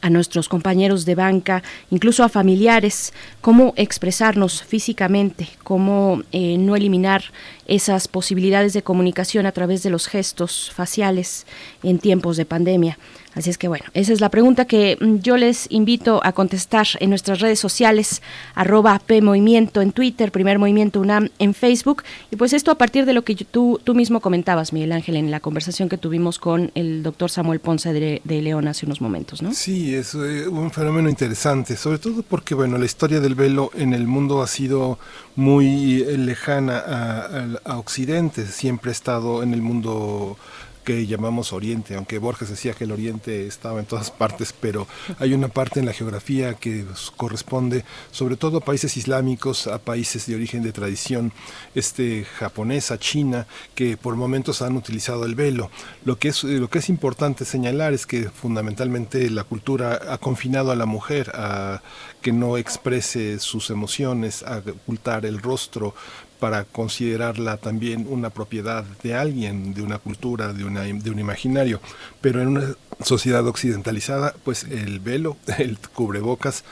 Speaker 2: a nuestros compañeros de banca, incluso a familiares, cómo expresarnos físicamente, cómo eh, no eliminar esas posibilidades de comunicación a través de los gestos faciales en tiempos de pandemia. Así es que bueno, esa es la pregunta que mm, yo les invito a contestar en nuestras redes sociales, arroba PMovimiento en Twitter, Primer Movimiento UNAM en Facebook. Y pues esto a partir de lo que tú, tú mismo comentabas, Miguel Ángel, en la conversación que tuvimos con el doctor Samuel Ponce de, León hace unos momentos, ¿no?
Speaker 1: Sí, es eh, un fenómeno interesante, sobre todo porque, bueno, la historia del velo en el mundo ha sido muy eh, lejana a, a Occidente, siempre ha estado en el mundo que llamamos Oriente, aunque Borges decía que el Oriente estaba en todas partes, pero hay una parte en la geografía que corresponde sobre todo a países islámicos, a países de origen de tradición este, japonesa, China, que por momentos han utilizado el velo. Lo que, es, lo que es importante señalar es que fundamentalmente la cultura ha confinado a la mujer a que no exprese sus emociones, a ocultar el rostro, para considerarla también una propiedad de alguien, de una cultura, de, una, de un imaginario. Pero en una sociedad occidentalizada, pues el velo, el cubrebocas,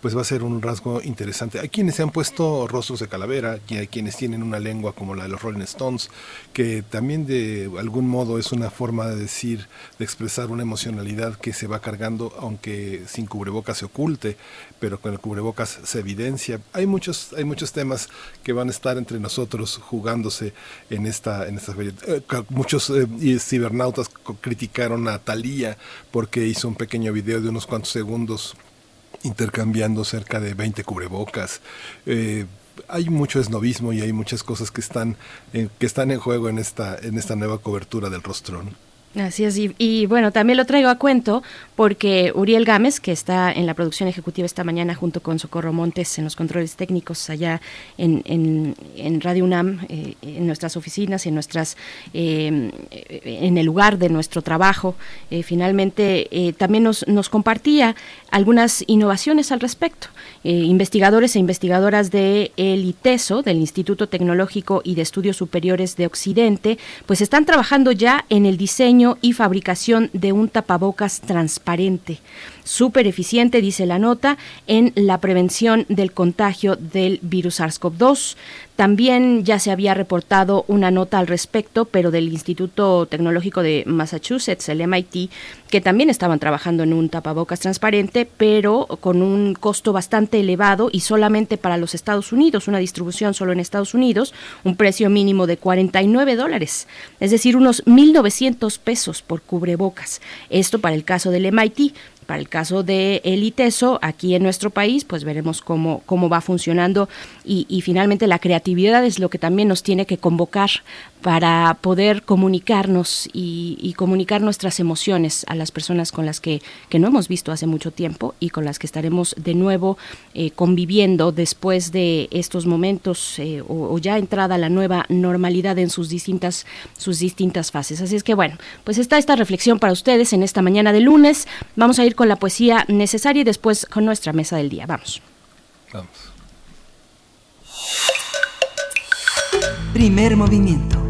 Speaker 1: pues va a ser un rasgo interesante. Hay quienes se han puesto rostros de calavera, y hay quienes tienen una lengua como la de los Rolling Stones, que también de algún modo es una forma de decir, de expresar una emocionalidad que se va cargando, aunque sin cubrebocas se oculte, pero con el cubrebocas se evidencia. Hay muchos, hay muchos temas que van a estar entre nosotros jugándose en esta, en esta eh, muchos eh, cibernautas criticaron a Thalía porque hizo un pequeño video de unos cuantos segundos intercambiando cerca de 20 cubrebocas. Eh, hay mucho esnovismo y hay muchas cosas que están, en, que están en juego en esta, en esta nueva cobertura del rostrón.
Speaker 2: Así es, y, bueno, también lo traigo a cuento porque Uriel Gámez, que está en la producción ejecutiva esta mañana junto con Socorro Montes en los controles técnicos allá en, en, Radio UNAM, eh, en nuestras oficinas, en nuestras, eh, en el lugar de nuestro trabajo, eh, finalmente también nos, nos compartía algunas innovaciones al respecto. investigadores e investigadoras de el ITESO, del Instituto Tecnológico y de Estudios Superiores de Occidente, pues están trabajando ya en el diseño y fabricación de un tapabocas transparente súper eficiente, dice la nota, en la prevención del contagio del virus SARS-CoV-2. También ya se había reportado una nota al respecto, pero del Instituto Tecnológico de Massachusetts, el MIT, que también estaban trabajando en un tapabocas transparente, pero con un costo bastante elevado y solamente para los Estados Unidos, una distribución solo en Estados Unidos, un precio mínimo de 49 dólares, es decir, unos 1.900 pesos por cubrebocas. Esto para el caso del MIT para el caso de el ITESO aquí en nuestro país, pues veremos cómo, cómo va funcionando. Y, y finalmente la creatividad es lo que también nos tiene que convocar para poder comunicarnos y, comunicar nuestras emociones a las personas con las que, no hemos visto hace mucho tiempo y con las que estaremos de nuevo eh, conviviendo después de estos momentos eh, o, ya entrada la nueva normalidad en sus distintas, sus distintas fases. Así es que bueno, pues está esta reflexión para ustedes en esta mañana de lunes. Vamos a ir con la poesía necesaria y después con nuestra mesa del día. Vamos. Vamos.
Speaker 3: Primer movimiento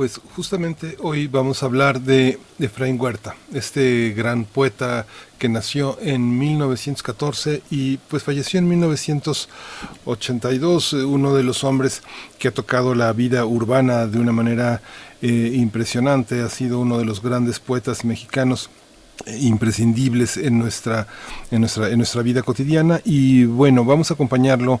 Speaker 1: Pues justamente hoy vamos a hablar de Efraín Huerta, este gran poeta que nació en 1914 y pues falleció en 1982, uno de los hombres que ha tocado la vida urbana de una manera eh, impresionante, ha sido uno de los grandes poetas mexicanos eh, imprescindibles en nuestra, en, nuestra, en nuestra vida cotidiana. Y bueno, vamos a acompañarlo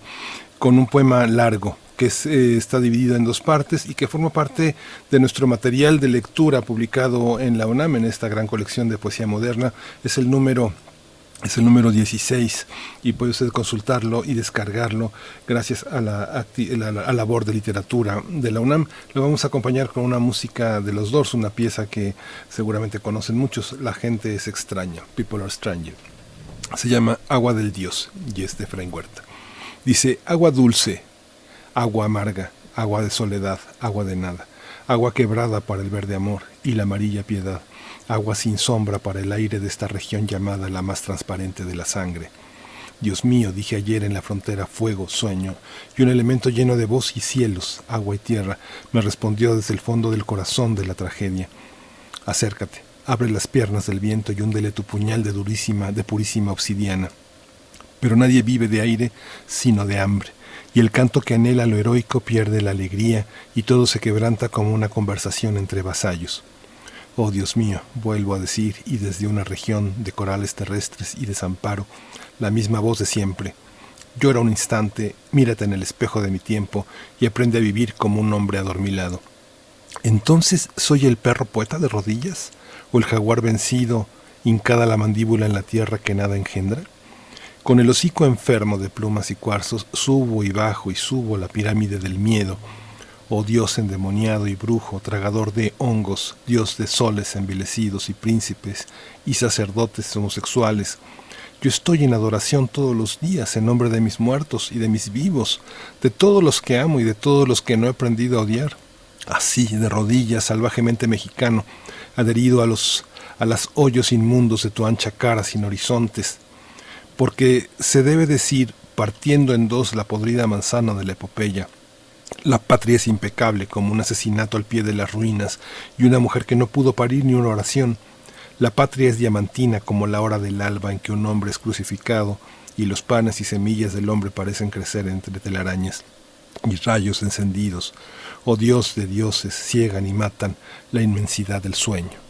Speaker 1: con un poema largo que eh, está dividido en dos partes y que forma parte de nuestro material de lectura publicado en la UNAM, en esta gran colección de poesía moderna. Es el número es el número 16 y puede usted consultarlo y descargarlo gracias a la, labor de literatura de la UNAM. Lo vamos a acompañar con una música de los Doors, una pieza que seguramente conocen muchos, La gente es extraña, People are Stranger. Se llama Agua del Dios y es de Efraín Huerta. Dice, agua dulce, agua amarga, agua de soledad, agua de nada, agua quebrada para el verde amor y la amarilla piedad agua sin sombra para el aire de esta región llamada la más transparente de la sangre. Dios mío, dije ayer en la frontera fuego, sueño, y un elemento lleno de voz y cielos, agua y tierra, me respondió desde el fondo del corazón de la tragedia. Acércate, abre las piernas del viento y húndele tu puñal de durísima, de purísima obsidiana. Pero nadie vive de aire sino de hambre, y el canto que anhela lo heroico pierde la alegría, y todo se quebranta como una conversación entre vasallos. Oh Dios mío, vuelvo a decir, y desde una región de corales terrestres y desamparo, la misma voz de siempre. Llora un instante, mírate en el espejo de mi tiempo y aprende a vivir como un hombre adormilado. ¿Entonces soy el perro poeta de rodillas? ¿O el jaguar vencido, hincada la mandíbula en la tierra que nada engendra? Con el hocico enfermo de plumas y cuarzos, subo y bajo y subo la pirámide del miedo, oh Dios endemoniado y brujo, tragador de hongos, Dios de soles envilecidos y príncipes y sacerdotes homosexuales, yo estoy en adoración todos los días en nombre de mis muertos y de mis vivos, de todos los que amo y de todos los que no he aprendido a odiar. Así, de rodillas, salvajemente mexicano, adherido a los a las hoyos inmundos de tu ancha cara sin horizontes, porque se debe decir, partiendo en dos la podrida manzana de la epopeya, la patria es impecable como un asesinato al pie de las ruinas y una mujer que no pudo parir ni una oración. La patria es diamantina como la hora del alba en que un hombre es crucificado y los panes y semillas del hombre parecen crecer entre telarañas y rayos encendidos. Oh Dios de dioses, ciegan y matan la inmensidad del sueño.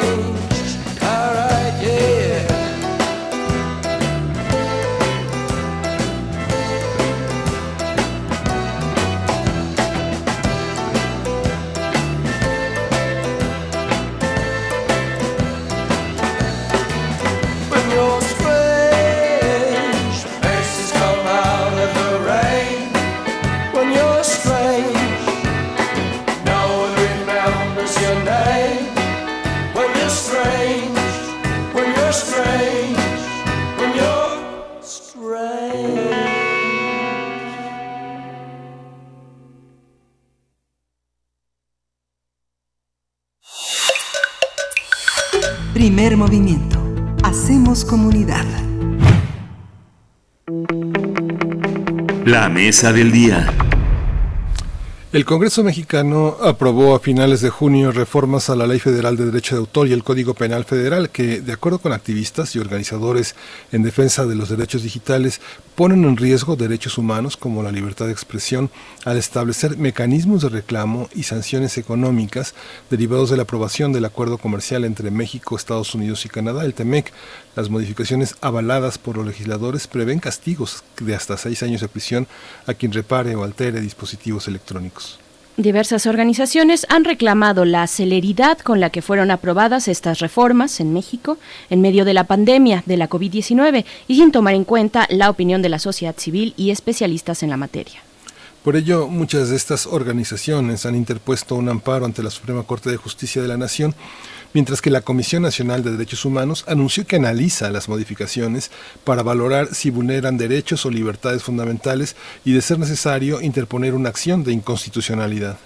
Speaker 8: La mesa del día.
Speaker 1: El Congreso mexicano aprobó a finales de junio reformas a la Ley Federal de Derecho de Autor y el Código Penal Federal que, de acuerdo con activistas y organizadores en defensa de los derechos digitales, ponen en riesgo derechos humanos como la libertad de expresión al establecer mecanismos de reclamo y sanciones económicas derivados de la aprobación del acuerdo comercial entre México, Estados Unidos y Canadá, el TEMEC. Las modificaciones avaladas por los legisladores prevén castigos de hasta seis años de prisión a quien repare o altere dispositivos electrónicos.
Speaker 2: Diversas organizaciones han reclamado la celeridad con la que fueron aprobadas estas reformas en México en medio de la pandemia de la COVID-19 y sin tomar en cuenta la opinión de la sociedad civil y especialistas en la materia.
Speaker 1: Por ello, muchas de estas organizaciones han interpuesto un amparo ante la Suprema Corte de Justicia de la Nación, mientras que la Comisión Nacional de Derechos Humanos anunció que analiza las modificaciones para valorar si vulneran derechos o libertades fundamentales y, de ser necesario, interponer una acción de inconstitucionalidad.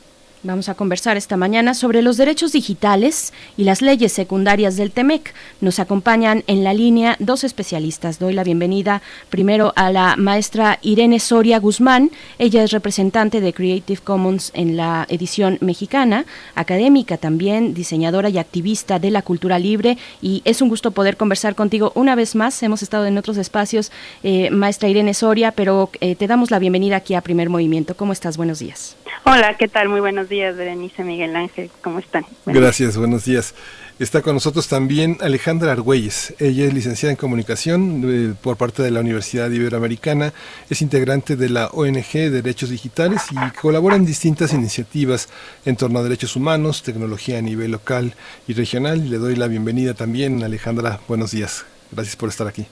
Speaker 2: Vamos a conversar esta mañana sobre los derechos digitales y las leyes secundarias del TEMEC. Nos acompañan en la línea dos especialistas. Doy la bienvenida primero a la maestra Irene Soria Guzmán. Ella es representante de Creative Commons en la edición mexicana, académica también, diseñadora y activista de la cultura libre. Y es un gusto poder conversar contigo una vez más. Hemos estado en otros espacios, eh, maestra Irene Soria, pero eh, te damos la bienvenida aquí a Primer Movimiento. ¿Cómo estás? Buenos días.
Speaker 17: Hola, ¿qué tal? Muy buenos días, Berenice Miguel Ángel. ¿Cómo están? Buenos
Speaker 1: Gracias, buenos días. Está con nosotros también Alejandra Argüelles. Ella es licenciada en comunicación eh, por parte de la Universidad Iberoamericana, es integrante de la ONG Derechos Digitales y colabora en distintas iniciativas en torno a derechos humanos, tecnología a nivel local y regional. Y le doy la bienvenida también, Alejandra. Buenos días. Gracias por estar aquí.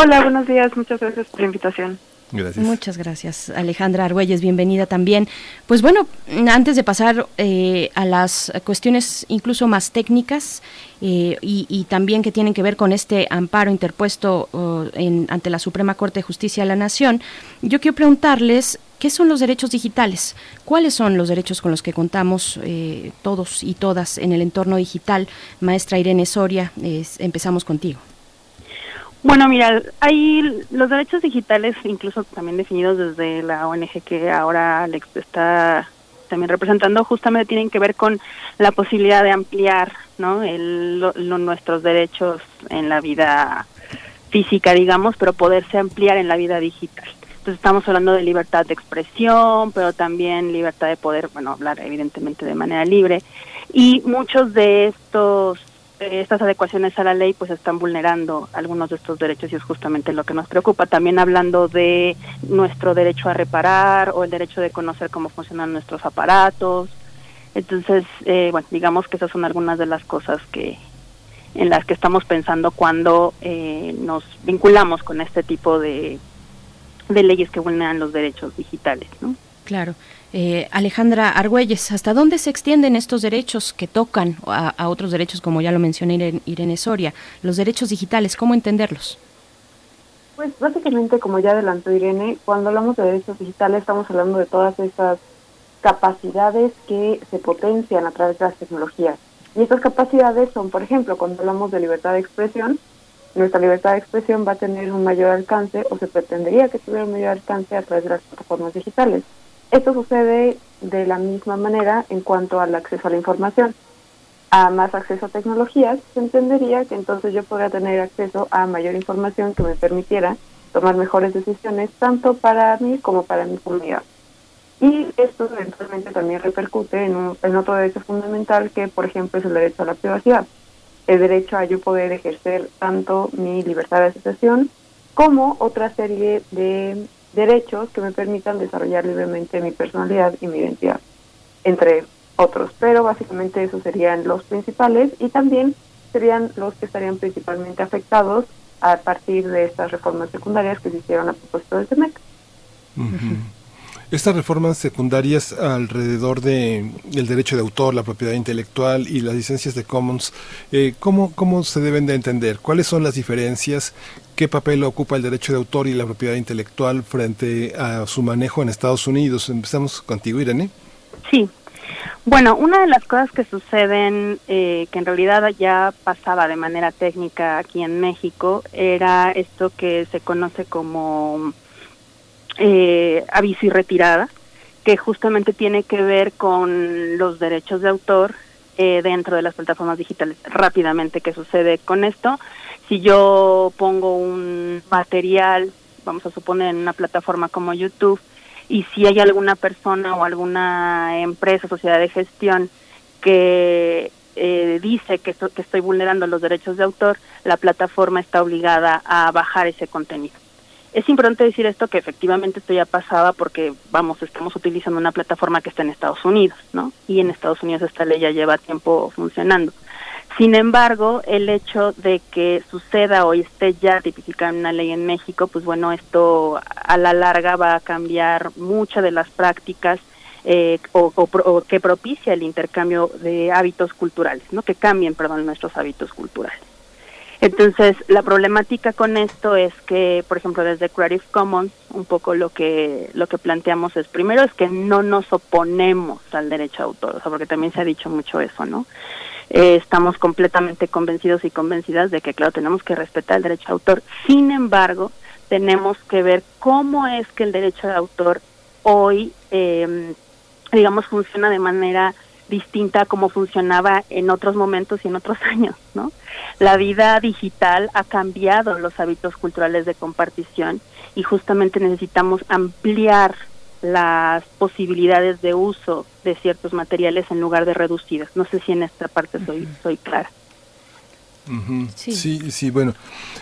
Speaker 17: Hola, buenos días. Muchas gracias por la invitación.
Speaker 2: Muchas gracias, Alejandra Argüelles, bienvenida también. Pues bueno, antes de pasar eh, a las cuestiones incluso más técnicas eh, y, y, también que tienen que ver con este amparo interpuesto uh, en, ante la Suprema Corte de Justicia de la Nación, yo quiero preguntarles qué son los derechos digitales, cuáles son los derechos con los que contamos eh, todos y todas en el entorno digital. Maestra Irene Soria, empezamos contigo.
Speaker 17: Bueno, mira, hay los derechos digitales, incluso también definidos desde la ONG que ahora Alex está también representando, justamente tienen que ver con la posibilidad de ampliar, ¿no? El, lo, nuestros derechos en la vida física, digamos, pero poderse ampliar en la vida digital. Entonces estamos hablando de libertad de expresión, pero también libertad de poder, bueno, hablar evidentemente de manera libre. Y muchos de estos estas adecuaciones a la ley pues están vulnerando algunos de estos derechos y es justamente lo que nos preocupa. También hablando de nuestro derecho a reparar o el derecho de conocer cómo funcionan nuestros aparatos. Entonces, eh, bueno, digamos que esas son algunas de las cosas que en las que estamos pensando cuando eh, nos vinculamos con este tipo de, de leyes que vulneran los derechos digitales, ¿no?
Speaker 2: Claro. Eh, Alejandra Argüelles, ¿hasta dónde se extienden estos derechos que tocan a, otros derechos, como ya lo mencioné Irene, Irene, Soria? Los derechos digitales, ¿cómo entenderlos?
Speaker 18: Pues básicamente, como ya adelantó Irene, cuando hablamos de derechos digitales estamos hablando de todas esas capacidades que se potencian a través de las tecnologías. Y estas capacidades son, por ejemplo, cuando hablamos de libertad de expresión, nuestra libertad de expresión va a tener un mayor alcance o se pretendería que tuviera un mayor alcance a través de las plataformas digitales. Esto sucede de la misma manera en cuanto al acceso a la información. A más acceso a tecnologías, se entendería que entonces yo podría tener acceso a mayor información que me permitiera tomar mejores decisiones, tanto para mí como para mi comunidad. Y esto eventualmente también repercute en, un, otro derecho fundamental que, por ejemplo, es el derecho a la privacidad. El derecho a yo poder ejercer tanto mi libertad de asociación como otra serie de derechos que me permitan desarrollar libremente mi personalidad y mi identidad, entre otros. Pero básicamente esos serían los principales y también serían los que estarían principalmente afectados a partir de estas reformas secundarias que se hicieron a propósito del TEMEC.
Speaker 1: Estas reformas secundarias alrededor de el derecho de autor, la propiedad intelectual y las licencias de Commons, eh, ¿cómo, ¿cómo se deben de entender? ¿Cuáles son las diferencias? ¿Qué papel ocupa el derecho de autor y la propiedad intelectual frente a su manejo en Estados Unidos? Empezamos contigo, Irene.
Speaker 17: Sí. Bueno, una de las cosas que suceden, eh, que en realidad ya pasaba de manera técnica aquí en México, era esto que se conoce como eh, aviso y retirada, que justamente tiene que ver con los derechos de autor eh, dentro de las plataformas digitales. Rápidamente, ¿qué sucede con esto? Si yo pongo un material, vamos a suponer en una plataforma como YouTube, y si hay alguna persona o alguna empresa, sociedad de gestión que eh, dice que, que estoy vulnerando los derechos de autor, la plataforma está obligada a bajar ese contenido. Es importante decir esto que efectivamente esto ya pasaba porque, vamos, estamos utilizando una plataforma que está en Estados Unidos, ¿no? Y en Estados Unidos esta ley ya lleva tiempo funcionando. Sin embargo, el hecho de que suceda o esté ya tipificada una ley en México, pues bueno, esto a la larga va a cambiar muchas de las prácticas eh, o, o, que propicia el intercambio de hábitos culturales, ¿no? Que cambien, perdón, nuestros hábitos culturales. Entonces, la problemática con esto es que, por ejemplo, desde Creative Commons, un poco lo que lo que planteamos es primero es que no nos oponemos al derecho de autor, o sea, porque también se ha dicho mucho eso, ¿no? Eh, estamos completamente convencidos y convencidas de que, claro, tenemos que respetar el derecho de autor. Sin embargo, tenemos que ver cómo es que el derecho de autor hoy, eh, digamos, funciona de manera distinta a cómo funcionaba en otros momentos y en otros años, ¿no? La vida digital ha cambiado los hábitos culturales de compartición y justamente necesitamos ampliar las posibilidades de uso de ciertos materiales en lugar de reducidas. No sé si en esta parte soy soy clara.
Speaker 1: sí. sí, bueno,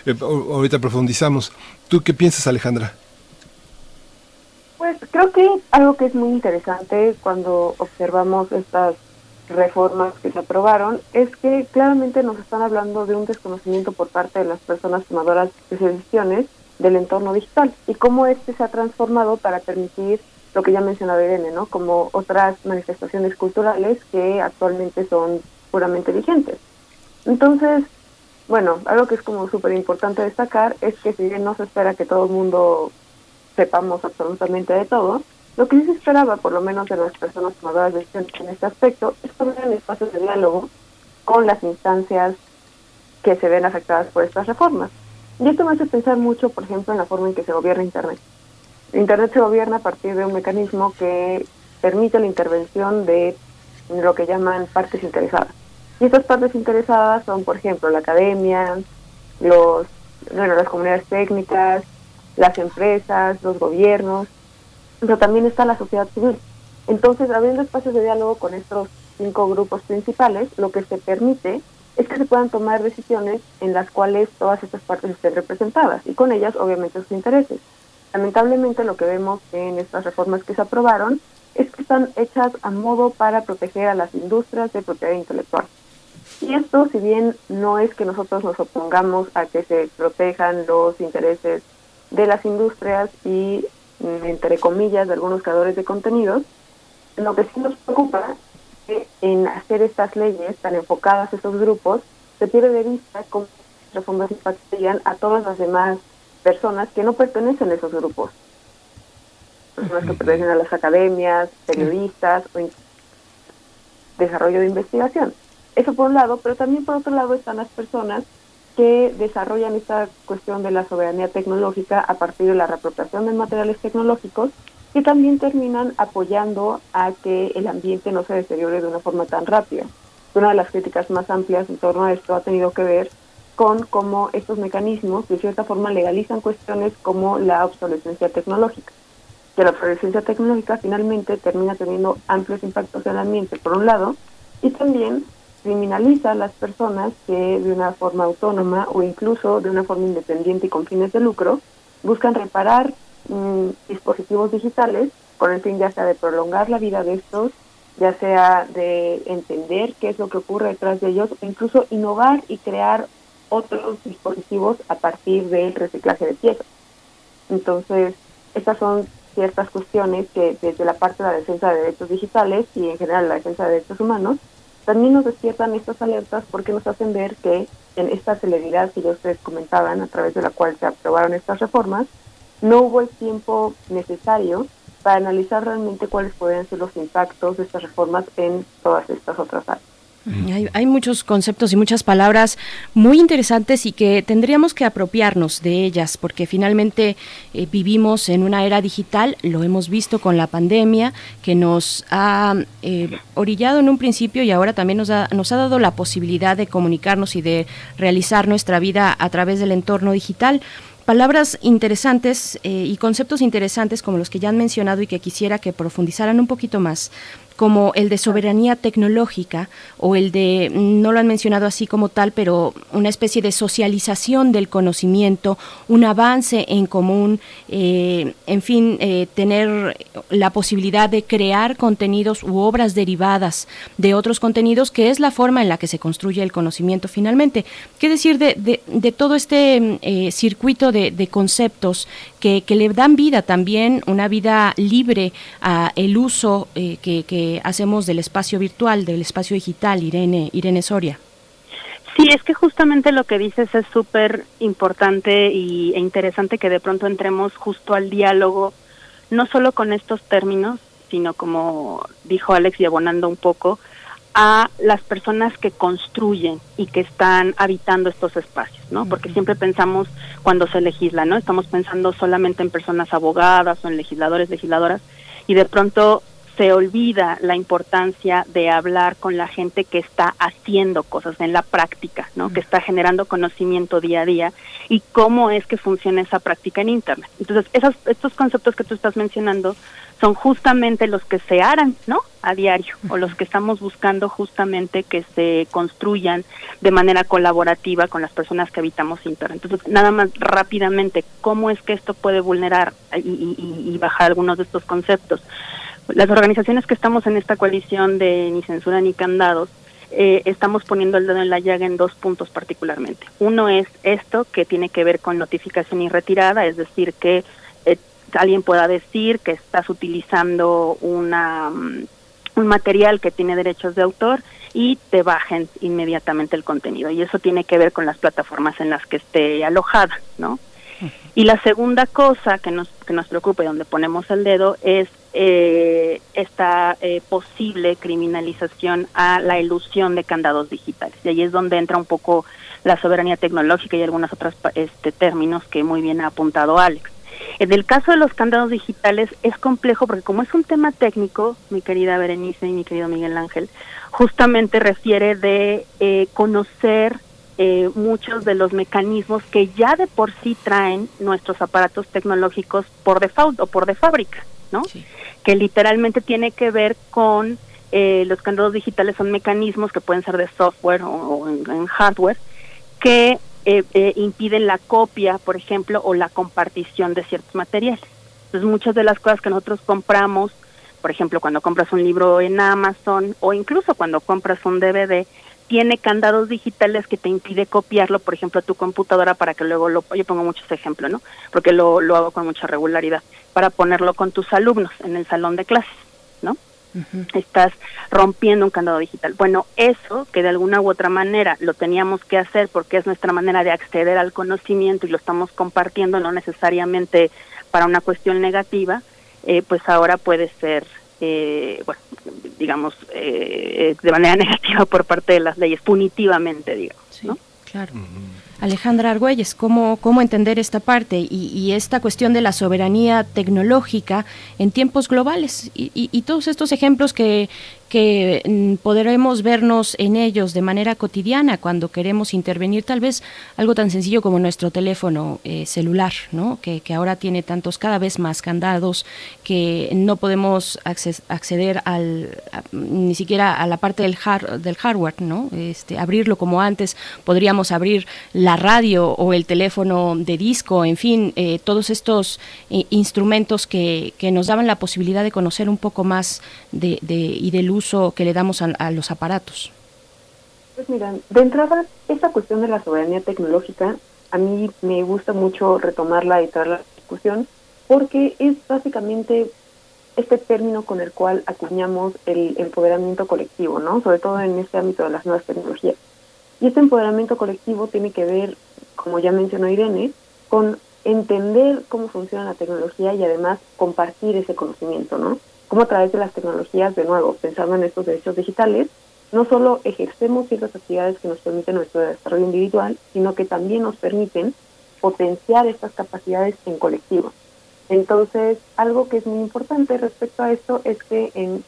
Speaker 1: eh, ahorita profundizamos. ¿Tú qué piensas, Alejandra?
Speaker 18: Pues creo que algo que es muy interesante cuando observamos estas reformas que se aprobaron es que claramente nos están hablando de un desconocimiento por parte de las personas tomadoras de decisiones del entorno digital y cómo este se ha transformado para permitir lo que ya mencionaba Irene, ¿no? Como otras manifestaciones culturales que actualmente son puramente vigentes. Entonces, bueno, algo que es como súper importante destacar es que si bien no se espera que todo el mundo sepamos absolutamente de todo, lo que sí se esperaba, por lo menos de las personas tomadoras de en este aspecto, es poner espacios de diálogo con las instancias que se ven afectadas por estas reformas. Y esto me hace pensar mucho, por ejemplo, en la forma en que se gobierna Internet. Internet se gobierna a partir de un mecanismo que permite la intervención de lo que llaman partes interesadas. Y estas partes interesadas son, por ejemplo, la academia, los, bueno, las comunidades técnicas, las empresas, los gobiernos, pero también está la sociedad civil. Entonces, abriendo espacios de diálogo con estos cinco grupos principales, lo que se permite es que se puedan tomar decisiones en las cuales todas estas partes estén representadas y con ellas, obviamente, sus intereses. Lamentablemente, lo que vemos en estas reformas que se aprobaron es que están hechas a modo para proteger a las industrias de propiedad intelectual. Y esto, si bien no es que nosotros nos opongamos a que se protejan los intereses de las industrias y entre comillas, de algunos creadores de contenidos, lo que sí nos preocupa que en hacer estas leyes tan enfocadas a estos grupos, se pierde de vista cómo las fondos impactarían a todas las demás personas que no pertenecen a esos grupos. Personas que pertenecen a las academias, periodistas o desarrollo de investigación. Eso por un lado, pero también por otro lado están las personas que desarrollan esta cuestión de la soberanía tecnológica a partir de la reapropiación de materiales tecnológicos que también terminan apoyando a que el ambiente no se deteriore de una forma tan rápida. Una de las críticas más amplias en torno a esto ha tenido que ver con cómo estos mecanismos de cierta forma legalizan cuestiones como la obsolescencia tecnológica. Que la obsolescencia tecnológica finalmente termina teniendo amplios impactos en el ambiente, por un lado, y también criminaliza a las personas que de una forma autónoma o incluso de una forma independiente y con fines de lucro buscan reparar mm, dispositivos digitales con el fin ya sea de prolongar la vida de estos, ya sea de entender qué es lo que ocurre detrás de ellos, incluso innovar y crear otros dispositivos a partir del reciclaje de piezas. Entonces, estas son ciertas cuestiones que desde la parte de la defensa de derechos digitales y en general la defensa de derechos humanos, también nos despiertan estas alertas porque nos hacen ver que en esta celeridad que ya ustedes comentaban, a través de la cual se aprobaron estas reformas, no hubo el tiempo necesario para analizar realmente cuáles podrían ser los impactos de estas reformas en todas estas otras áreas.
Speaker 2: Hay, muchos conceptos y muchas palabras muy interesantes y que tendríamos que apropiarnos de ellas porque finalmente eh, vivimos en una era digital, lo hemos visto con la pandemia que nos ha eh, orillado en un principio y ahora también nos ha, nos ha dado la posibilidad de comunicarnos y de realizar nuestra vida a través del entorno digital palabras interesantes eh, y conceptos interesantes como los que ya han mencionado y que quisiera que profundizaran un poquito más como el de soberanía tecnológica o el de, no lo han mencionado así como tal, pero una especie de socialización del conocimiento, un avance en común, eh, en fin, eh, tener la posibilidad de crear contenidos u obras derivadas de otros contenidos, que es la forma en la que se construye el conocimiento finalmente. ¿Qué decir de, de, todo este eh, circuito de, conceptos que, que, le dan vida también, una vida libre a el uso que hacemos del espacio virtual, del espacio digital, Irene, Irene Soria.
Speaker 17: Sí, es que justamente lo que dices es súper importante y, e interesante que de pronto entremos justo al diálogo, no solo con estos términos, sino como dijo Alex y abonando un poco, a las personas que construyen y que están habitando estos espacios, ¿no? Porque siempre pensamos cuando se legisla, ¿no? Estamos pensando solamente en personas abogadas o en legisladores, legisladoras, y de pronto se olvida la importancia de hablar con la gente que está haciendo cosas en la práctica, ¿no? Que está generando conocimiento día a día y cómo es que funciona esa práctica en Internet. Entonces, esos, estos conceptos que tú estás mencionando son justamente los que se harán, ¿no? A diario, o los que estamos buscando justamente que se construyan de manera colaborativa con las personas que habitamos Internet. Entonces, nada más rápidamente, ¿cómo es que esto puede vulnerar y bajar algunos de estos conceptos? Las organizaciones que estamos en esta coalición de ni censura ni candados, eh, estamos poniendo el dedo en la llaga en dos puntos particularmente. Uno es esto que tiene que ver con notificación y retirada, es decir, que eh, alguien pueda decir que estás utilizando una, mm, un material que tiene derechos de autor y te bajen inmediatamente el contenido. Y eso tiene que ver con las plataformas en las que esté alojada, ¿no? Y la segunda cosa que nos, que nos preocupa y donde ponemos el dedo es eh, esta eh, posible criminalización a la ilusión de candados digitales. Y ahí es donde entra un poco la soberanía tecnológica y algunos otros este, términos que muy bien ha apuntado Alex. En el caso de los candados digitales es complejo porque como es un tema técnico, mi querida Berenice y mi querido Miguel Ángel, justamente refiere de eh, conocer eh, muchos de los mecanismos que ya de por sí traen nuestros aparatos tecnológicos por default o por de fábrica, ¿no? Que literalmente tiene que ver con eh, los candados digitales son mecanismos que pueden ser de software o, en, hardware que eh, impiden la copia, por ejemplo, o la compartición de ciertos materiales. Entonces, muchas de las cosas que nosotros compramos, por ejemplo, cuando compras un libro en Amazon o incluso cuando compras un DVD, tiene candados digitales que te impide copiarlo, por ejemplo, a tu computadora para que luego lo, yo pongo muchos ejemplos, ¿no? Porque lo, lo hago con mucha regularidad, para ponerlo con tus alumnos en el salón de clases, ¿no? Estás rompiendo un candado digital. Bueno, eso que de alguna u otra manera lo teníamos que hacer porque es nuestra manera de acceder al conocimiento y lo estamos compartiendo, no necesariamente para una cuestión negativa, eh, pues ahora puede ser eh, bueno, digamos, eh, de manera negativa por parte de las leyes, punitivamente, digamos. ¿no?
Speaker 2: Claro. Alejandra Argüelles, ¿cómo, ¿cómo entender esta parte y, esta cuestión de la soberanía tecnológica en tiempos globales? Y, todos estos ejemplos que, que mm, podremos vernos en ellos de manera cotidiana cuando queremos intervenir tal vez algo tan sencillo como nuestro teléfono eh, celular, ¿no? Que, que, ahora tiene tantos cada vez más candados que no podemos acceder al ni siquiera a la parte del, del hardware, ¿no? Este, abrirlo como antes, podríamos abrir la radio o el teléfono de disco, en fin, eh, todos estos eh, instrumentos que, que, nos daban la posibilidad de conocer un poco más de, de y del uso que le damos a, a los aparatos.
Speaker 18: Pues mira, de entrada, esta cuestión de la soberanía tecnológica, a mí me gusta mucho retomarla y traerla a la discusión, porque es básicamente este término con el cual acuñamos el empoderamiento colectivo, ¿no? Sobre todo en este ámbito de las nuevas tecnologías. Y este empoderamiento colectivo tiene que ver, como ya mencionó Irene, con entender cómo funciona la tecnología y además compartir ese conocimiento, ¿no? Cómo a través de las tecnologías, de nuevo, pensando en estos derechos digitales, no solo ejercemos ciertas actividades que nos permiten nuestro desarrollo individual, sino que también nos permiten potenciar estas capacidades en colectivo. Entonces, algo que es muy importante respecto a esto es que en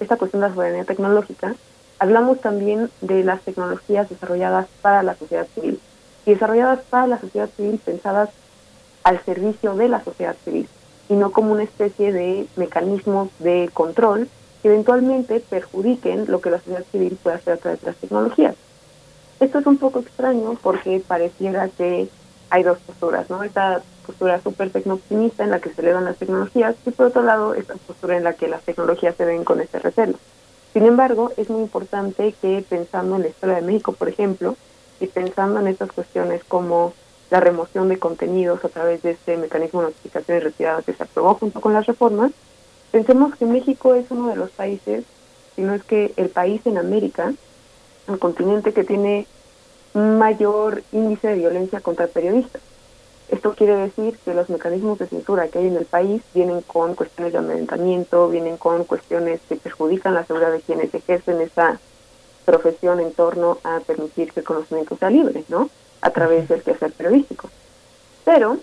Speaker 18: esta cuestión de la soberanía tecnológica, hablamos también de las tecnologías desarrolladas para la sociedad civil y desarrolladas para la sociedad civil pensadas al servicio de la sociedad civil y no como una especie de mecanismos de control que eventualmente perjudiquen lo que la sociedad civil puede hacer a través de las tecnologías. Esto es un poco extraño porque pareciera que hay dos posturas, ¿no? Esta postura súper tecno-optimista en la que se elevan las tecnologías y por otro lado esta postura en la que las tecnologías se ven con este recelo. Sin embargo, es muy importante que pensando en la historia de México, por ejemplo, y pensando en estas cuestiones como la remoción de contenidos a través de este mecanismo de notificación y retirada que se aprobó junto con las reformas, pensemos que México es uno de los países, si no es que el país en América, el continente que tiene mayor índice de violencia contra periodistas. Esto quiere decir que los mecanismos de censura que hay en el país vienen con cuestiones de amedrentamiento, vienen con cuestiones que perjudican la seguridad de quienes ejercen esa profesión en torno a permitir que el conocimiento sea libre, ¿no? A través del quehacer periodístico. Pero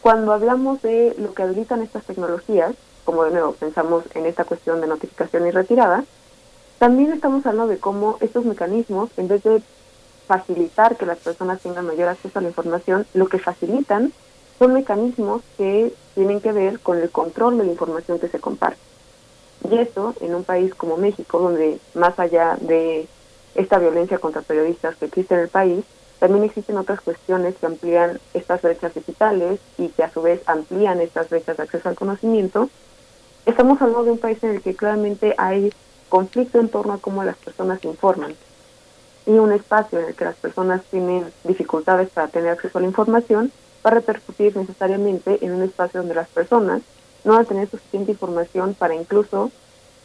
Speaker 18: cuando hablamos de lo que habilitan estas tecnologías, como de nuevo pensamos en esta cuestión de notificación y retirada, también estamos hablando de cómo estos mecanismos, en vez de facilitar que las personas tengan mayor acceso a la información, lo que facilitan son mecanismos que tienen que ver con el control de la información que se comparte. Y eso en un país como México, donde más allá de esta violencia contra periodistas que existe en el país, también existen otras cuestiones que amplían estas brechas digitales y que a su vez amplían estas brechas de acceso al conocimiento. Estamos hablando de un país en el que claramente hay conflicto en torno a cómo las personas informan y un espacio en el que las personas tienen dificultades para tener acceso a la información va a repercutir necesariamente en un espacio donde las personas no van a tener suficiente información para incluso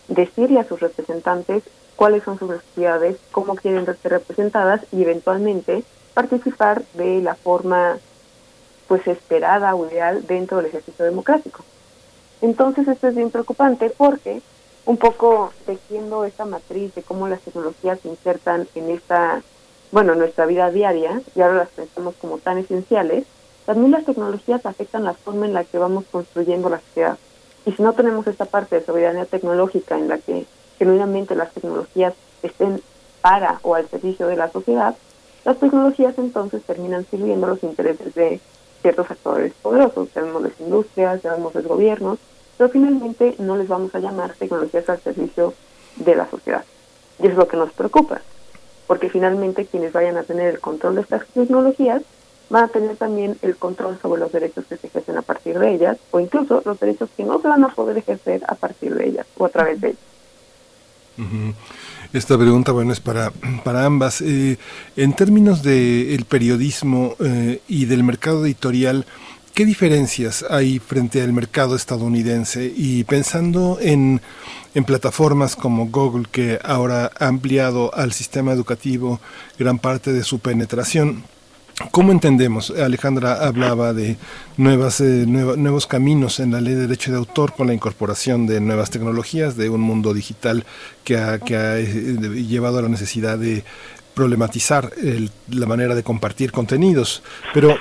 Speaker 18: decirle a sus representantes cuáles son sus necesidades, cómo quieren ser representadas y eventualmente participar de la forma pues esperada o ideal dentro del ejercicio democrático. Entonces esto es bien preocupante porque un poco tejiendo esta matriz de cómo las tecnologías se insertan en esta, bueno, nuestra vida diaria, y ahora las pensamos como tan esenciales, también las tecnologías afectan la forma en la que vamos construyendo la sociedad. Y si no tenemos esta parte de soberanía tecnológica en la que genuinamente las tecnologías estén para o al servicio de la sociedad, las tecnologías entonces terminan sirviendo los intereses de ciertos actores poderosos, las industrias, los gobiernos, pero finalmente no les vamos a llamar tecnologías al servicio de la sociedad. Y es lo que nos preocupa, porque finalmente quienes vayan a tener el control de estas tecnologías van a tener también el control sobre los derechos que se ejercen a partir de ellas, o incluso los derechos que no se van a poder ejercer a partir de ellas o a través de ellas.
Speaker 1: Esta pregunta, bueno, es para, para ambas. Eh, en términos del el periodismo eh, y del mercado editorial, ¿Qué diferencias hay frente al mercado estadounidense? Y pensando en, en, plataformas como Google, que ahora ha ampliado al sistema educativo gran parte de su penetración, ¿cómo entendemos? Alejandra hablaba de nuevas, eh, nuevos caminos en la ley de derecho de autor con la incorporación de nuevas tecnologías, de un mundo digital que ha, eh, llevado a la necesidad de problematizar la manera de compartir contenidos. Pero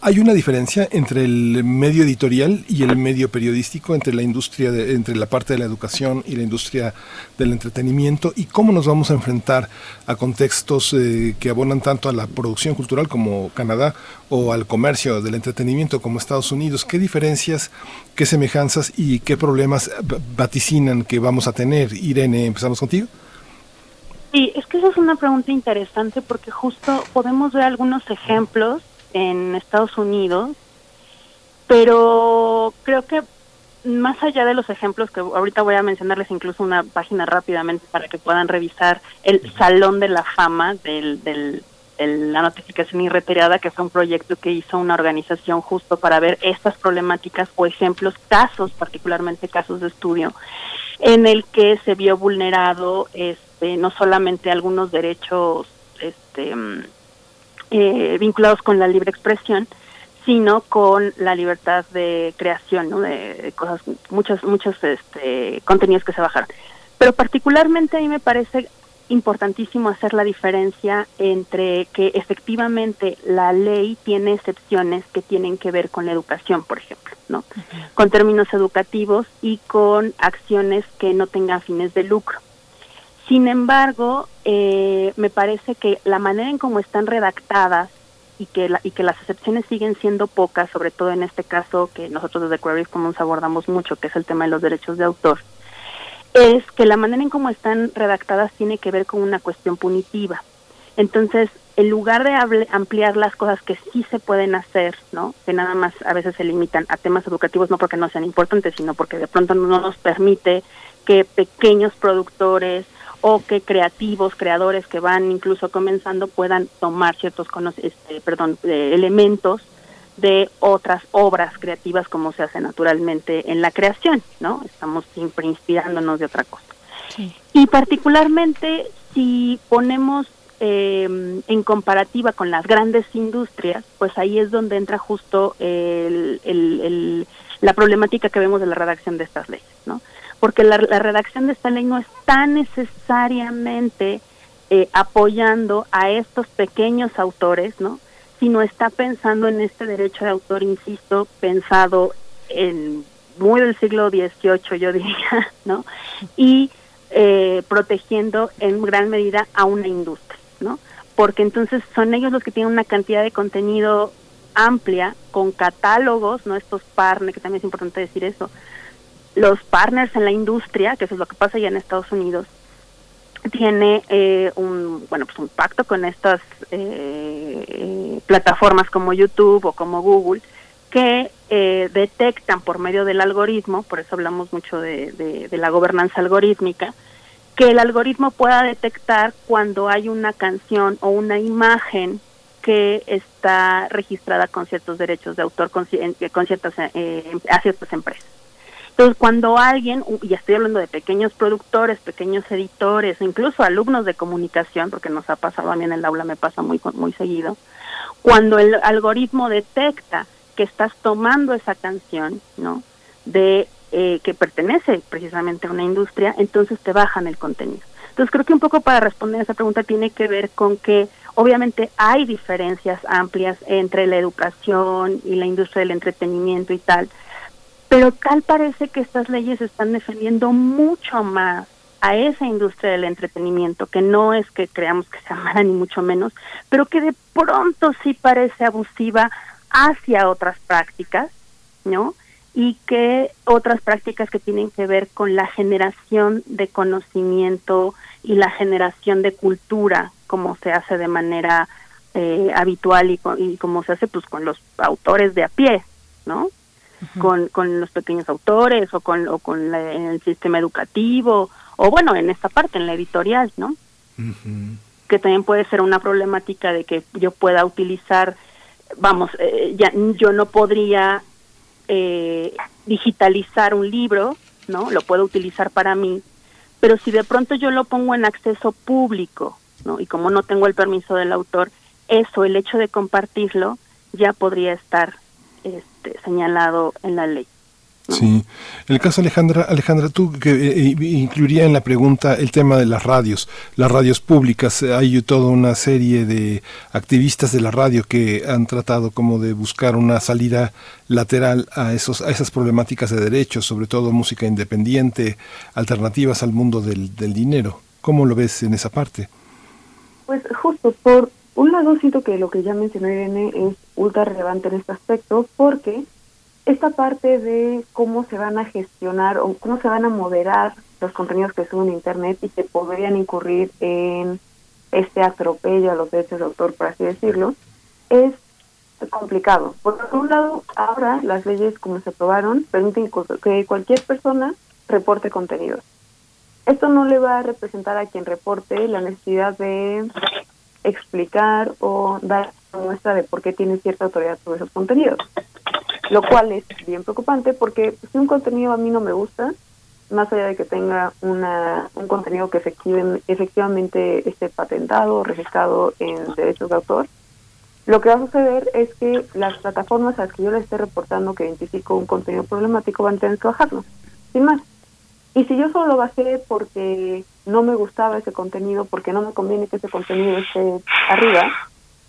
Speaker 1: ¿Hay una diferencia entre el medio editorial y el medio periodístico, entre la industria, de, entre la parte de la educación y la industria del entretenimiento? ¿Y cómo nos vamos a enfrentar a contextos eh, que abonan tanto a la producción cultural como Canadá o al comercio del entretenimiento como Estados Unidos? ¿Qué diferencias, qué semejanzas y qué problemas vaticinan que vamos a tener? Irene, empezamos contigo.
Speaker 17: Sí, es que esa es una pregunta interesante porque justo podemos ver algunos ejemplos en Estados Unidos, pero creo que más allá de los ejemplos que ahorita voy a mencionarles incluso una página rápidamente para que puedan revisar el Salón de la Fama del, del, la notificación irretirada, que fue un proyecto que hizo una organización justo para ver estas problemáticas o ejemplos, casos, particularmente casos de estudio, en el que se vio vulnerado este, no solamente algunos derechos este, eh, vinculados con la libre expresión, sino con la libertad de creación, ¿no? de, cosas, muchos, muchos este, contenidos que se bajaron. Pero particularmente a mí me parece importantísimo hacer la diferencia entre que efectivamente la ley tiene excepciones que tienen que ver con la educación, por ejemplo, ¿no? Con términos educativos y con acciones que no tengan fines de lucro. Sin embargo, eh, me parece que la manera en cómo están redactadas y que, y que las excepciones siguen siendo pocas, sobre todo en este caso que nosotros desde Queries Commons abordamos mucho, que es el tema de los derechos de autor, es que la manera en cómo están redactadas tiene que ver con una cuestión punitiva. Entonces, en lugar de ampliar las cosas que sí se pueden hacer, ¿no? Que nada más a veces se limitan a temas educativos, no porque no sean importantes, sino porque de pronto no nos permite que pequeños productores o que creativos, creadores que van incluso comenzando puedan tomar ciertos este, perdón, elementos de otras obras creativas como se hace naturalmente en la creación, ¿no? Estamos siempre inspirándonos de otra cosa. Y particularmente si ponemos eh, en comparativa con las grandes industrias, pues ahí es donde entra justo el, el, la problemática que vemos de la redacción de estas leyes, ¿no? Porque la, redacción de esta ley no está necesariamente eh, apoyando a estos pequeños autores, ¿no? Sino está pensando en este derecho de autor, insisto, pensado en muy del siglo XVIII, yo diría, ¿no? Y eh, protegiendo en gran medida a una industria, ¿no? Porque entonces son ellos los que tienen una cantidad de contenido amplia, con catálogos, ¿no? Estos partners, que también es importante decir eso, los partners en la industria, que eso es lo que pasa ya en Estados Unidos, tiene eh, un bueno pues un pacto con estas eh, plataformas como YouTube o como Google que eh, detectan por medio del algoritmo, por eso hablamos mucho de, la gobernanza algorítmica, que el algoritmo pueda detectar cuando hay una canción o una imagen que está registrada con ciertos derechos de autor con, con ciertas a ciertas empresas. Entonces, cuando alguien, y estoy hablando de pequeños productores, pequeños editores, incluso alumnos de comunicación, porque nos ha pasado a mí en el aula, me pasa muy, muy seguido, cuando el algoritmo detecta que estás tomando esa canción, ¿no? De eh, que pertenece precisamente a una industria, entonces te bajan el contenido. Entonces creo que un poco para responder a esa pregunta tiene que ver con que obviamente hay diferencias amplias entre la educación y la industria del entretenimiento y tal, pero tal parece que estas leyes están defendiendo mucho más a esa industria del entretenimiento, que no es que creamos que sea mala ni mucho menos, pero que de pronto sí parece abusiva hacia otras prácticas, ¿no? Y que otras prácticas que tienen que ver con la generación de conocimiento y la generación de cultura, como se hace de manera eh, habitual y, y como se hace pues con los autores de a pie, ¿no? Con, con los pequeños autores o con, o con el sistema educativo o bueno, en esta parte, en la editorial, ¿no? Que también puede ser una problemática de que yo pueda utilizar, vamos, eh, ya yo no podría eh, digitalizar un libro, ¿no? Lo puedo utilizar para mí, pero si de pronto yo lo pongo en acceso público, ¿no? Y como no tengo el permiso del autor, eso, el hecho de compartirlo, ya podría estar este, señalado en la ley.
Speaker 1: Sí, el caso Alejandra, Alejandra, tú que eh, eh, incluiría en la pregunta el tema de las radios, las radios públicas. Hay toda una serie de activistas de la radio que han tratado como de buscar una salida lateral a esos, a esas problemáticas de derechos, sobre todo música independiente, alternativas al mundo del, del dinero. ¿Cómo lo ves en esa parte?
Speaker 18: Pues justo por un lado siento que lo que ya mencionó Irene es ultra relevante en este aspecto porque esta parte de cómo se van a gestionar o cómo se van a moderar los contenidos que suben a Internet y que podrían incurrir en este atropello a los derechos de autor, por así decirlo, es complicado. Por un lado, ahora las leyes como se aprobaron permiten que cualquier persona reporte contenidos. Esto no le va a representar a quien reporte la necesidad de explicar o dar muestra de por qué tiene cierta autoridad sobre esos contenidos lo cual es bien preocupante porque si un contenido a mí no me gusta, más allá de que tenga una, un contenido que efectivamente esté patentado o registrado en derechos de autor, lo que va a suceder es que las plataformas a las que yo le esté reportando que identifico un contenido problemático van a tener que bajarlo, sin más. Y si yo solo lo bajé porque no me gustaba ese contenido, porque no me conviene que ese contenido esté arriba,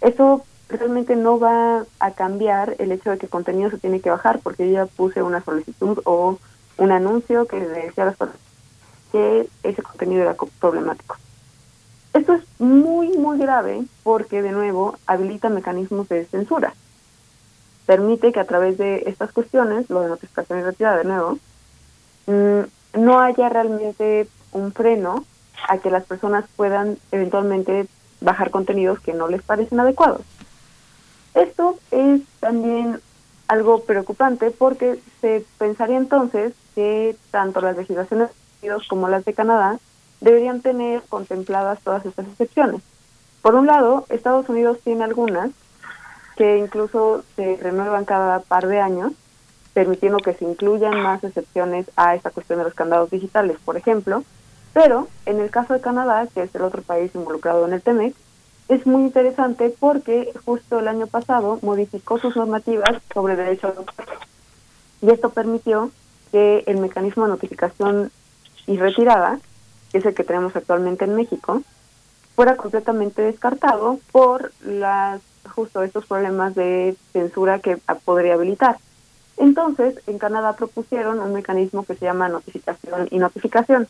Speaker 18: eso realmente no va a cambiar el hecho de que el contenido se tiene que bajar porque yo ya puse una solicitud o un anuncio que le decía a las personas que ese contenido era problemático. Esto es muy, muy grave porque, de nuevo, habilita mecanismos de censura. Permite que a través de estas cuestiones, lo de notificación y retirada, de nuevo, mm, no haya realmente un freno a que las personas puedan eventualmente bajar contenidos que no les parecen adecuados. Esto es también algo preocupante porque se pensaría entonces que tanto las legislaciones Unidos como las de Canadá deberían tener contempladas todas estas excepciones. Por un lado, Estados Unidos tiene algunas que incluso se renuevan cada par de años, permitiendo que se incluyan más excepciones a esta cuestión de los candados digitales, por ejemplo, pero en el caso de Canadá, que es el otro país involucrado en el TEMEC, es muy interesante porque justo el año pasado modificó sus normativas sobre derechos y esto permitió que el mecanismo de notificación y retirada, que es el que tenemos actualmente en México, fuera completamente descartado por las justo estos problemas de censura que podría habilitar. Entonces, en Canadá propusieron un mecanismo que se llama notificación y notificación.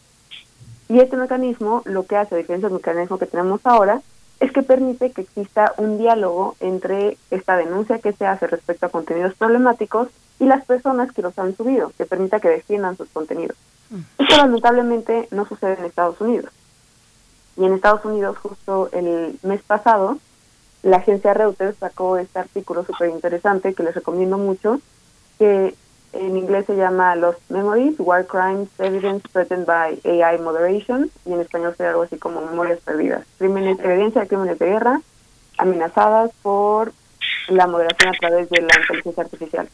Speaker 18: Y este mecanismo lo que hace, a diferencia del mecanismo que tenemos ahora, es que permite que exista un diálogo entre esta denuncia que se hace respecto a contenidos problemáticos y las personas que los han subido, que permita que defiendan sus contenidos. Mm. Esto lamentablemente no sucede en Estados Unidos. Y en Estados Unidos, justo el mes pasado, la agencia Reuters sacó este artículo súper interesante que les recomiendo mucho, que en inglés se llama Los Memories, War Crimes, Evidence Threatened by AI Moderation, y en español sería algo así como Memorias Perdidas. Crímenes, evidencia de crímenes de guerra amenazadas por la moderación a través de la inteligencia artificial.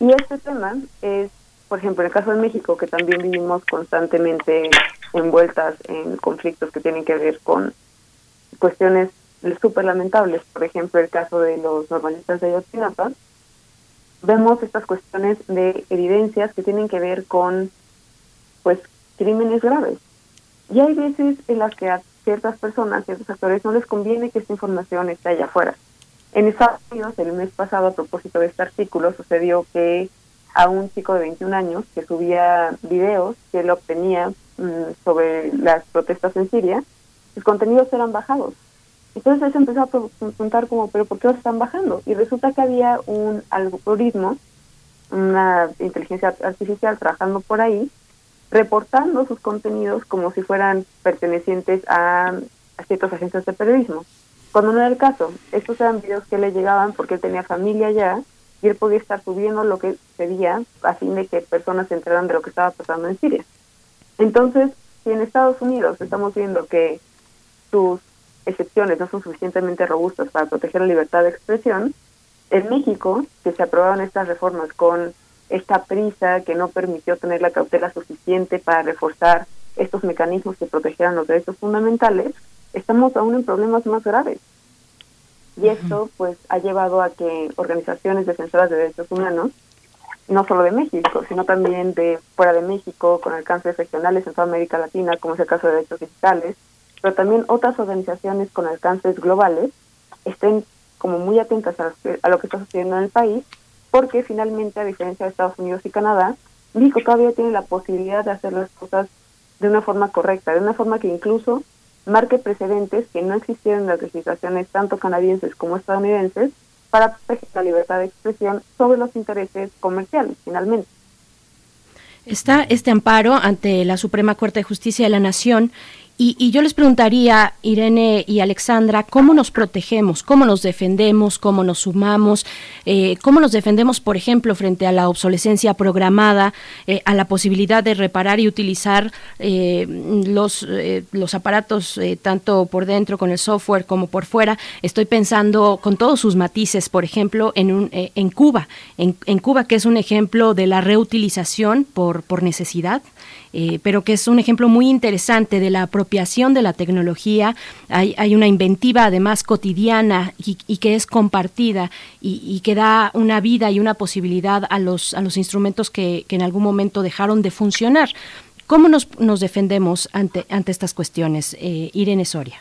Speaker 18: Y este tema es, por ejemplo, en el caso de México, que también vivimos constantemente envueltas en conflictos que tienen que ver con cuestiones súper lamentables, por ejemplo, el caso de los normalistas de Ayotzinapa, vemos estas cuestiones de evidencias que tienen que ver con pues crímenes graves. Y hay veces en las que a ciertas personas, ciertos actores, no les conviene que esta información esté allá afuera. En Estados Unidos, el mes pasado, a propósito de este artículo, sucedió que a un chico de 21 años que subía videos que él obtenía mm, sobre las protestas en Siria, sus contenidos eran bajados entonces se empezó a preguntar como, pero ¿por qué los están bajando? Y resulta que había un algoritmo, una inteligencia artificial trabajando por ahí, reportando sus contenidos como si fueran pertenecientes a, ciertas agencias de periodismo. Cuando no era el caso, estos eran videos que le llegaban porque él tenía familia allá y él podía estar subiendo lo que pedía a fin de que personas se enteraran de lo que estaba pasando en Siria. Entonces, si en Estados Unidos estamos viendo que sus excepciones no son suficientemente robustas para proteger la libertad de expresión, en México, que se aprobaron estas reformas con esta prisa que no permitió tener la cautela suficiente para reforzar estos mecanismos que protegieran los derechos fundamentales, estamos aún en problemas más graves. Y esto pues ha llevado a que organizaciones defensoras de derechos humanos no solo de México, sino también de fuera de México, con alcances regionales en toda América Latina, como es el caso de Derechos Digitales, pero también otras organizaciones con alcances globales estén como muy atentas a, lo que está sucediendo en el país, porque finalmente, a diferencia de Estados Unidos y Canadá, México todavía tiene la posibilidad de hacer las cosas de una forma correcta, de una forma que incluso marque precedentes que no existieron en las legislaciones tanto canadienses como estadounidenses para proteger la libertad de expresión sobre los intereses comerciales, finalmente.
Speaker 2: Está este amparo ante la Suprema Corte de Justicia de la Nación y, yo les preguntaría, Irene y Alexandra, ¿cómo nos protegemos? ¿Cómo nos defendemos? ¿Cómo nos sumamos? Eh, ¿Cómo nos defendemos, por ejemplo, frente a la obsolescencia programada, eh, a la posibilidad de reparar y utilizar eh, los, los aparatos tanto por dentro con el software como por fuera? Estoy pensando con todos sus matices, por ejemplo, en, un, en Cuba, en, en Cuba, que es un ejemplo de la reutilización por, por necesidad eh, pero que es un ejemplo muy interesante de la apropiación de la tecnología. Hay, hay una inventiva además cotidiana y, que es compartida y, que da una vida y una posibilidad a los, a los instrumentos que, que en algún momento dejaron de funcionar. ¿Cómo nos, nos defendemos ante, ante estas cuestiones, eh, Irene Soria?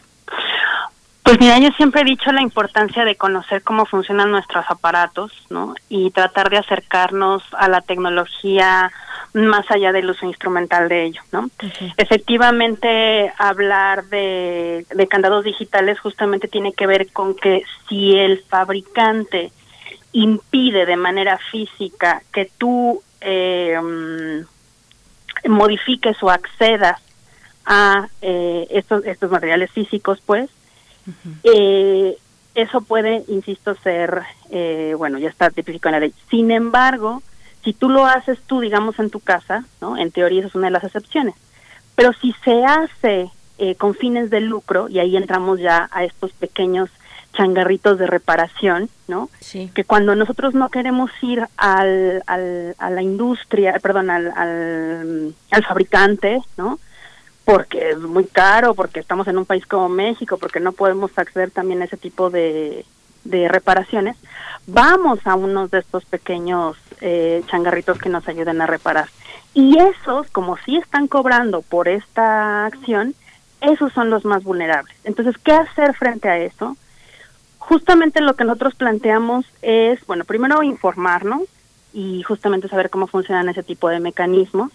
Speaker 17: Pues mira, yo siempre he dicho la importancia de conocer cómo funcionan nuestros aparatos, ¿no? Y tratar de acercarnos a la tecnología más allá del uso instrumental de ello, ¿no? Efectivamente, hablar de, de candados digitales justamente tiene que ver con que si el fabricante impide de manera física que tú eh, modifiques o accedas a eh, estos, estos materiales físicos, pues, eh, eso puede, insisto, ser, eh, bueno, ya está tipificado en la ley. Sin embargo, si tú lo haces tú, digamos, en tu casa, ¿no? En teoría esa es una de las excepciones. Pero si se hace eh, con fines de lucro, y ahí entramos ya a estos pequeños changarritos de reparación, ¿no?
Speaker 2: Sí.
Speaker 17: Que cuando nosotros no queremos ir al, al, a la industria, perdón, al, al, al fabricante, ¿no? Porque es muy caro, porque estamos en un país como México, porque no podemos acceder también a ese tipo de, de reparaciones, vamos a uno de estos pequeños eh, changarritos que nos ayuden a reparar. Y esos, como sí están cobrando por esta acción, esos son los más vulnerables. Entonces, ¿qué hacer frente a eso? Justamente lo que nosotros planteamos es, bueno, primero informarnos y justamente saber cómo funcionan ese tipo de mecanismos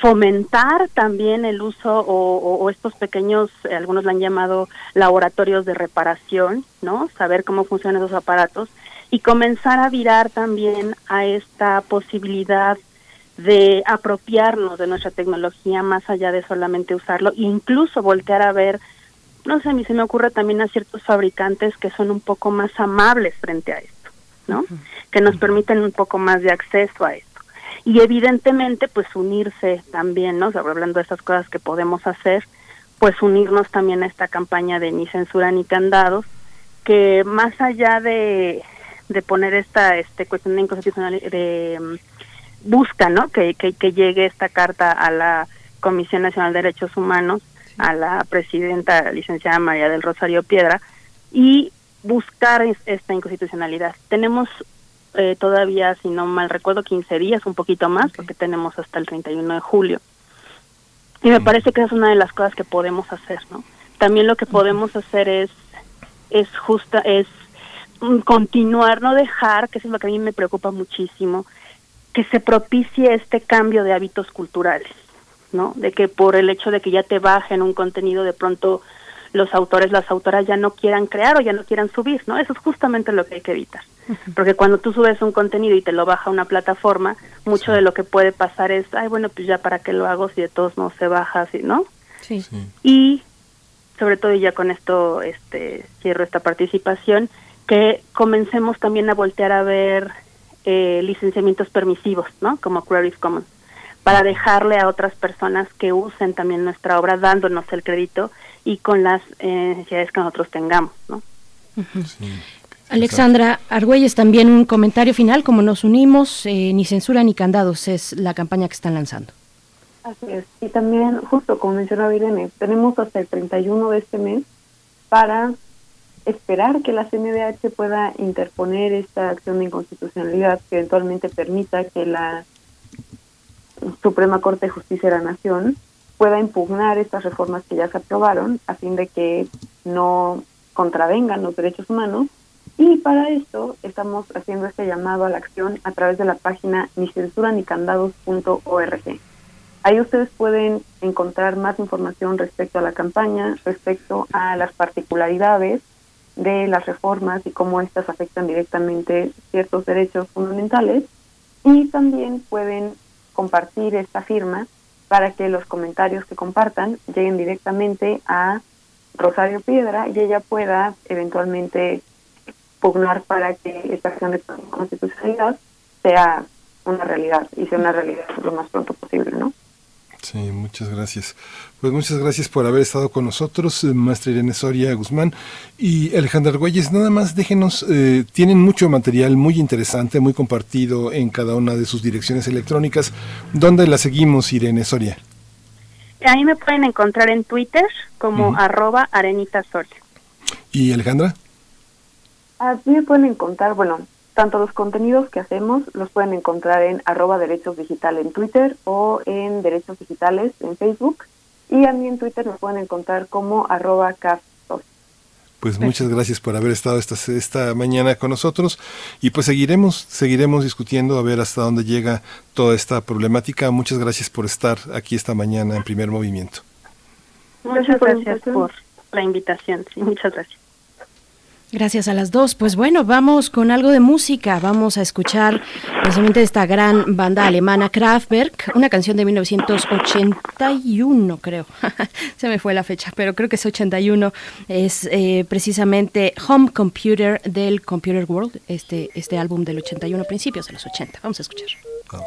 Speaker 17: fomentar también el uso o, estos pequeños, eh, algunos lo han llamado laboratorios de reparación, ¿no? Saber cómo funcionan esos aparatos y comenzar a virar también a esta posibilidad de apropiarnos de nuestra tecnología más allá de solamente usarlo e incluso voltear a ver, no sé, a mí se me ocurre también a ciertos fabricantes que son un poco más amables frente a esto, ¿no? Que nos permiten un poco más de acceso a esto y evidentemente pues unirse también, ¿no? hablando de estas cosas que podemos hacer, pues unirnos también a esta campaña de ni censura ni candados, que más allá de, de poner esta este cuestión de inconstitucional de mm, busca, ¿no? Que, que, que llegue esta carta a la Comisión Nacional de Derechos Humanos, a la presidenta licenciada María del Rosario Piedra y buscar esta inconstitucionalidad. Tenemos eh, todavía, si no mal recuerdo, 15 días, un poquito más, porque tenemos hasta el 31 de julio. Y me parece que esa es una de las cosas que podemos hacer, ¿no? También lo que podemos hacer es, es justa, es mm, continuar, no dejar, que eso es lo que a mí me preocupa muchísimo, que se propicie este cambio de hábitos culturales, ¿no? De que por el hecho de que ya te bajen un contenido de pronto los autores, las autoras ya no quieran crear o ya no quieran subir, ¿no? Eso es justamente lo que hay que evitar. Porque cuando tú subes un contenido y te lo baja una plataforma, mucho de lo que puede pasar es, ay, bueno, pues ya para qué lo hago si de todos no se baja, así, ¿no?
Speaker 2: Sí.
Speaker 17: Y sobre todo, y ya con esto este, cierro esta participación, que comencemos también a voltear a ver eh, licenciamientos permisivos, ¿no? Como Creative Commons, para dejarle a otras personas que usen también nuestra obra, dándonos el crédito y con las eh, necesidades que nosotros tengamos, ¿no?
Speaker 2: Alexandra Argüelles, también un comentario final, como nos unimos, eh, ni censura ni candados es la campaña que están lanzando.
Speaker 18: Así es, y también, justo como mencionaba Irene, tenemos hasta el 31 de este mes para esperar que la CNDH pueda interponer esta acción de inconstitucionalidad que eventualmente permita que la Suprema Corte de Justicia de la Nación pueda impugnar estas reformas que ya se aprobaron a fin de que no contravengan los derechos humanos y para esto estamos haciendo este llamado a la acción a través de la página ni censura ni candados.org. Ahí ustedes pueden encontrar más información respecto a la campaña, respecto a las particularidades de las reformas y cómo estas afectan directamente ciertos derechos fundamentales y también pueden compartir esta firma para que los comentarios que compartan lleguen directamente a Rosario Piedra y ella pueda eventualmente pugnar para que esta acción de constitucionalidad sea una realidad y sea una realidad lo más pronto posible, ¿no?
Speaker 1: Sí, muchas gracias. Pues muchas gracias por haber estado con nosotros, eh, maestra Irene Soria Guzmán y Alejandra Argüelles. Nada más déjenos, eh, tienen mucho material muy interesante, muy compartido en cada una de sus direcciones electrónicas. ¿Dónde la seguimos, Irene Soria?
Speaker 17: Ahí me pueden encontrar en Twitter como arroba arenita soria.
Speaker 1: ¿Y Alejandra?
Speaker 18: Así me pueden encontrar, bueno, tanto los contenidos que hacemos los pueden encontrar en arroba derechos digital en Twitter o en derechos digitales en Facebook. Y a mí en Twitter me pueden encontrar como arroba
Speaker 1: Pues muchas gracias por haber estado esta, esta mañana con nosotros y pues seguiremos, seguiremos discutiendo a ver hasta dónde llega toda esta problemática. Muchas gracias por estar aquí esta mañana en primer movimiento.
Speaker 17: Muchas gracias por la invitación. Sí, muchas gracias.
Speaker 2: Gracias a las dos. Pues bueno, vamos con algo de música. Vamos a escuchar precisamente esta gran banda alemana Kraftwerk, una canción de 1981, creo. Se me fue la fecha, pero creo que es 81. Es eh, precisamente Home Computer del Computer World, este, este álbum del 81, principios de los 80. Vamos a escuchar. Vamos.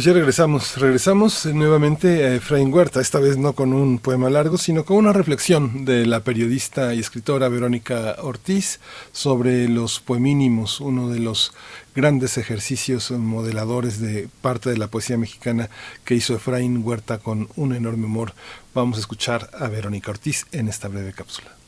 Speaker 1: Pues ya regresamos, regresamos nuevamente a Efraín Huerta, esta vez no con un poema largo, sino con una reflexión de la periodista y escritora Verónica Ortiz sobre los poemínimos, uno de los grandes ejercicios modeladores de parte de la poesía mexicana que hizo Efraín Huerta con un enorme humor. Vamos a escuchar a Verónica Ortiz en esta breve cápsula.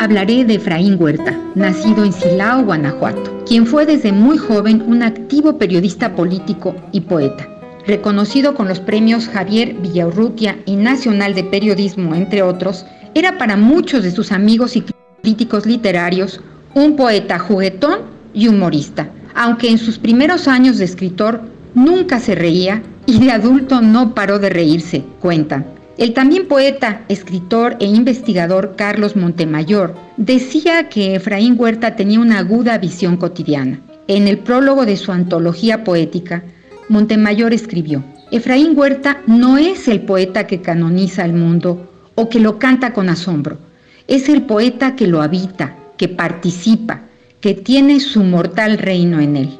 Speaker 19: Hablaré de Efraín Huerta, nacido en Silao, Guanajuato, quien fue desde muy joven un activo periodista político y poeta. Reconocido con los premios Javier Villaurrutia y Nacional de Periodismo, entre otros, era para muchos de sus amigos y críticos literarios un poeta juguetón y humorista, aunque en sus primeros años de escritor nunca se reía y de adulto no paró de reírse, cuentan. El también poeta, escritor e investigador Carlos Montemayor decía que Efraín Huerta tenía una aguda visión cotidiana. En el prólogo de su antología poética, Montemayor escribió, Efraín Huerta no es el poeta que canoniza el mundo o que lo canta con asombro, es el poeta que lo habita, que participa, que tiene su mortal reino en él.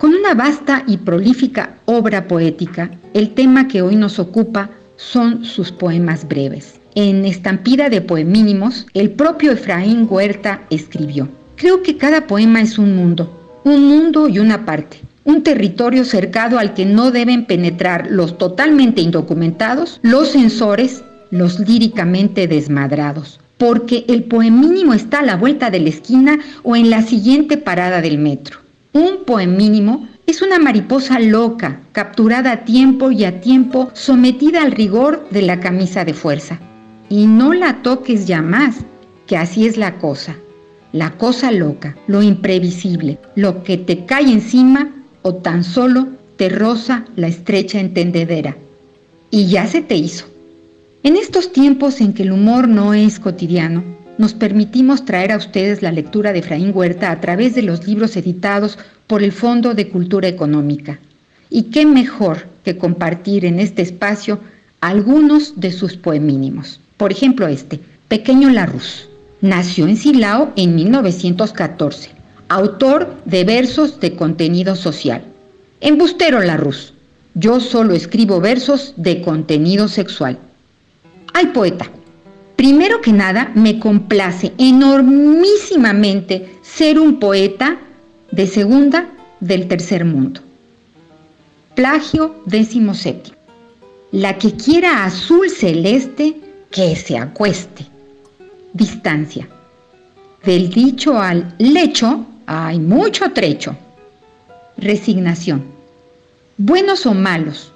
Speaker 19: Con una vasta y prolífica obra poética, el tema que hoy nos ocupa son sus poemas breves. En Estampida de Poemínimos, el propio Efraín Huerta escribió, Creo que cada poema es un mundo, un mundo y una parte, un territorio cercado al que no deben penetrar los totalmente indocumentados, los censores, los líricamente desmadrados, porque el poemínimo está a la vuelta de la esquina o en la siguiente parada del metro. Un poemínimo es una mariposa loca, capturada a tiempo y a tiempo, sometida al rigor de la camisa de fuerza. Y no la toques ya más, que así es la cosa. La cosa loca, lo imprevisible, lo que te cae encima o tan solo te roza la estrecha entendedera. Y ya se te hizo. En estos tiempos en que el humor no es cotidiano, nos permitimos traer a ustedes la lectura de Efraín Huerta a través de los libros editados por el Fondo de Cultura Económica. Y qué mejor que compartir en este espacio algunos de sus poemínimos. Por ejemplo, este, Pequeño Larruz. Nació en Silao en 1914, autor de versos de contenido social. Embustero Larruz. Yo solo escribo versos de contenido sexual. Ay, poeta. Primero que nada, me complace enormísimamente ser un poeta de segunda del tercer mundo. Plagio décimo séptimo. La que quiera azul celeste, que se acueste. Distancia. Del dicho al lecho hay mucho trecho. Resignación. Buenos o malos,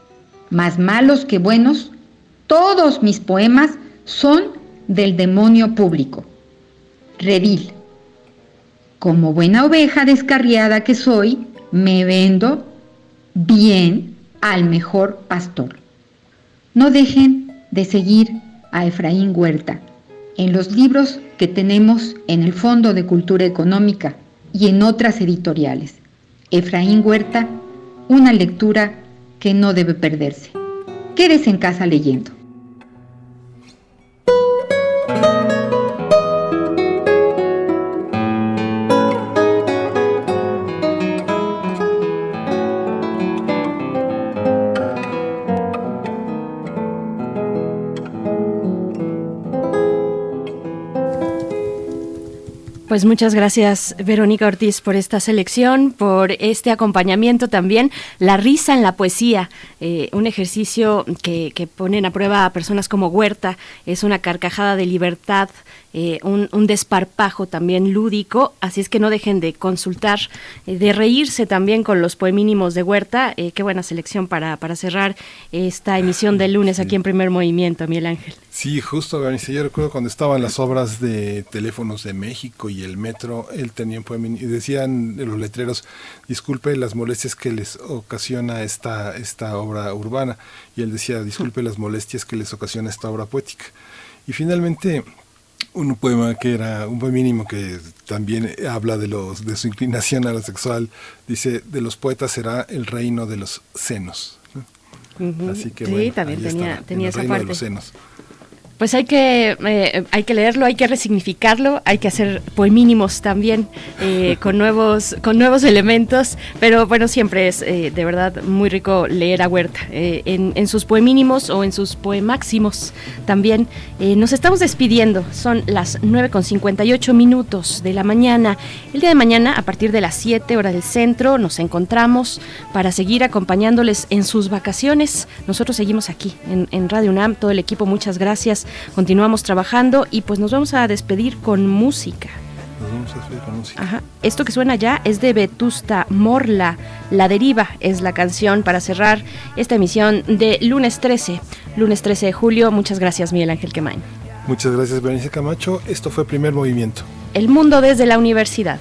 Speaker 19: más malos que buenos, todos mis poemas son del demonio público. Redil. Como buena oveja descarriada que soy, me vendo bien al mejor pastor. No dejen de seguir a Efraín Huerta en los libros que tenemos en el Fondo de Cultura Económica y en otras editoriales. Efraín Huerta, una lectura que no debe perderse. Quédese en casa leyendo.
Speaker 2: Pues muchas gracias, Verónica Ortiz, por esta selección, por este acompañamiento también. La risa en la poesía, eh, un ejercicio que, que ponen a prueba a personas como Huerta, es una carcajada de libertad eh, un, desparpajo también lúdico, así es que no dejen de consultar, eh, de reírse también con los poemínimos de Huerta. Eh, qué buena selección para, para cerrar esta emisión del lunes aquí en Primer Movimiento, Miguel Ángel.
Speaker 1: Sí, justo, Yo recuerdo cuando estaban las obras de Teléfonos de México y el Metro, él tenía un y decían los letreros, disculpe las molestias que les ocasiona esta, esta obra urbana, y él decía, disculpe las molestias que les ocasiona esta obra poética. Y finalmente, un poema que era un poemínimo que también habla de los de su inclinación a lo sexual. Dice de los poetas será el reino de los senos
Speaker 2: así que sí también tenía, tenía esa parte de los senos pues hay que, eh, hay que leerlo, hay que resignificarlo, hay que hacer poemínimos también eh, con, nuevos, con nuevos elementos, pero bueno, siempre es eh, de verdad muy rico leer a Huerta en, en, sus poemínimos o en sus poemáximos también. nos estamos despidiendo, son las 9 con 58 minutos de la mañana. El día de mañana, a partir de las 7 horas del centro, nos encontramos para seguir acompañándoles en sus vacaciones. Nosotros seguimos aquí en, en Radio UNAM, todo el equipo, muchas gracias continuamos trabajando y pues nos vamos a despedir con música.
Speaker 1: Nos vamos a despedir con música.
Speaker 2: Ajá. Esto que suena ya es de Vetusta Morla. La deriva es la canción para cerrar esta emisión de lunes 13. Lunes 13 de julio. Muchas gracias, Miguel Ángel Quemain.
Speaker 1: Muchas gracias, Berenice Camacho. Esto fue Primer Movimiento.
Speaker 2: El mundo desde la universidad.